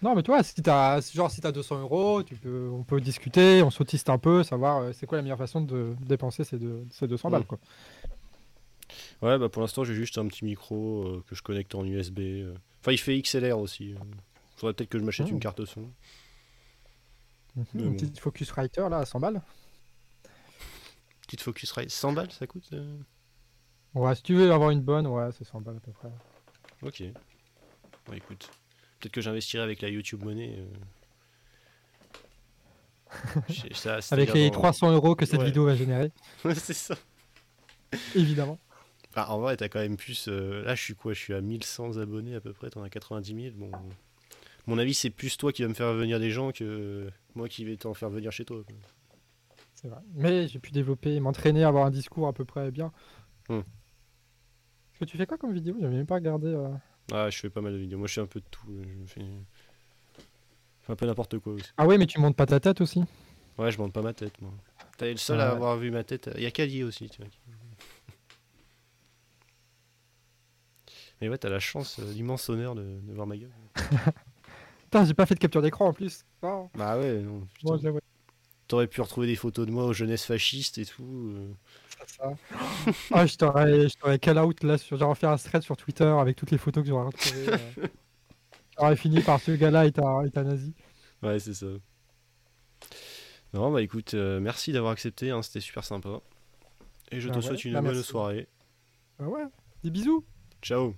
Non, mais toi, si t'as genre si t'as 200 euros, tu peux, on peut discuter, on sautiste un peu, savoir euh, c'est quoi la meilleure façon de dépenser ces, deux, ces 200 balles. Mm. Quoi. Ouais, bah pour l'instant, j'ai juste un petit micro euh, que je connecte en USB. euh. Enfin, il fait XLR aussi. Faudrait peut-être que je m'achète Oh. une carte son. Mais Une bon. petite Focusrite là à 100 balles. Petite Focusrite, 100 balles, ça coûte Ouais, si tu veux avoir une bonne, ouais, c'est 100 balles à peu près. Ok. Bon, écoute. Peut-être que j'investirai avec la YouTube Money. euh. (laughs) Ça, Avec les dans- 300 euros que cette Ouais. vidéo va générer, (laughs) c'est ça. évidemment. Ah, en vrai, t'as quand même plus. euh, Là, je suis quoi? Je suis à 1100 abonnés à peu près. T'en as 90 000. Bon. Mon avis, c'est plus toi qui vas me faire venir des gens que moi qui vais t'en faire venir chez toi. C'est vrai. Mais j'ai pu développer, m'entraîner, avoir un discours à peu près bien. Hmm. Est-ce que tu fais quoi comme vidéo? J'avais même pas regardé. euh. Ah, je fais pas mal de vidéos. Moi, je fais un peu de tout. Je me fais, je fais un peu n'importe quoi aussi. Ah ouais, mais tu montes pas ta tête aussi? Ouais, je monte pas ma tête, moi. T'es le seul à avoir vu ma tête. Il y a Cadier aussi, tu vois. (laughs) Mais ouais, t'as la chance, euh, l'immense honneur de, de voir ma gueule. (laughs) Putain, j'ai pas fait de capture d'écran en plus. Oh, Bah ouais, non. T'aurais pu retrouver des photos de moi aux jeunesses fascistes et tout. Ça. (laughs) Ah, je t'aurais, je t'aurais call out là, sur, genre faire un thread sur Twitter avec toutes les photos que j'aurais retrouvées. euh. (laughs) J'aurais fini par ce gars-là est un, est un nazi. Ouais, c'est ça. Non, bah écoute, euh, merci d'avoir accepté, hein, c'était super sympa. Et je Bah te ouais, souhaite une bah bonne merci. soirée. Ah ouais, des bisous Ciao